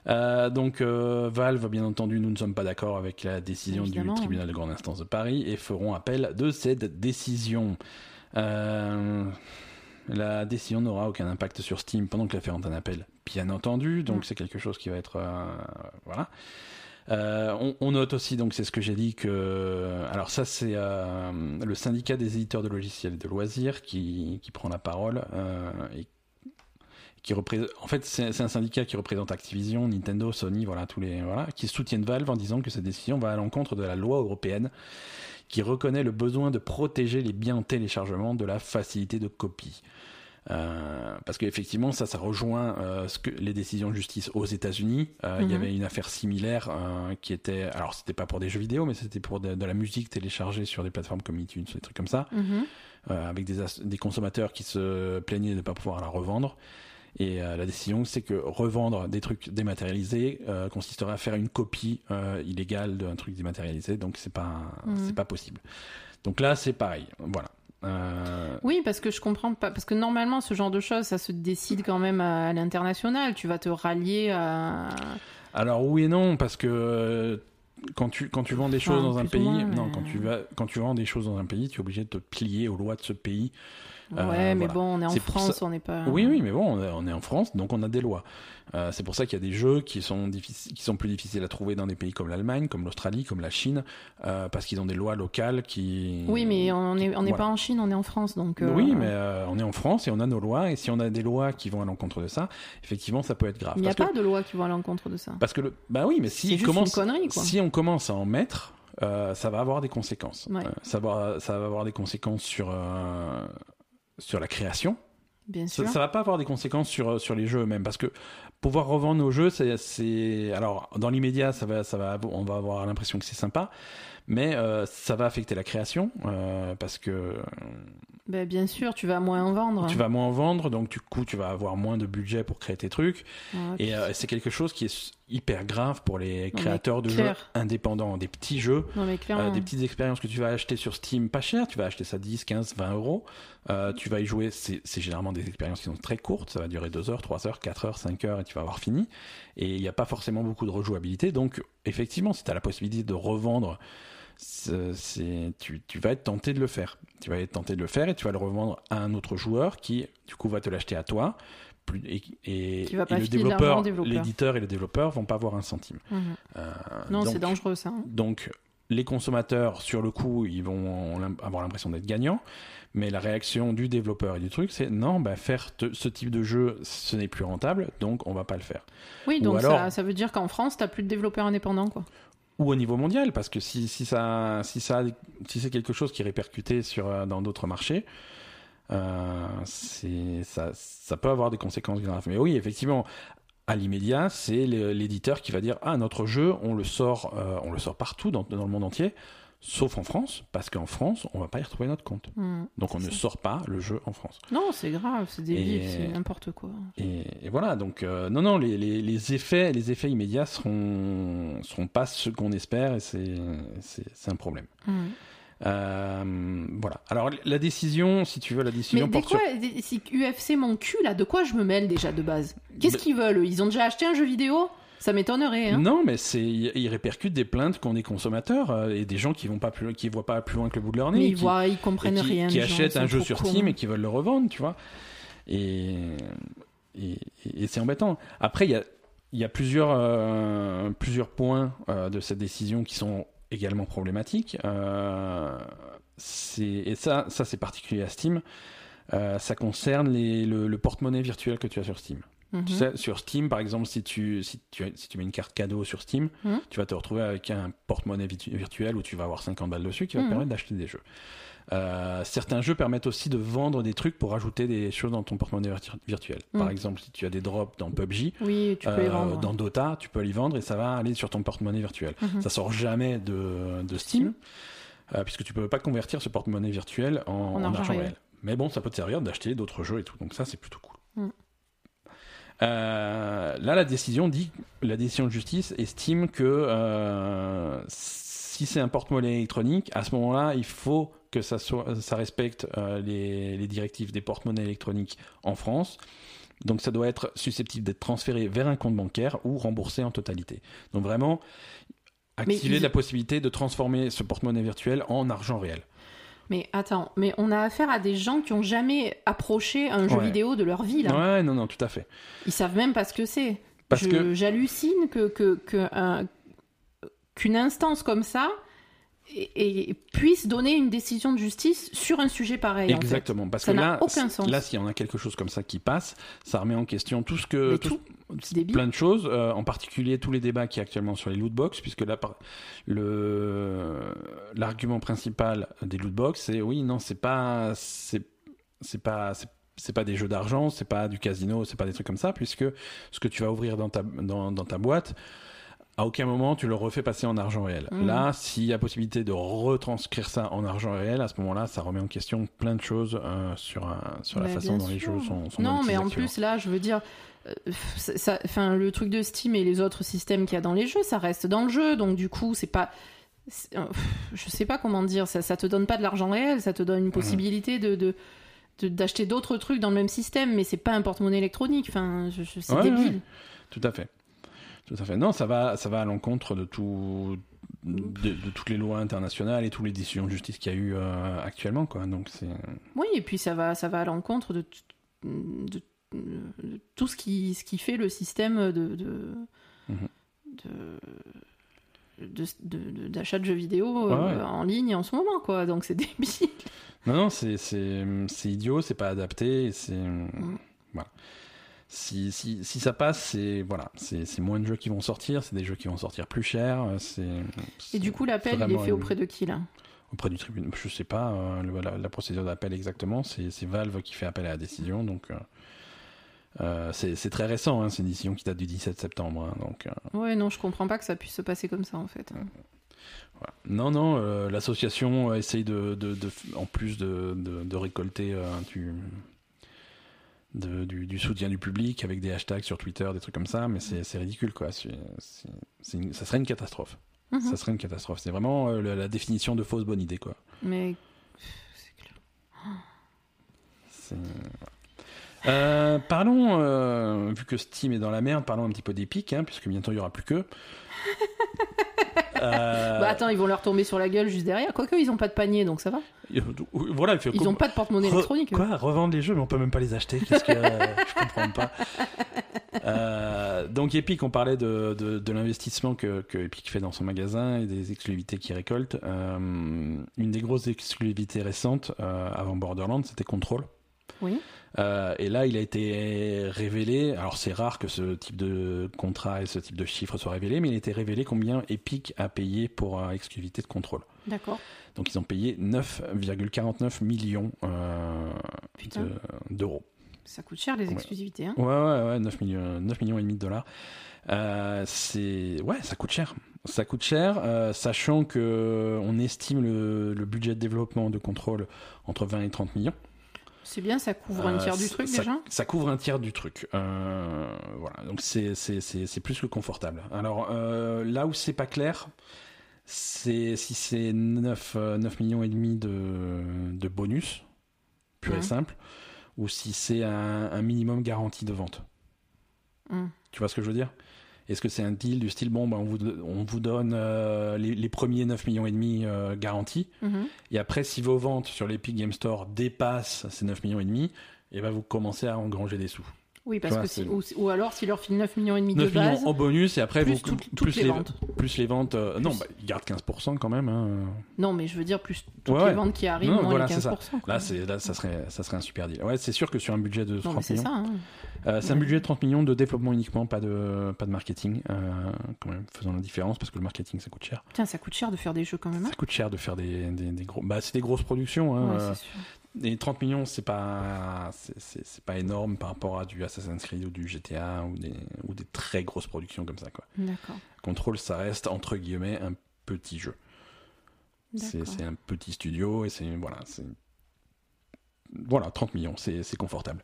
Euh, donc euh, Valve, bien entendu, nous ne sommes pas d'accord avec la décision Évidemment. du tribunal de grande instance de Paris et feront appel de cette décision. Euh, la décision n'aura aucun impact sur Steam pendant que l'affaire est en appel, bien entendu. Donc Mm. c'est quelque chose qui va être voilà. Euh, on, on note aussi, donc c'est ce que j'ai dit, que alors ça c'est euh, le syndicat des éditeurs de logiciels et de loisirs qui, qui prend la parole euh, et qui représente. En fait, c'est un syndicat qui représente Activision, Nintendo, Sony, voilà tous les voilà, qui soutiennent Valve en disant que cette décision va à l'encontre de la loi européenne qui reconnaît le besoin de protéger les biens en téléchargement de la facilité de copie. Euh, parce qu'effectivement, ça, ça rejoint euh, ce que les décisions de justice aux États-Unis. Euh, Il y Mhm. avait une affaire similaire qui était, alors c'était pas pour des jeux vidéo, mais c'était pour de, de la musique téléchargée sur des plateformes comme iTunes, des trucs comme ça, Mhm. avec des consommateurs qui se plaignaient de ne pas pouvoir la revendre. Et euh, la décision, c'est que revendre des trucs dématérialisés euh, consisterait à faire une copie euh, illégale d'un truc dématérialisé, donc c'est pas, Mhm. c'est pas possible. Donc là, c'est pareil. Voilà. Euh, Oui, parce que je comprends pas. Parce que normalement, ce genre de choses, ça se décide quand même à, à l'international. Tu vas te rallier à. Alors oui et non, parce que euh, quand tu, quand tu vends des choses Enfin, dans un pays, moins, non, quand tu, vas, quand tu vends des choses dans un pays, tu es obligé de te plier aux lois de ce pays. Ouais, Euh, mais voilà. bon, on est en France, ça- on n'est pas. Oui, oui, mais bon, on est, en France, donc on a des lois. Euh, c'est pour ça qu'il y a des jeux qui sont, difficiles, qui sont plus difficiles à trouver dans des pays comme l'Allemagne, comme l'Australie, comme la Chine, euh, parce qu'ils ont des lois locales qui... Oui, mais on n'est on n'est Voilà. pas en Chine, on est en France, donc. Oui, mais on est en France et on a nos lois, et si on a des lois qui vont à l'encontre de ça, effectivement, ça peut être grave. Il n'y a que- pas de loi qui va à l'encontre de ça. Parce que le... Bah oui, mais si commence... connerie, on commence à en mettre, euh, ça va avoir des conséquences. Ouais. Euh, ça, va, ça va avoir des conséquences sur, euh, sur la création. Bien Ça, sûr. ça va pas avoir des conséquences sur, sur les jeux eux-mêmes parce que pouvoir revendre nos jeux, c'est, alors dans l'immédiat, ça va, ça va, on va avoir l'impression que c'est sympa, mais euh, ça va affecter la création euh, parce que Ben, bien sûr, tu vas moins en vendre. tu vas moins en vendre, donc du coup tu vas avoir moins de budget pour créer tes trucs. Ouais, Et euh, c'est quelque chose qui est hyper grave pour les créateurs de clair. jeux indépendants, des petits jeux. Non, Euh, clairement. des petites expériences que tu vas acheter sur Steam pas cher, tu vas acheter ça 10, 15, 20 euros. Euh, tu vas y jouer, c'est généralement des expériences qui sont très courtes, ça va durer 2 heures, 3 heures, 4 heures, 5 heures et tu vas avoir fini. Et il n'y a pas forcément beaucoup de rejouabilité. Donc, effectivement, si tu as la possibilité de revendre, c'est- tu, tu vas être tenté de le faire. Tu vas être tenté de le faire et tu vas le revendre à un autre joueur qui, du coup, va te l'acheter à toi. Plus- Et, et- Qui va pas et le développeur, l'éditeur et le développeur vont pas avoir un centime. Mhm. Euh, Non, c'est dangereux, ça. hein. donc, les consommateurs, sur le coup, ils vont avoir l'impression d'être gagnants. Mais la réaction du développeur et du truc, c'est non, bah, faire te- ce type de jeu, ce n'est plus rentable, donc on va pas le faire. Oui, Ou donc alors- ça, ça veut dire qu'en France, t'as plus de développeurs indépendants, quoi. Ou au niveau mondial, parce que si, si, ça, si, ça, si c'est quelque chose qui est répercuté sur, euh, dans d'autres marchés, ça, ça peut avoir des conséquences graves. Mais oui, effectivement, à l'immédiat, c'est l'éditeur qui va dire Ah, notre jeu, on le sort, euh, on le sort partout dans, dans le monde entier, sauf en France, parce qu'en France, on va pas y retrouver notre compte. Mhm. Donc on ne sort pas le jeu en France. Non, c'est grave, c'est débile, c'est n'importe quoi. Et, et voilà, donc euh, non, non, les, les, les effets, les effets immédiats seront, seront pas ceux qu'on espère et c'est, un problème. Mhm. Euh, voilà. Alors la décision, si tu veux, la Mais décision des porte quoi, sur. des- si UFC mon cul, là, de quoi je me mêle déjà de base? Qu'est-ce Mais- qu'ils veulent Ils ont déjà acheté un jeu vidéo? Ça m'étonnerait, hein Non, mais c'est, ils répercutent des plaintes qu'on est consommateurs euh, et des gens qui vont pas plus, qui voient pas plus loin que le bout de leur nez. Mais ils qui- voient, ils comprennent qui, rien. qui achètent un jeu sur. Steam et qui veulent le revendre, tu vois. Et, et, et c'est embêtant. Après, il y a, il y a plusieurs, euh, plusieurs points euh, de cette décision qui sont également problématiques. Euh, et ça, ça c'est particulier à Steam. Euh, ça concerne les, le, le porte-monnaie virtuel que tu as sur Steam. Mhm. Tu sais, sur Steam, par exemple, si tu, si, tu, si tu mets une carte cadeau sur Steam, Mhm. tu vas te retrouver avec un porte-monnaie virtu- virtuel où tu vas avoir 50 balles dessus qui va te Mhm. permettre d'acheter des jeux. Euh, certains jeux permettent aussi de vendre des trucs pour ajouter des choses dans ton porte-monnaie virtu- virtuel. Par Mhm. exemple, si tu as des drops dans PUBG, Oui, tu peux les euh, vendre. dans Dota, tu peux les vendre et ça va aller sur ton porte-monnaie virtuel. Mhm. Ça sort jamais de, de Steam, euh, puisque tu peux pas convertir ce porte-monnaie virtuel en, en argent argent, réel. réel. Mais bon, ça peut te servir d'acheter d'autres jeux et tout. Donc ça, c'est plutôt cool. Mm. Euh, là, la décision dit, la décision de justice estime que euh, si c'est un porte-monnaie électronique, à ce moment-là, il faut que ça, soit, ça respecte euh, les, les directives des porte-monnaies électroniques en France. Donc ça doit être susceptible d'être transféré vers un compte bancaire ou remboursé en totalité. Donc vraiment, activer ils- la possibilité de transformer ce porte-monnaie virtuel en argent réel. Mais attends, mais on a affaire à des gens qui ont jamais approché un jeu Ouais. vidéo de leur vie, là. Ouais, non, non, tout à fait. Ils savent même pas ce que c'est. Parce Je- que J'hallucine que, que, un- qu'une instance comme ça et, et puisse donner une décision de justice sur un sujet pareil. en fait. Exactement, parce Ça que là, aucun sens. là, s'il y en a quelque chose comme ça qui passe, ça remet en question tout ce que, tout- plein de choses, euh, en particulier tous les débats qui y a actuellement sur les loot box, puisque là, le l'argument principal des loot box, c'est oui, non, c'est pas, c'est pas, c'est c'est pas des jeux d'argent, c'est pas du casino, c'est pas des trucs comme ça, puisque ce que tu vas ouvrir dans ta, dans, dans ta boîte, à aucun moment tu le refais passer en argent réel. Mhm. Là, s'il y a possibilité de retranscrire ça en argent réel, à ce moment-là, ça remet en question plein de choses euh, sur, un- sur la façon dont les jeux sont, sont Non, mais en plus, là, je veux dire, euh, ça- enfin, le truc de Steam et les autres systèmes qu'il y a dans les jeux, ça reste dans le jeu, donc du coup, c'est pas. euh, Je sais pas comment dire, ça, ça te donne pas de l'argent réel, ça te donne une possibilité de. de de- d'acheter d'autres trucs dans le même système, mais c'est pas un porte-monnaie électronique. Enfin, je, je- c'est Ouais, débile. ouais. Tout à fait. Tout à fait. Non, ça va, ça va à l'encontre de tout, de, de toutes les lois internationales et toutes les décisions de justice qu'il y a eu euh, actuellement, quoi. Donc c'est. Oui, et puis ça va, ça va à l'encontre de, t- de, de tout ce qui, ce qui fait le système de, de, Mhm. de- de- de- de- d'achat de, jeux vidéo euh, Ouais, en ligne en ce moment, quoi. Donc c'est débile. Non, non, c'est, idiot, c'est pas adapté, c'est. Mm. Voilà. Si, si, si ça passe, c'est voilà, c'est, moins de jeux qui vont sortir, c'est des jeux qui vont sortir plus cher, c'est. Et du coup, l'appel, il est fait auprès de qui, là? Auprès du tribunal. Je sais pas euh, le- la, la procédure d'appel exactement. C'est, Valve qui fait appel à la décision, donc. euh, euh, c'est, très récent, hein, c'est une décision qui date du 17 septembre. hein, donc, euh, Ouais, non, je comprends pas que ça puisse se passer comme ça, en fait. voilà. Non, non, euh, l'association essaye de, de, de- en plus de, de, récolter euh, du, de- du, du soutien du public avec des hashtags sur Twitter, des trucs comme ça, mais c'est, ridicule, quoi. Une- ça serait une catastrophe. Mhm. Ça serait une catastrophe. C'est vraiment euh, la, la définition de fausse bonne idée, quoi. Mais. C'est clair. Euh, parlons, euh, vu que Steam est dans la merde, parlons un petit peu d'Epic, hein, puisque bientôt il n'y aura plus que. Euh, Bah attends, ils vont leur tomber sur la gueule juste derrière. Quoique, ils ont pas de panier, donc ça va. voilà, il fait Ils comme- ont pas de porte-monnaie Re- électronique. Quoi Revendre les jeux, mais on peut même pas les acheter. Qu'est-ce que je comprends pas. Euh, donc Epic, on parlait de, de, de l'investissement que, que Epic fait dans son magasin et des exclusivités qu'il récolte. Euh, une des grosses exclusivités récentes euh, avant Borderlands, c'était Control. Oui. Euh, et là, il a été révélé. Alors, c'est rare que ce type de contrat et ce type de chiffres soient révélés, mais il a été révélé combien Epic a payé pour euh, exclusivité de contrôle. D'accord. Donc, ils ont payé 9,49 millions euh, d'euros. Ça coûte cher, les exclusivités. Hein. Ouais, ouais, ouais, 9 millions, 9 millions et demi de dollars. Euh, c'est ouais, ça coûte cher. Ça coûte cher, euh, sachant que on estime le, le budget de développement de contrôle entre 20 et 30 millions. C'est bien, ça couvre un Euh, tiers du truc ça, déjà? Ça couvre un tiers du truc. Euh, voilà, donc c'est plus que confortable. Alors euh, là où c'est pas clair, c'est si c'est 9, euh, 9 millions et demi de, de bonus, pur Ouais. et simple, ou si c'est un, un minimum garanti de vente. Hum. Tu vois ce que je veux dire? Est-ce que c'est un deal du style, bon, bah, on, vous, on vous donne euh, les, les premiers 9 millions et demi euh, garantis, Mhm. et après, si vos ventes sur l'Epic Game Store dépassent ces 9 millions et demi, et ben vous commencez à engranger des sous. Oui, parce vois, que si, ou, ou alors s'il leur file 9 millions et demi de 9 millions base, en bonus et après plus vous plus les ventes. plus les ventes euh, non bah, ils gardent 15% quand même hein. Non, mais je veux dire plus toutes Ouais, les ouais. ventes qui arrivent, Non, moins voilà, les c'est ça. 15%. quoi. là ça serait ça serait un super deal ouais c'est sûr que sur un budget de Non, 30 mais c'est millions ça. hein. Euh, c'est un budget de 30 millions de développement uniquement pas de pas de marketing euh, quand même faisant la différence parce que le marketing ça coûte cher Putain, ça coûte cher de faire des jeux quand même. hein. ça coûte cher de faire des, des, des gros bah c'est des grosses productions hein, Ouais, euh, c'est sûr. Et 30 millions, c'est pas, c'est- pas énorme par rapport à du Assassin's Creed ou du GTA ou des, ou des très grosses productions comme ça, quoi. D'accord. Control, ça reste entre guillemets un petit jeu. C'est un petit studio et c'est, voilà, c'est. Voilà, 30 millions, c'est confortable.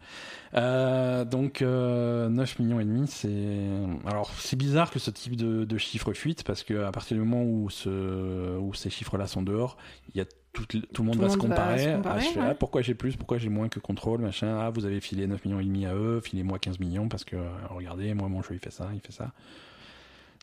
Euh, donc, euh, 9 millions et demi, c'est. Alors, c'est bizarre que ce type de, de chiffre fuite parce que à partir du moment où, ce, où ces chiffres-là sont dehors, il y a tout, le- tout le monde va se va comparer. Ah, fais, ah, pourquoi j'ai plus, pourquoi j'ai moins que contrôle, machin? Ah, vous avez filé 9 millions et demi à eux, filez-moi 15 millions parce que, euh, regardez, moi, mon jeu, il fait ça, il fait ça.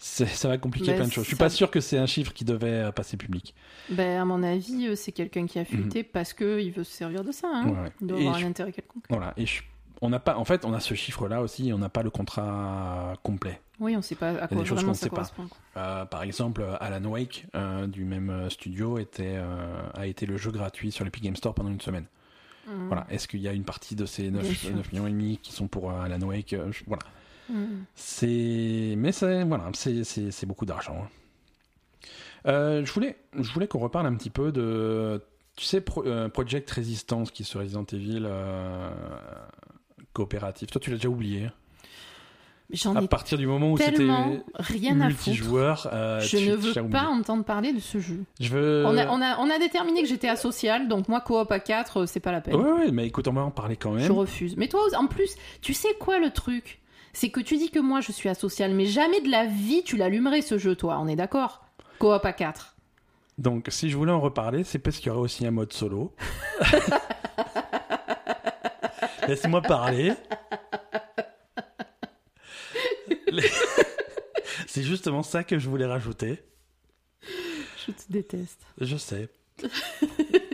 Ça va compliquer Mais plein de choses. Je suis ça- pas sûr que c'est un chiffre qui devait euh, passer public. Ben, à mon avis, euh, c'est quelqu'un qui a fuité parce qu'il veut se servir de ça. Hein. Mhm. Ouais, ouais. Il doit Et avoir je- un intérêt quelconque. Voilà. Et je- on n'a pas, en fait, on a ce chiffre-là aussi, on n'a pas le contrat complet. Oui, on sait pas à quoi des choses qu'on sait pas. Euh, par exemple, Alan Wake euh, du même studio était, euh, a été le jeu gratuit sur l'Epic Game Store pendant une semaine. Mhm. Voilà. Est-ce qu'il y a une partie de ces 9, Bien sûr. 9 millions et demi qui sont pour Alan Wake Voilà. C'est, mais c'est voilà, c'est, beaucoup d'argent. hein. Euh, je voulais, je voulais qu'on reparle un petit peu de Tu sais, Pro- euh, Project Resistance, qui est sur Resident Evil euh, coopératif. Toi, tu l'as déjà oublié. J'en À ai partir du moment où c'était rien à multijoueur, euh, Je tu- ne veux pas entendre parler de ce jeu. Je veux. On, a, on, a, on a déterminé que j'étais asocial, donc moi, coop à 4, c'est pas la peine. Ouais, ouais, mais écoute, on va en parler quand même. Je refuse. Mais toi, en plus, tu sais quoi le truc? C'est que tu dis que moi, je suis asocial, mais jamais de la vie tu l'allumerais ce jeu, toi. On est d'accord? Coop à 4. Donc, si je voulais en reparler, c'est parce qu'il y aurait aussi un mode solo. Laisse-moi parler. Les- C'est justement ça que je voulais rajouter. Je te déteste. Je sais.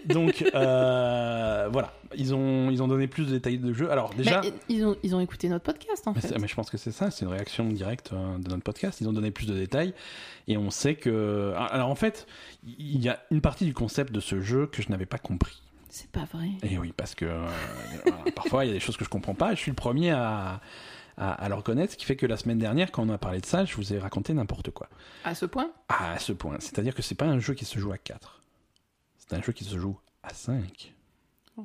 Donc, euh, voilà. Ils ont, ils ont donné plus de détails de jeu. Alors, déjà. Ils, ont, ils ont écouté notre podcast, en Mais, fait. c'est- mais je pense que c'est ça, c'est une réaction directe euh, de notre podcast. Ils ont donné plus de détails et on sait que. ah, Alors en fait, il y a une partie du concept de ce jeu que je n'avais pas compris. C'est pas vrai. Et oui, parce que euh, parfois il y a des choses que je comprends pas je suis le premier à, à, à le reconnaître, ce qui fait que la semaine dernière, quand on a parlé de ça, je vous ai raconté n'importe quoi. À ce point? À ce point. C'est-à-dire que c'est pas un jeu qui se joue à 4. C'est un jeu qui se joue à 5.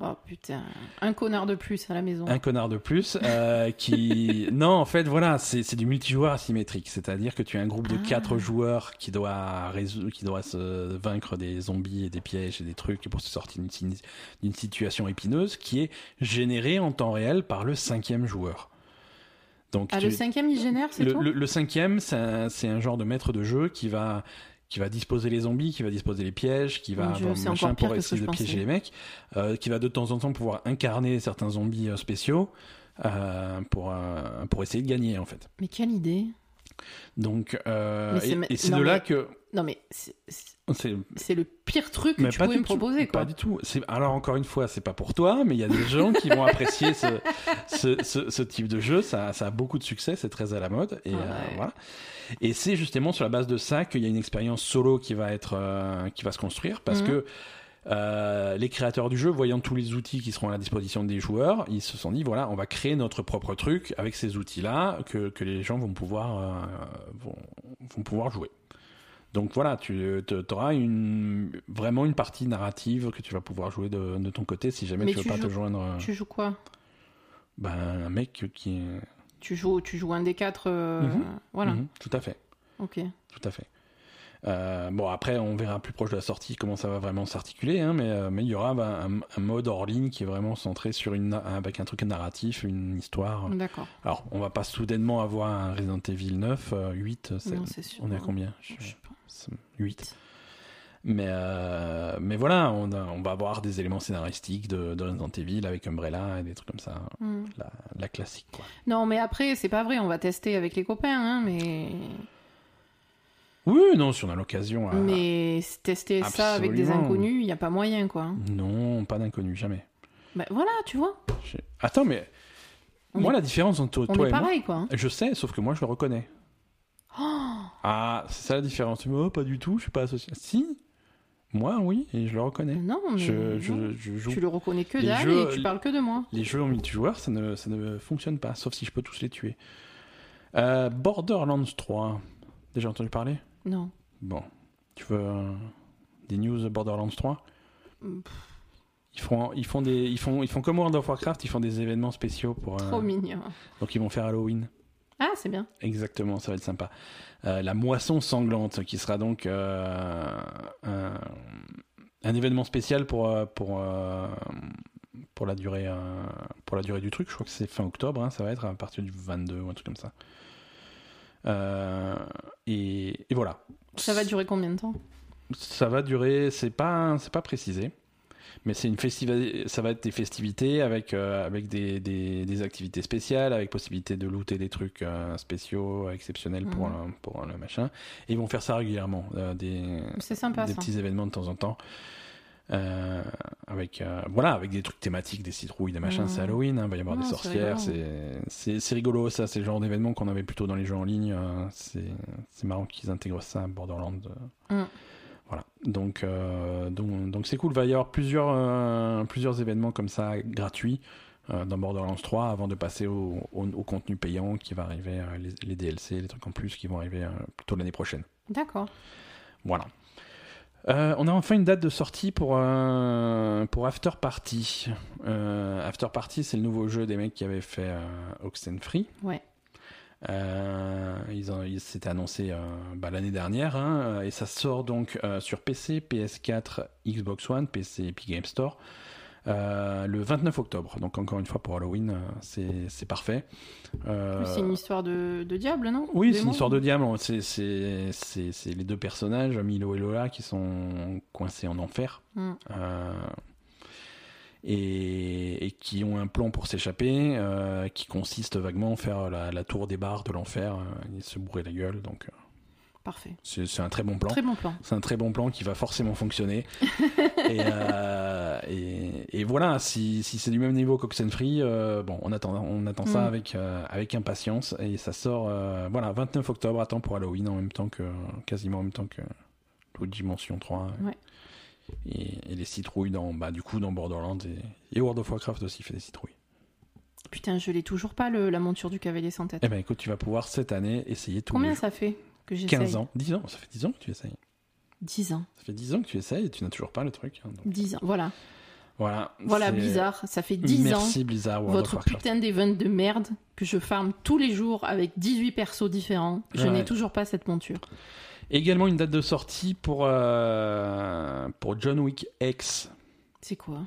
Oh putain. Un connard de plus à la maison. Un connard de plus euh, qui... Non, en fait, voilà, c'est du multijoueur asymétrique. C'est-à-dire que tu as un groupe de Ah. quatre joueurs qui doit, résoudre, qui doit se vaincre des zombies et des pièges et des trucs pour se sortir d'une si- d'une situation épineuse qui est générée en temps réel par le cinquième joueur. Donc, Ah, tu- le cinquième, il génère, c'est le, le- le cinquième, c'est un, c'est un genre de maître de jeu qui va, qui va disposer les zombies, qui va disposer les pièges, qui va Dieu, machin pour essayer de piéger les mecs, euh, qui va de temps en temps pouvoir incarner certains zombies euh, spéciaux euh, pour, pour essayer de gagner en fait. Mais quelle idée Donc, euh, et, c'est de là que Non, mais c'est- le pire truc que mais tu pouvais me proposer, quoi. Pas du tout. Alors encore une fois, c'est pas pour toi, mais il y a des gens qui vont apprécier ce, ce, ce- ce type de jeu. Ça, ça a beaucoup de succès, c'est très à la mode. Et Ouais. euh, voilà. Et c'est justement sur la base de ça qu'il y a une expérience solo qui va être, euh, qui va se construire, parce Mhm. que euh, les créateurs du jeu, voyant tous les outils qui seront à la disposition des joueurs, ils se sont dit voilà, on va créer notre propre truc avec ces outils-là que, que les gens vont pouvoir vont, vont pouvoir jouer. Donc voilà, tu auras une, vraiment une partie narrative que tu vas pouvoir jouer de, de ton côté si jamais Mais tu veux tu pas te joindre euh, Tu joues quoi? Ben, un mec qui tu joues, tu joues un des quatre. euh, Mhm. Voilà, Mhm, tout à fait, ok. tout à fait. Euh, bon après on verra plus proche de la sortie comment ça va vraiment s'articuler, hein, mais euh, mais il y aura un, un mode hors ligne qui est vraiment centré sur une avec un truc narratif, une histoire. D'accord. Alors on va pas soudainement avoir un Resident Evil 9, euh, 8, c'est- Non, c'est sûr. on est à combien? Je sais pas. C'est 8. Mais, euh, mais voilà, on, a- on va avoir des éléments scénaristiques de, de Resident Evil avec Umbrella et des trucs comme ça. Hmm. La, la classique, quoi. Non, mais après, c'est pas vrai, on va tester avec les copains, hein, mais... Oui, non, si on a l'occasion. à- Mais tester ça avec des inconnus, il n'y a pas moyen, quoi. Non, pas d'inconnu, jamais. Bah, voilà, tu vois. Attends, mais On moi, est- la différence entre On toi est et moi, pareil, quoi. je sais, sauf que moi, je le reconnais. Oh Ah, c'est ça la différence. Tu me dis, oh, pas du tout, je suis pas associé. Si, moi, oui, et je le reconnais. non, mais Je, non. je, je joue tu le reconnais que dalle jeux- et tu parles que de moi. Les jeux en multijoueur, ça ne, ça ne fonctionne pas, sauf si je peux tous les tuer. Euh, Borderlands 3, déjà entendu parler? Non. Bon, tu veux euh, des news de Borderlands 3 Mm, ils font, ils, font des, ils, font, ils font comme World of Warcraft, ils font des événements spéciaux pour... euh, Trop mignon. donc ils vont faire Halloween. Ah, c'est bien. Exactement, ça va être sympa. Euh, la moisson sanglante, qui sera donc euh, un, un événement spécial pour, euh, pour, pour, la durée, pour la durée du truc. Je crois que c'est fin octobre, hein, ça va être à partir du 22 ou un truc comme ça. Euh, et, et voilà. Ça va durer combien de temps? Ça va durer, c'est pas, c'est pas précisé. Mais c'est une festival, ça va être des festivités avec, euh, avec des, des, des activités spéciales, avec possibilité de looter des trucs euh, spéciaux, exceptionnels pour, Mhm. le, pour le machin. Et ils vont faire ça régulièrement, euh, des, sympa, des ça. petits événements de temps en temps. Euh, avec, voilà, avec des trucs thématiques, des citrouilles, des machins, Mhm. c'est Halloween, hein, il va y avoir des sorcières, c'est rigolo ça, c'est le genre d'événement qu'on avait plutôt dans les jeux en ligne, c'est marrant qu'ils intègrent ça à Borderlands. euh. Donc euh, donc donc c'est cool. Il va y avoir plusieurs euh, plusieurs événements comme ça gratuits euh, dans Borderlands 3 avant de passer au, au, au contenu payant qui va arriver, les, les DLC, les trucs en plus qui vont arriver plutôt l'année prochaine. D'accord. Voilà. On a enfin une date de sortie pour, pour After Party. After Party, c'est le nouveau jeu des mecs qui avaient fait Oxenfree. Ouais. Euh, ils ont, ils s'étaient annoncé euh, bah, l'année dernière hein, et ça sort donc euh, sur PC, PS4, Xbox One, PC Epic Game Store euh, le 29 octobre. Donc encore une fois pour Halloween, euh, c'est, parfait. Euh, C'est une histoire de, de diable, non? Oui, c'est une histoire de diable. C'est les deux personnages, Milo et Lola, qui sont coincés en enfer. Hmm. Et, et qui ont un plan pour s'échapper, euh, qui consiste vaguement à faire la, la tour des barres de l'enfer euh, et se bourrer la gueule. Donc euh, Parfait. c'est, un très bon plan. Très bon plan. C'est un très bon plan qui va forcément fonctionner. et, euh, et, et voilà, si, si c'est du même niveau qu'Oxenfree, euh, bon, on attend, on attend ça Mm. avec, euh, avec impatience. Et ça sort, voilà, 29 octobre, à temps pour Halloween, en même temps que, quasiment en même temps que Dimension 3. Ouais. Et, et les citrouilles dans, bah, du coup, dans Borderlands. Et, et World of Warcraft aussi fait des citrouilles. Putain, je l'ai toujours pas, le, la monture du cavalier sans tête. Eh ben écoute, tu vas pouvoir cette année essayer tout Combien ça fait que j'essaye 15 ans. 10 ans, ça fait 10 ans que tu essayes. 10 ans. Ça fait 10 ans que tu essayes et tu n'as toujours pas le truc. hein, donc. 10 ans, voilà. Voilà. Voilà, Blizzard, ça fait 10 ans. Merci Blizzard World Votre putain d'event de merde que je farme tous les jours avec 18 persos différents. Je Ouais. n'ai toujours pas cette monture. Également une date de sortie pour, euh, pour John Wick X. C'est quoi?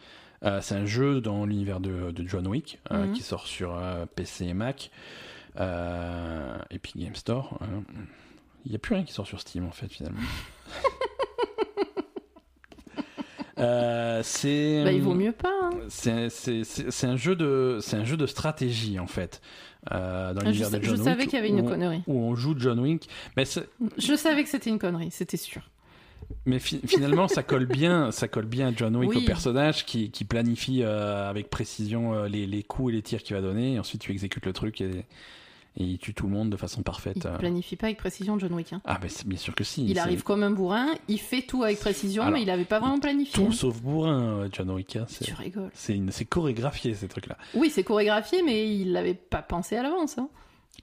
Euh, c'est un jeu dans l'univers de, de John Wick euh, Mhm. qui sort sur PC et Mac, Epic Game Store. hein. Il n'y a plus rien qui sort sur Steam en fait finalement. Euh, c'est Bah, il vaut mieux pas. hein. c'est un jeu de c'est un jeu de stratégie en fait euh, dans Je, l'univers de je John Wick savais qu'il y avait une où on- connerie. où on joue John Wick mais Je savais que c'était une connerie, c'était sûr. Mais fi- finalement, ça colle bien, ça colle bien à John Wick Oui. au personnage qui, qui planifie euh, avec précision euh, les, les coups et les tirs qu'il va donner. Et ensuite, tu exécutes le truc et, et il tue tout le monde de façon parfaite. Il euh. planifie pas avec précision John Wick. hein. Ah, c'est bien sûr que si. Il arrive comme un bourrin, il fait tout avec précision, Alors, mais il avait pas vraiment planifié. tout hein. sauf bourrin, John Wick. hein. Tu rigoles. c'est une- chorégraphié ces trucs-là. Oui, c'est chorégraphié, mais il l'avait pas pensé à l'avance. hein.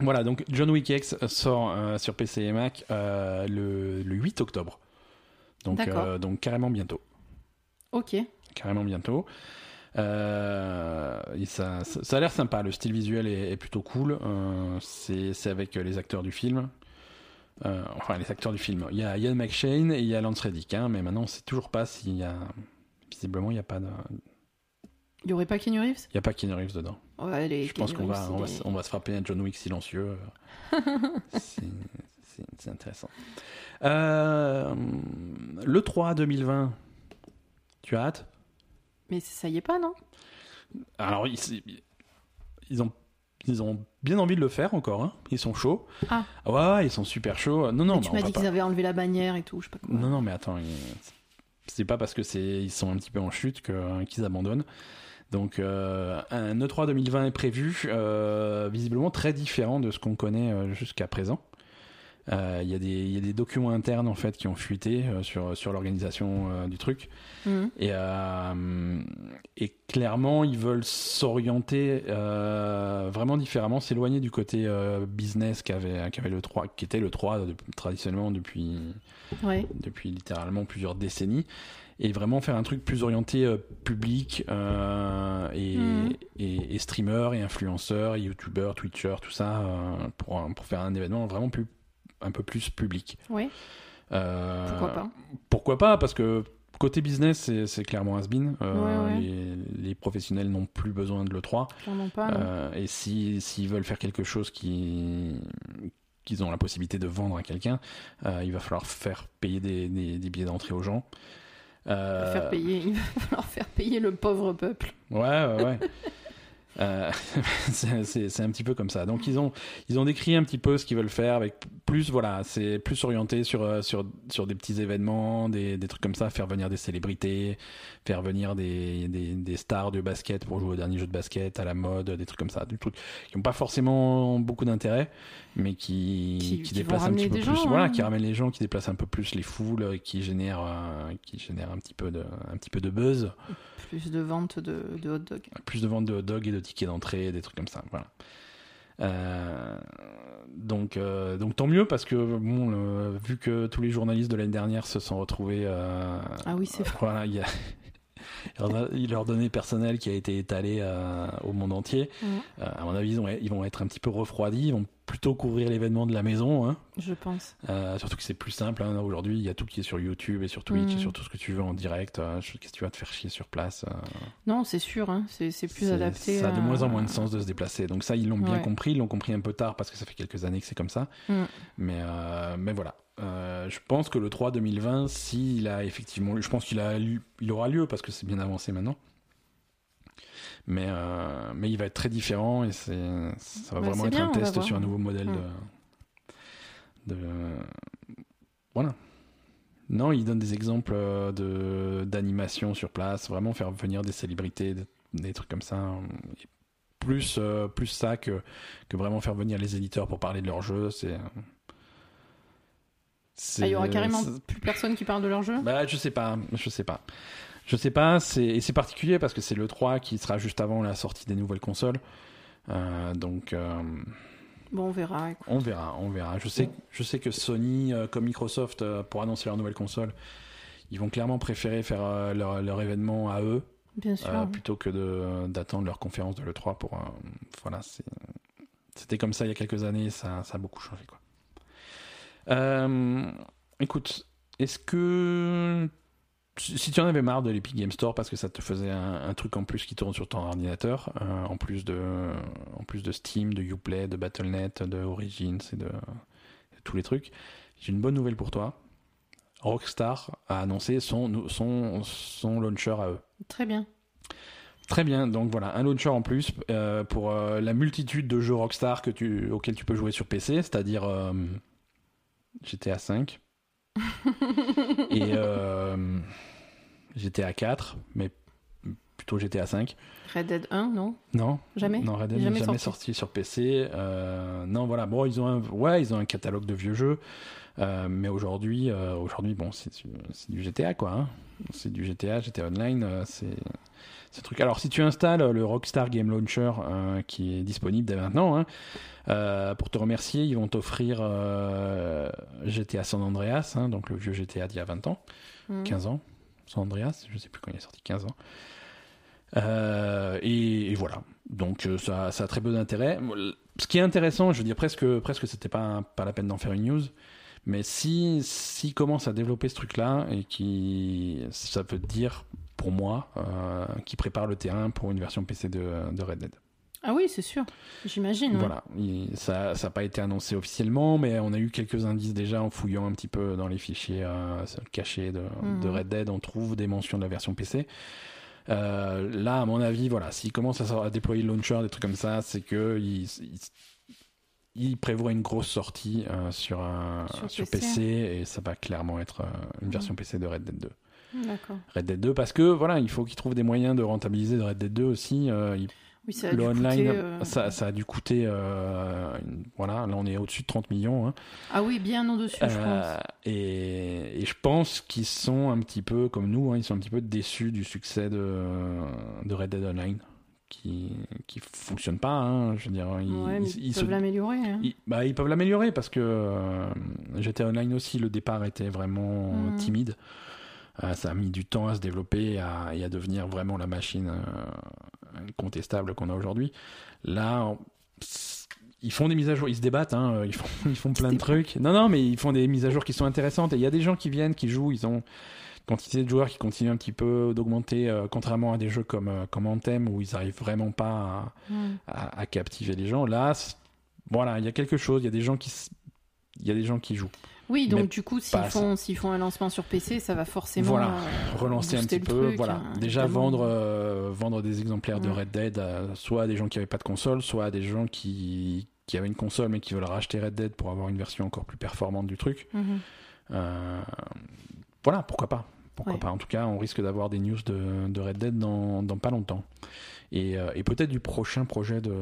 Voilà, donc John Wick X sort euh, sur PC et Mac euh, le, le 8 octobre. Donc, euh, donc carrément bientôt. Ok. carrément bientôt. Euh, et ça, ça, ça a l'air sympa, le style visuel est, est plutôt cool. Euh, c'est c'est avec les acteurs du film. Euh, enfin, les acteurs du film. Il y a Ian McShane et il y a Lance Reddick, hein, mais maintenant on sait toujours pas s'il y a. Visiblement, il n'y a pas de... Il y aurait pas Keanu Reeves? Il y a pas Keanu Reeves dedans. Ouais, les Je pense qu'on va, on va, on va se frapper un John Wick silencieux. c'est intéressant. Euh, le 3 2020, tu as hâte? Mais ça y est pas, non? Alors, ils, ils, ont, ils ont bien envie de le faire encore. hein. Ils sont chauds. Ah. Ouais, ouais, ils sont super chauds. Non, non, Mais Tu m'as dit pas- qu'ils avaient enlevé la bannière et tout, je sais pas quoi. Non, non, mais attends. C'est pas parce que c'est ils sont un petit peu en chute que- qu'ils abandonnent. Donc, euh, un E3 2020 est prévu, euh, visiblement très différent de ce qu'on connaît euh, jusqu'à présent. Euh, Il y, a des- il y a des documents internes en fait qui ont fuité euh, sur, sur l'organisation euh, du truc. Mhm. Et, euh, et clairement, ils veulent s'orienter euh, vraiment différemment, s'éloigner du côté euh, business qu'avait qu'avait le 3, qui était le 3 de- traditionnellement depuis, Ouais. depuis littéralement plusieurs décennies, et vraiment faire un truc plus orienté euh, public euh, et, Mhm. et, et streamer et influenceur, youtubeur, twitcher, tout ça, euh, pour, pour faire un événement vraiment plus, un peu plus public. Ouais. Euh, Pourquoi pas pourquoi pas Parce que côté business, c'est- clairement has-been. Euh, Ouais, ouais. Les, les professionnels n'ont plus besoin de l'E3. Clairement pas. non. Euh, et si- s'ils veulent faire quelque chose qui qu'ils ont la possibilité de vendre à quelqu'un, euh, il va falloir faire payer des, des- des billets d'entrée aux gens. Faire payer, il va falloir faire payer le pauvre peuple. Ouais, ouais, ouais. Euh, c'est- un petit peu comme ça. Donc ils ont ils ont décrit un petit peu ce qu'ils veulent faire avec plus voilà c'est plus orienté sur euh, sur sur des petits événements, des, des trucs comme ça, faire venir des célébrités, faire venir des, des, des stars de basket pour jouer au dernier jeu de basket à la mode, des trucs comme ça, des trucs qui n'ont pas forcément beaucoup d'intérêt, mais qui Qui- qui, déplacent un petit peu plus, gens, voilà, hein. qui ramènent les gens, qui déplacent un peu plus les foules, qui génèrent euh, qui génèrent un petit peu de un petit peu de buzz Plus de ventes de, de hot dog. plus de ventes de hot dog et de tickets d'entrée, des trucs comme ça. Voilà. Euh, donc, euh, donc tant mieux parce que bon, le- vu que tous les journalistes de l'année dernière se sont retrouvés, euh, Ah oui, c'est vrai. voilà, il y a leur donnait personnel qui a été étalé euh, au monde entier. Euh, à mon avis, ils vont, ils vont être un petit peu refroidis. Ils vont plutôt couvrir l'événement de la maison. Hein. je pense. Euh, surtout que c'est plus simple. hein. Aujourd'hui, il y a tout qui est sur YouTube et sur Twitch et sur tout ce que tu veux en direct. Qu'est-ce que tu vas te faire chier sur place Non, c'est sûr, hein, c'est plus adapté. Ça a de moins en moins de sens de se déplacer. Donc ça, ils l'ont bien compris. Ils l'ont compris un peu tard parce que ça fait quelques années que c'est comme ça. Mm. Mais, mais voilà. Euh, je pense que le 3 2020, s'il a effectivement lieu, je pense qu'il a lieu- il aura lieu parce que c'est bien avancé maintenant. Mais, euh, mais il va être très différent et c'est, ça va Bah, vraiment être bien, un test sur un nouveau modèle Mm. de, de. Voilà. Non, il donne des exemples euh, de, d'animation sur place, vraiment faire venir des célébrités, des, des trucs comme ça. Et plus, euh, plus ça que, que vraiment faire venir les éditeurs pour parler de leur jeu. C'est, Ah, il y aura carrément plus personne qui parle de leur jeu? Bah, je sais pas, je sais pas. Je sais pas, c'est, et c'est particulier parce que c'est le 3 qui sera juste avant la sortie des nouvelles consoles. Euh, donc, euh, Bon, on verra. écoute. on verra, on verra. Je sais, je sais que Sony, euh, comme Microsoft, pour annoncer leur nouvelle console, ils vont clairement préférer faire leur, leur événement à eux Bien sûr. plutôt que d'attendre leur conférence de l'E3 pour. voilà, c'était comme ça il y a quelques années, ça, ça a beaucoup changé. Quoi. Euh, écoute, est-ce que. Si tu en avais marre de l'Epic Game Store parce que ça te faisait un, un truc en plus qui tourne sur ton ordinateur, euh, en, plus de, en plus de Steam, de Uplay, de Battle.net, de Origins et de, de tous les trucs, j'ai une bonne nouvelle pour toi. Rockstar a annoncé son, son, son launcher à eux. Très bien. Très bien, donc voilà, un launcher en plus euh, pour euh, la multitude de jeux Rockstar que tu, auxquels tu peux jouer sur PC, c'est-à-dire GTA 5 et euh, GTA 4, mais plutôt GTA 5. Red Dead 1, non? Non, Jamais? Non, Red Dead Jamais n'est jamais sorti. sorti. sur PC. Euh, non, voilà, bon, ils ont un, ouais, ils ont un catalogue de vieux jeux, euh, mais aujourd'hui, euh, aujourd'hui, bon, c'est du, GTA quoi. hein. C'est du GTA, GTA Online, euh, c'est ce truc. Alors, si tu installes le Rockstar Game Launcher qui est disponible dès maintenant, hein, pour te remercier, ils vont t'offrir GTA San Andreas, hein, donc le vieux GTA d'il y a 20 ans. Mhm. 15 ans. San Andreas, je sais plus quand il est sorti, 15 ans. Euh, et, et voilà. Donc ça, ça a très peu d'intérêt. Ce qui est intéressant, je veux dire presque, presque c'était pas, pas la peine d'en faire une news. Mais si, s'ils commencent à développer ce truc-là et qui, ça veut dire pour moi, euh, qui prépare le terrain pour une version PC de, de Red Dead. Ah oui, c'est sûr. J'imagine. Voilà, Il- ça n'a pas été annoncé officiellement, mais on a eu quelques indices déjà en fouillant un petit peu dans les fichiers euh, cachés de, Mhm. de Red Dead. On trouve des mentions de la version PC. Euh, là, à mon avis, voilà, s'ils commencent à, déployer le launcher, des trucs comme ça, c'est que ils prévoient une grosse sortie euh, sur, un- Sur sur PC. PC et ça va clairement être euh, une Mhm. version PC de Red Dead 2. D'accord. Red Dead 2 parce que voilà, il faut qu'ils trouvent des moyens de rentabiliser Red Dead 2 aussi. euh, Oui, ça a le dû online, coûter, euh, ça, ça a dû coûter, une- voilà, là on est au-dessus de 30 millions. hein. Ah oui, bien au-dessus, je pense. et, et je pense qu'ils sont un petit peu comme nous, hein, ils sont un petit peu déçus du succès de, de Red Dead Online, qui qui fonctionne pas. hein, je veux dire, ils, ouais, mais ils- ils, ils peuvent se- l'améliorer. hein. ils- bah, ils peuvent l'améliorer parce que euh, GTA Online aussi, le départ était vraiment Mhm. timide. Euh, ça a mis du temps à se développer et à, et à devenir vraiment la machine euh, incontestable qu'on a aujourd'hui. Là, on- ils font des mises à jour, ils se débattent, hein, ils, font, ils font plein de trucs. Non, non, mais ils font des mises à jour qui sont intéressantes. Et il y a des gens qui viennent, qui jouent, ils ont quantité de joueurs qui continuent un petit peu d'augmenter, euh, contrairement à des jeux comme, euh, comme Anthem où ils arrivent vraiment pas à, Mm. à, à captiver les gens. Là, voilà, il y a quelque chose, il y a des gens qui, il y a des gens qui jouent. Oui, donc Mais du coup, s'ils font, s'ils font un lancement sur PC, ça va forcément Voilà, euh, relancer un petit peu, truc, voilà. hein, Déjà vendre, euh, vendre des exemplaires de Ouais. Red Dead, soit à des gens qui n'avaient pas de console, soit à des gens qui, qui avaient une console mais qui veulent racheter Red Dead pour avoir une version encore plus performante du truc. Mhm. Voilà, pourquoi pas. Pourquoi Ouais. pas. En tout cas, on risque d'avoir des news de, de Red Dead dans, dans pas longtemps. Et, euh, et peut-être du prochain projet de,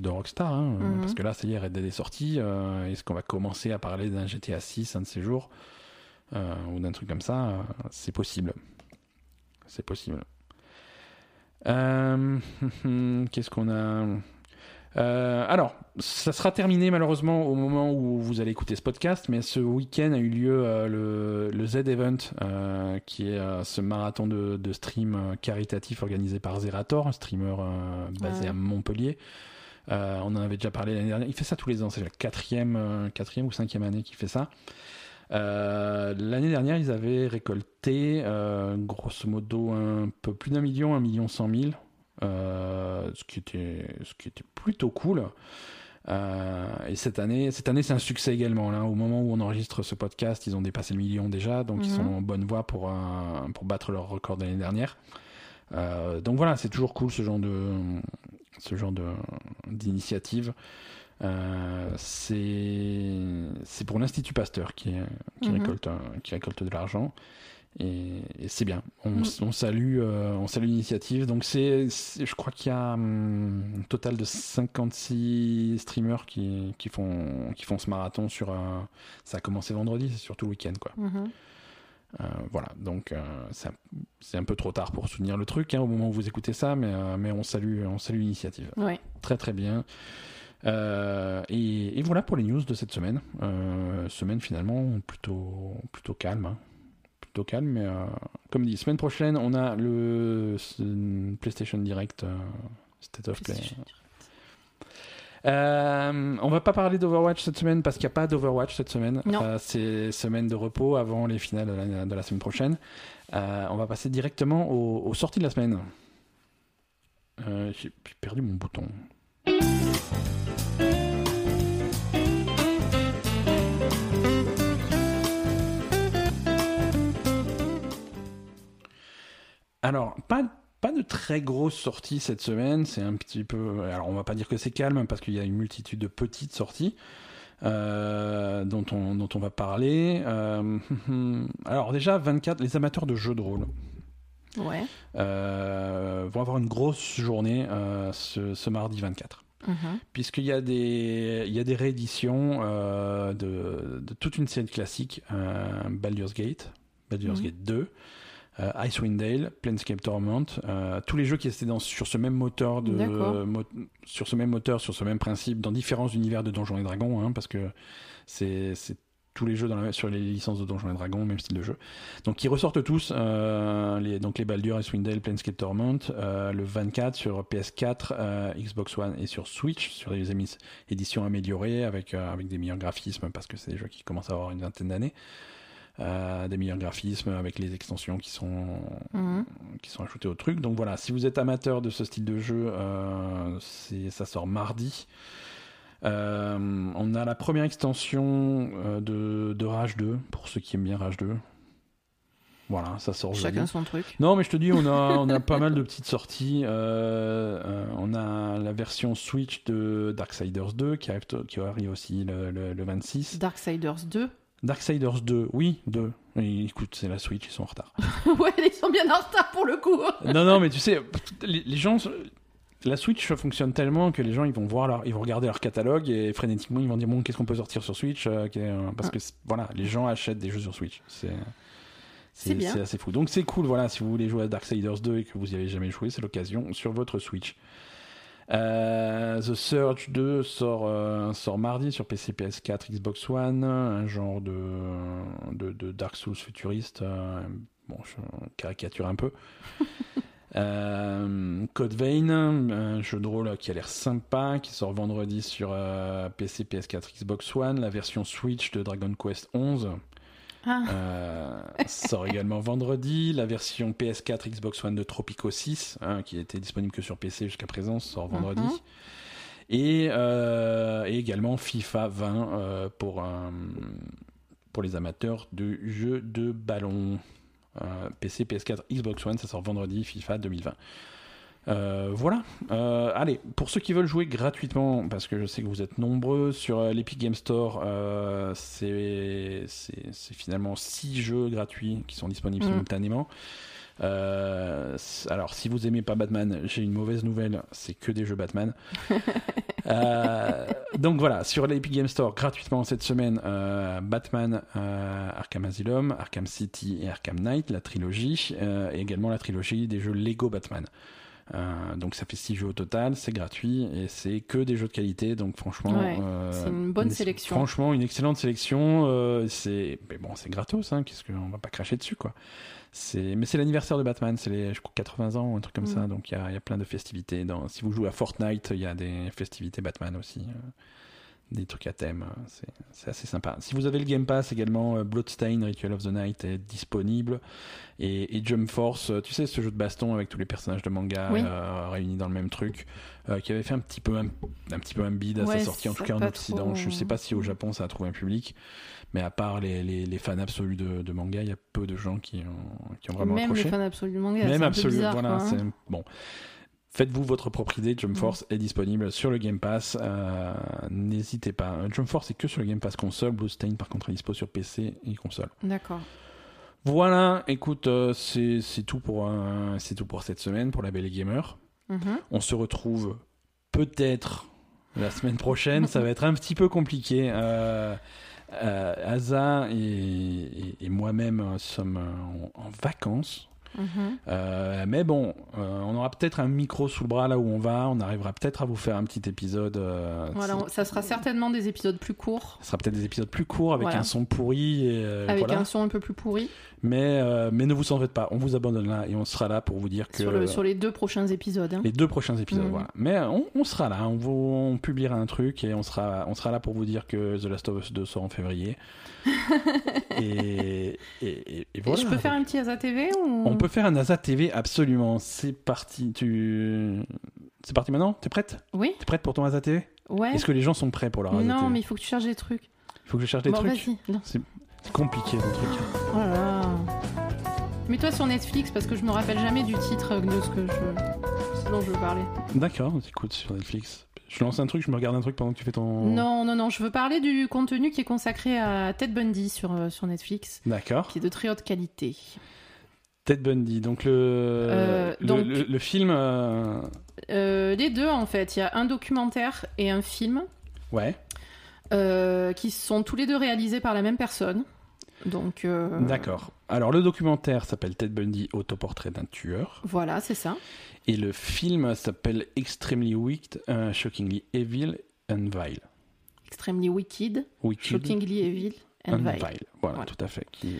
de Rockstar. hein, euh, Mhm. Parce que là, ça y est, Red Dead est sorti. euh, Est-ce qu'on va commencer à parler d'un GTA 6 un de ces jours euh, Ou d'un truc comme ça C'est possible. C'est possible. Euh, Qu'est-ce qu'on a? Euh, alors, ça sera terminé malheureusement au moment où vous allez écouter ce podcast, mais ce week-end a eu lieu euh, le, Z-Event, euh, qui est ce marathon de, stream caritatif organisé par Zerator, un streamer basé à Montpellier. on en avait déjà parlé l'année dernière. Il fait ça tous les ans, c'est la quatrième, quatrième ou cinquième année qu'il fait ça. L'année dernière, ils avaient récolté grosso modo un peu plus d'un million, un million cent mille ce, qui était, ce qui était plutôt cool. Euh, et cette année, cette année c'est un succès également. Là, au moment où on enregistre ce podcast, ils ont dépassé le million déjà, donc ils sont mhm. en bonne voie pour, pour battre leur record de l'année dernière. Euh, donc voilà, c'est toujours cool ce genre de ce genre de d'initiative. c'est pour l'Institut Pasteur qui, qui, mhm. récolte, qui récolte de l'argent. Et, c'est bien. On, mm. salue, euh, on salue l'initiative. Donc c'est, je crois qu'il y a hum, un total de 56 streamers qui, qui, font, qui font ce marathon sur. ça a commencé vendredi, c'est surtout le week-end quoi. Mm-hmm. Euh, voilà, donc euh, c'est un, peu trop tard pour soutenir le truc hein, au moment où vous écoutez ça, mais, mais on salue, on salue l'initiative. Très très bien. et, voilà pour les news de cette semaine. semaine finalement plutôt, plutôt calme. Hein calme. Mais euh, comme dit, semaine prochaine, on a le PlayStation Direct euh, State of Play. Euh, on va pas parler d'Overwatch cette semaine parce qu'il n'y a pas d'Overwatch cette semaine. c'est semaine de repos avant les finales de la, semaine prochaine. on va passer directement aux, aux sorties de la semaine. J'ai perdu mon bouton. Alors, pas, pas de très grosses sorties cette semaine. C'est un petit peu. Alors, on va pas dire que c'est calme parce qu'il y a une multitude de petites sorties. Euh, dont, on, dont on va parler. Euh, alors déjà, 24, les amateurs de jeux de rôle ouais. Euh, vont avoir une grosse journée ce, mardi 24. Mm-hmm. Puisqu'il y, a des, il y a des rééditions de, de, toute une série classique, Baldur's Gate, Baldur's mm-hmm. Gate 2, euh, Icewind Dale, Planescape Torment, euh, tous les jeux qui étaient dans, sur ce même moteur de sur ce même moteur, sur ce même principe, dans différents univers de Donjons et Dragons, hein, parce que c'est tous les jeux dans la, sur les licences de Donjons et Dragons, même style de jeu. Donc ils ressortent tous, euh, les, donc les Baldur, Icewind Dale, Planescape Torment, le 24 sur PS4, Xbox One et sur Switch, sur les éditions améliorées avec, avec des meilleurs graphismes, parce que c'est des jeux qui commencent à avoir une vingtaine d'années. Euh, des meilleurs graphismes avec les extensions qui sont, mhm. qui sont ajoutées au truc. Donc voilà, si vous êtes amateur de ce style de jeu, euh, ça sort mardi. Euh, on a la première extension de, de, Rage 2, pour ceux qui aiment bien Rage 2. Voilà, ça sort Chacun son truc. Non, mais je te dis, on a, on a pas mal de petites sorties. on a la version Switch de Darksiders 2 qui arrive, qui arrive aussi le, le, le 26. Darksiders 2 Darksiders 2, oui, 2. écoute, c'est la Switch, ils sont en retard. ouais, ils sont bien en retard pour le coup. non, non, mais tu sais, les, gens, la Switch fonctionne tellement que les gens ils vont voir leur, ils vont regarder leur catalogue et frénétiquement ils vont dire bon qu'est-ce qu'on peut sortir sur Switch euh, euh, parce que voilà les gens achètent des jeux sur Switch c'est c'est assez fou donc c'est cool voilà si vous voulez jouer à Darksiders 2 et que vous n'y avez jamais joué c'est l'occasion sur votre Switch euh, The Surge 2 sort, euh, sort mardi sur PC, PS4, Xbox One, un genre de, de, Dark Souls futuriste. Euh, bon, je caricature un peu. Code Vein, un jeu de rôle qui a l'air sympa, qui sort vendredi sur PC, PS4, Xbox One, la version Switch de Dragon Quest 11. Ah. Euh, sort également vendredi. La version PS4 Xbox One de Tropico 6, hein, qui était disponible que sur PC jusqu'à présent, sort vendredi. Mhm. Euh, et, également FIFA 20 euh, pour, pour les amateurs de jeux de ballon. PC, PS4, Xbox One, ça sort vendredi, FIFA 2020. Euh, voilà. Euh, allez, pour ceux qui veulent jouer gratuitement, parce que je sais que vous êtes nombreux sur euh, l'Epic Game Store, c'est finalement 6 jeux gratuits qui sont disponibles mm. simultanément. alors, si vous aimez pas Batman, j'ai une mauvaise nouvelle, c'est que des jeux Batman. donc voilà, sur l'Epic Game Store, gratuitement cette semaine, Batman, Arkham Asylum, Arkham City et Arkham Knight, la trilogie, et également la trilogie des jeux Lego Batman. Euh, donc ça fait 6 jeux au total, c'est gratuit et c'est que des jeux de qualité. Donc franchement, Ouais, euh, c'est une bonne sélection. Franchement, une excellente sélection. euh, c'est, mais bon, c'est gratos, hein, qu'est-ce qu'on va pas cracher dessus, quoi. C'est, mais c'est l'anniversaire de Batman, c'est les, je crois, 80 ans ou un truc comme Mm. ça. Donc il y a, il y a plein de festivités. Dans, si vous jouez à Fortnite, il y a des festivités Batman aussi. Des trucs à thème, euh, c'est, assez sympa. Si vous avez le Game Pass également, euh, Bloodstain, Ritual of the Night est disponible. Et, et Jump Force, euh, tu sais, ce jeu de baston avec tous les personnages de manga Oui. euh, réunis dans le même truc, euh, qui avait fait un petit peu un, un petit peu un bid à sa sortie, en tout cas en Occident. trop- Je sais pas si au Japon ça a trouvé un public, mais à part les, les, les fans absolus de, de manga, il y a peu de gens qui ont, qui ont vraiment Même accroché. les fans absolus du manga, c'est Même absolu, bizarre, voilà, quoi, hein. bon. Faites-vous votre propre idée. Jump Mm. Force est disponible sur le Game Pass. euh, N'hésitez pas. Jump Force est que sur le Game Pass console. Bluestain par contre est dispo sur PC et console. D'accord. Voilà. Écoute, euh, c'est c'est tout pour euh, c'est tout pour cette semaine pour la Belle Gamer. Mhm. On se retrouve peut-être la semaine prochaine. Ça va être un petit peu compliqué. Asa et, et- et moi-même sommes en- en vacances. Mhm. Euh, mais bon, euh, on aura peut-être un micro sous le bras là où on va. On arrivera peut-être à vous faire un petit épisode. euh, Voilà, on- ça sera certainement des épisodes plus courts, Ce sera peut-être des épisodes plus courts avec Voilà. un son pourri. Et, avec voilà. un son un peu plus pourri, mais, mais ne vous en faites pas, on vous abandonne là et on sera là pour vous dire que sur, le, sur les deux prochains épisodes. hein. les deux prochains épisodes. Mhm. Voilà. Mais on, on sera là, on, vous, on publiera un truc et on sera, on sera là pour vous dire que The Last of Us 2 sort en février. et, et, et- et voilà. Je peux faire un petit Asa TV ou... On peut faire un NASA TV, absolument. C'est parti. Tu... C'est parti maintenant? T'es prête? Oui T'es prête pour ton NASA TV Ouais. Est-ce que les gens sont prêts pour leur NASA Non, TV mais il faut que tu cherches des trucs. Il faut que je cherche des bon, trucs. C'est compliqué, le truc. Oh là là. Mets-toi sur Netflix parce que je me rappelle jamais du titre de ce que je... dont je veux parler. D'accord, écoute sur Netflix. Je lance un truc, je me regarde un truc pendant que tu fais ton. Non, non, non, je veux parler du contenu qui est consacré à Ted Bundy sur, euh, sur Netflix, D'accord. qui est de très haute qualité. Ted Bundy, donc le, Euh, le, donc- le- le film. euh, les deux, en fait, il y a un documentaire et un film Ouais, qui sont tous les deux réalisés par la même personne. Donc, d'accord. Alors le documentaire s'appelle Ted Bundy, autoportrait d'un tueur. voilà, c'est ça. Et le film s'appelle Extremely Wicked, euh, Shockingly Evil and Vile. Extremely Wicked, Wicked Shockingly Evil and and Vile. Vile. Voilà, Voilà. tout à fait. Qui-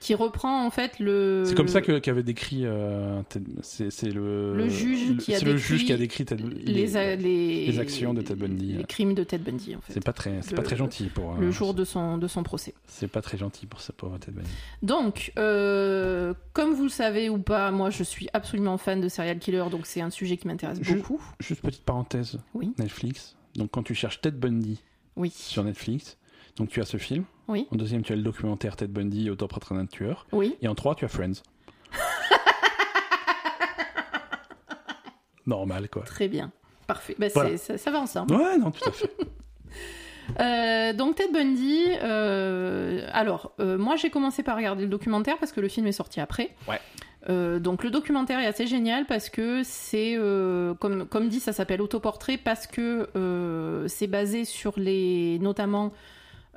Qui reprend en fait le. C'est comme ça que- qu'avait décrit. euh, Ted- c'est le. Le juge qui a C'est le décrit juge qui a décrit Ted- les, les, les actions de Ted Bundy. Les crimes de Ted Bundy, en fait. C'est pas très, c'est pas très gentil pour. Le euh, jour de son, de son procès. C'est pas très gentil pour ça pour Ted Bundy. Donc, euh, comme vous le savez ou pas, moi je suis absolument fan de serial killer, donc c'est un sujet qui m'intéresse beaucoup. Juste petite parenthèse. Oui. Netflix. Donc quand tu cherches Ted Bundy Oui. sur Netflix, donc tu as ce film. Oui. En deuxième, tu as le documentaire Ted Bundy, autoportrait d'un tueur. Oui. Et en trois, tu as Friends. Normal, quoi. Très bien. Parfait. Bah, Voilà. ça, ça va ensemble. Ouais, non, tout à fait. Euh, donc Ted Bundy, euh, alors euh, moi j'ai commencé par regarder le documentaire parce que le film est sorti après. Ouais. Euh, donc le documentaire est assez génial parce que c'est, euh, comme, comme dit, ça s'appelle autoportrait parce que euh, c'est basé sur les, notamment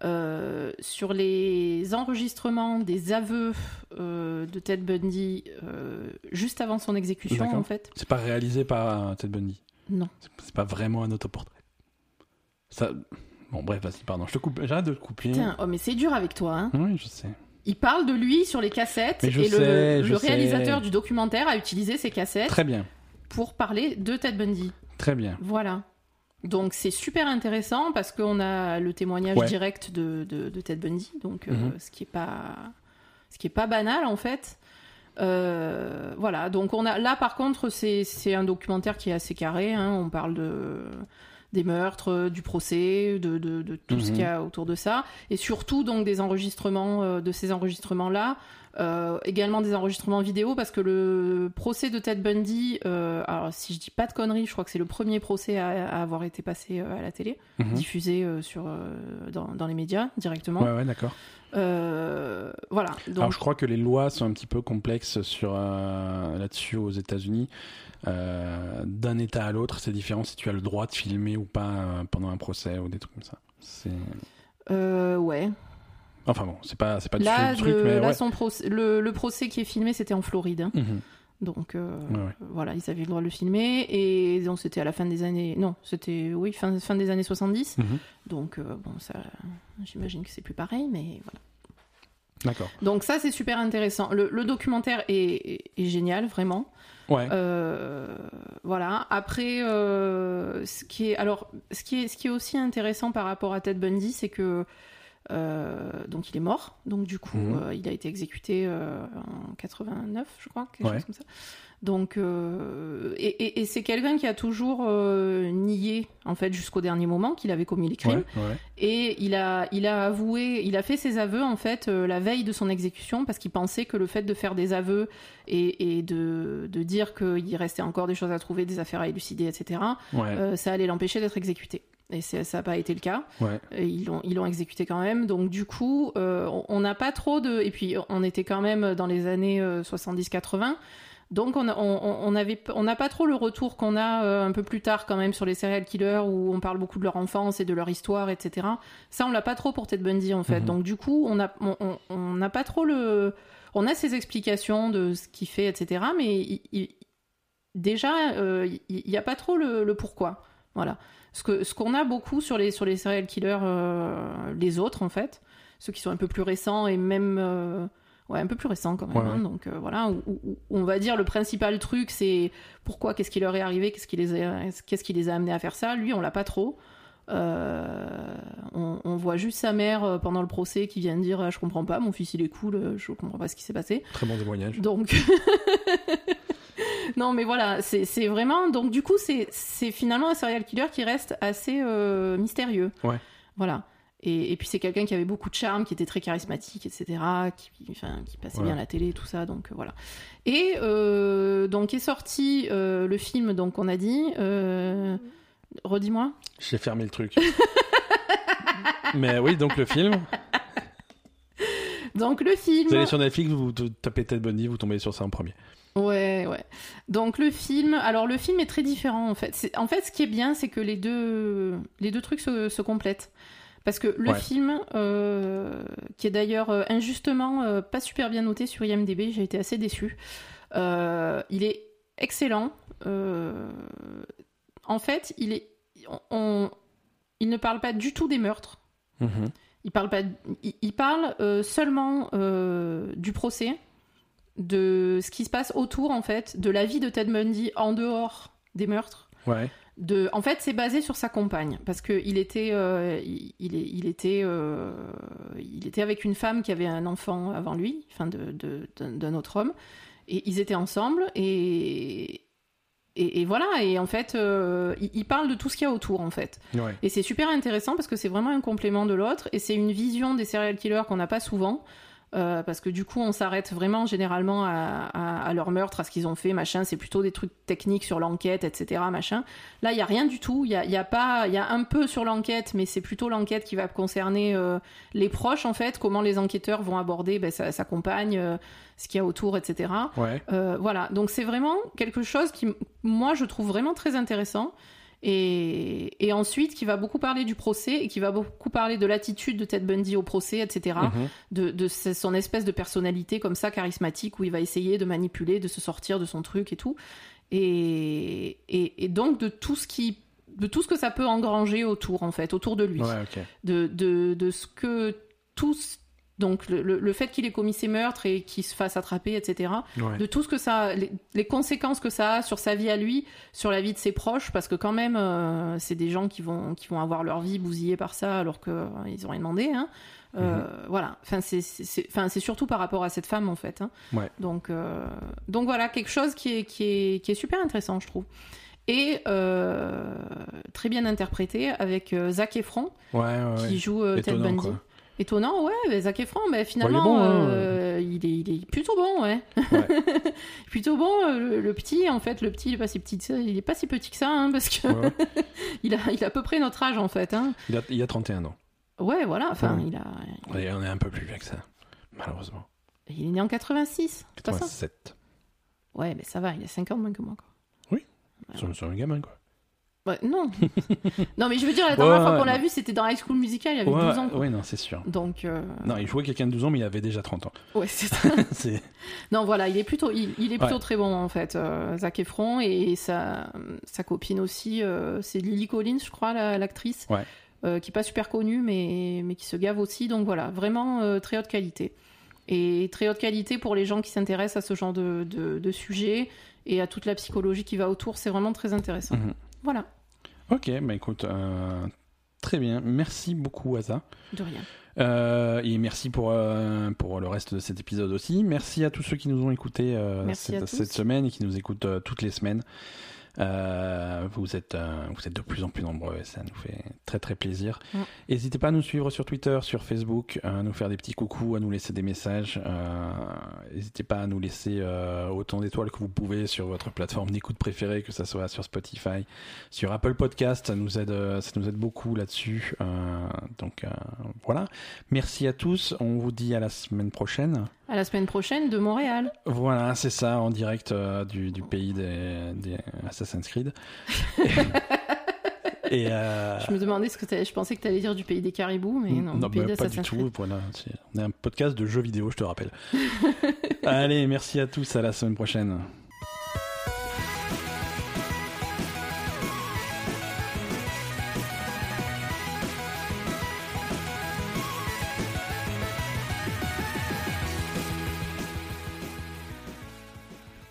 euh, sur les enregistrements des aveux euh, de Ted Bundy euh, juste avant son exécution en fait. C'est pas réalisé par Ted Bundy? Non. C'est- pas vraiment un autoportrait? Ça. Bon, bref, vas-y, pardon. Je te coupe. J'arrête de te couper. Putain, oh mais c'est dur avec toi. Hein. Oui, je sais. Il parle de lui sur les cassettes et le, sais, je le sais. réalisateur du documentaire a utilisé ces cassettes Très bien. pour parler de Ted Bundy. Très bien. Voilà. Donc c'est super intéressant parce qu'on a le témoignage Ouais. direct de, de- de Ted Bundy, donc euh, Mhm. ce qui est pas ce qui est pas banal en fait. Euh, voilà, donc on a là par contre c'est c'est un documentaire qui est assez carré. hein. On parle de des meurtres, du procès, de, de, de tout ce Mhm. qu'il y a autour de ça, et surtout donc des enregistrements euh, de ces enregistrements là. Euh, également des enregistrements vidéo parce que le procès de Ted Bundy, euh, alors si je dis pas de conneries, je crois que c'est le premier procès à, à avoir été passé euh, à la télé, Mhm. diffusé sur, dans, dans les médias directement. Ouais, ouais, d'accord. Euh, voilà. Donc, Alors, je crois que les lois sont un petit peu complexes sur euh, là-dessus aux États-Unis. Euh, D'un État à l'autre, c'est différent si tu as le droit de filmer ou pas pendant un procès ou des trucs comme ça. C'est ouais. Enfin bon, c'est pas c'est pas du Là, tout le truc, mais là, ouais. son procès- le, le procès qui est filmé, c'était en Floride. hein. Mhm. Donc euh, Ouais, ouais. voilà, ils avaient le droit de le filmer. Et donc c'était à la fin des années. Non, c'était, oui, fin, fin des années 70. Mhm. Donc euh, bon, ça, j'imagine que c'est plus pareil, mais voilà. D'accord. Donc ça, c'est super intéressant. Le, le documentaire est, est- est génial, vraiment. Ouais. Euh, voilà. Après, euh, ce qui est alors, ce qui est, ce qui est aussi intéressant par rapport à Ted Bundy, c'est que euh, donc il est mort. Donc du coup, Mhm. euh, il a été exécuté euh, en 89, je crois, quelque Ouais. chose comme ça. Donc et, et- et c'est quelqu'un qui a toujours nié en fait jusqu'au dernier moment qu'il avait commis les crimes. Ouais, ouais. Et il a, il a avoué, il a fait ses aveux en fait la veille de son exécution parce qu'il pensait que le fait de faire des aveux et, et de, de dire qu'il restait encore des choses à trouver, des affaires à élucider, etc., ça allait l'empêcher d'être exécuté. Et ça n'a pas été le cas. Ouais. Ils l'ont, ils l'ont exécuté quand même. Donc du coup, euh, on- n'a pas trop de. Et puis on était quand même dans les années euh, 70-80. Donc on a- on, on- avait, on n'a pas trop le retour qu'on a euh, un peu plus tard quand même sur les serial killers où on parle beaucoup de leur enfance et de leur histoire, etc. Ça on l'a pas trop pour Ted Bundy en fait. Mhm. Donc du coup on a, on- on n'a pas trop le, on a ses explications de ce qu'il fait, etc. Mais il- il- déjà euh, il n'y a pas trop le, le pourquoi. Voilà. Ce que ce qu'on a beaucoup sur les sur les serial killers, euh, les autres en fait, ceux qui sont un peu plus récents et même euh, ouais un peu plus récents quand même. Ouais, hein. donc euh, voilà, où, où- où on va dire le principal truc c'est pourquoi, qu'est-ce qui leur est arrivé, qu'est-ce qui les a, qu'est-ce qui les a amenés à faire ça. Lui on l'a pas trop. On, on voit juste sa mère pendant le procès qui vient de dire Ah, je comprends pas, mon fils il est cool, je comprends pas ce qui s'est passé. Très bon témoignage. Donc, non, mais voilà, c'est vraiment. Donc, du coup, c'est c'est finalement un serial killer qui reste assez euh, mystérieux. Ouais. Voilà. Et, et puis, c'est quelqu'un qui avait beaucoup de charme, qui était très charismatique, etc., qui, enfin, qui passait Voilà. bien à la télé, tout ça. Donc, euh, voilà. Et euh, donc, est sorti euh, le film, donc, on a dit. Redis-moi. J'ai fermé le truc. Mais oui, donc le film. Donc, le film. Vous allez sur Netflix, vous, vous tapez Ted Bundy, vous tombez sur ça en premier. Ouais, ouais. Donc le film, alors le film est très différent en fait. En fait, ce qui est bien, c'est que les deux, les deux trucs se, se complètent. Parce que le Ouais. film, euh, qui est d'ailleurs euh, injustement euh, pas super bien noté sur IMDb, j'ai été assez déçue. Euh, il est excellent. En fait, il est, on- il ne parle pas du tout des meurtres. Mhm. Il parle pas. Il, il parle seulement du procès, de ce qui se passe autour en fait, de la vie de Ted Bundy en dehors des meurtres. Ouais. De, en fait, c'est basé sur sa compagne parce que il était, euh, il, il était, euh, il était avec une femme qui avait un enfant avant lui, enfin de, de- d'un d'un autre homme, et ils étaient ensemble et et, et voilà. Et en fait, euh, il, il parle de tout ce qu'il y a autour en fait. Ouais. Et c'est super intéressant parce que c'est vraiment un complément de l'autre et c'est une vision des serial killers qu'on n'a pas souvent. Euh, parce que du coup, on s'arrête vraiment généralement à, à- à leur meurtre, à ce qu'ils ont fait, machin. C'est plutôt des trucs techniques sur l'enquête, etc., machin. Là, il y a rien du tout. Il y a, il y a pas, il y a un peu sur l'enquête, mais c'est plutôt l'enquête qui va concerner euh, les proches en fait, comment les enquêteurs vont aborder ben, sa, sa compagne, euh, ce qu'il y a autour, etc. Ouais. Voilà, donc c'est vraiment quelque chose qui, moi, je trouve vraiment très intéressant. Et, et ensuite, qui va beaucoup parler du procès et qui va beaucoup parler de l'attitude de Ted Bundy au procès, etc. Mhm. De, son espèce de personnalité comme ça, charismatique, où il va essayer de manipuler, de se sortir de son truc et tout. Et, et, et donc de tout ce qui de tout ce que ça peut engranger autour en fait autour de lui Ouais, ok. de, de, de ce que tous donc le, le- le fait qu'il ait commis ces meurtres et qu'il se fasse attraper etc Ouais. de tout ce que ça, les, les conséquences que ça a sur sa vie à lui, sur la vie de ses proches, parce que quand même, euh, c'est des gens qui vont, qui vont avoir leur vie bousillée par ça alors qu'ils euh, ils ont rien demandé. Hein. Euh, Voilà. Enfin, c'est, enfin, surtout par rapport à cette femme en fait. Hein. Ouais. Donc, euh, donc voilà, quelque chose qui est, qui est, qui est super intéressant, je trouve. Et euh, très bien interprété avec Zac Efron Ouais, ouais, ouais. qui joue euh, Ted Bundy. quoi. Étonnant, ouais, Zac Efron, mais finalement, bon, hein, euh, il, est, il est plutôt bon, ouais. Ouais. plutôt bon, euh, le, le petit, en fait, le petit, il est pas si petit que ça, il est pas si petit que ça, hein, parce que Ouais, il, a, il a à peu près notre âge, en fait. Hein. Il, a, il a 31 ans. Ouais, voilà, enfin, Ouais. il a... On est un peu plus vieux que ça, malheureusement. Il est né en 86, c'est pas ça? 87. Ouais, mais ça va, il a 50 moins que moi, quoi. C'est c'est un gamin, quoi. Non. non, mais je veux dire, la dernière Ouais, fois qu'on l'a vu, c'était dans High School Musical, il avait Ouais, 12 ans. ouais, non, c'est sûr. Donc, euh, Non, il jouait quelqu'un de 12 ans, mais il avait déjà 30 ans. ouais, c'est ça. Non, voilà, il est plutôt, il, il est plutôt Ouais. très bon en fait, euh, Zac Efron et sa, sa copine aussi, euh, c'est Lily Collins, je crois, la- l'actrice, euh, qui est pas super connue, mais mais qui se gave aussi. Donc voilà, vraiment très haute qualité et très haute qualité pour les gens qui s'intéressent à ce genre de, de, de sujet et à toute la psychologie qui va autour. C'est vraiment très intéressant. Mhm. Voilà, Ok, bah écoute, euh, très bien. Merci beaucoup, Asa. de rien. Euh, et merci pour, euh, pour le reste de cet épisode aussi. Merci à tous ceux qui nous ont écoutés cette, semaine et qui nous écoutent toutes les semaines. Euh, vous, êtes, euh, vous êtes de plus en plus nombreux et ça nous fait très très plaisir. N'hésitez pas à nous suivre sur Twitter, sur Facebook, à nous faire des petits coucous, à nous laisser des messages. Euh, N'hésitez pas à nous laisser euh, autant d'étoiles que vous pouvez sur votre plateforme d'écoute préférée, que ce soit sur Spotify, sur Apple Podcast. Ça nous aide, euh, ça nous aide beaucoup là-dessus. Euh, donc euh, voilà. Merci à tous. On vous dit à la semaine prochaine. À la semaine prochaine de Montréal. Voilà, c'est ça, en direct euh, du, du pays des, des Assassin's Creed. Et euh, Je me demandais ce que je pensais que tu allais dire du pays des caribous, mais non, du pays bah, pas du tout. Voilà, on est un podcast de jeux vidéo, je te rappelle. Allez, merci à tous, à la semaine prochaine.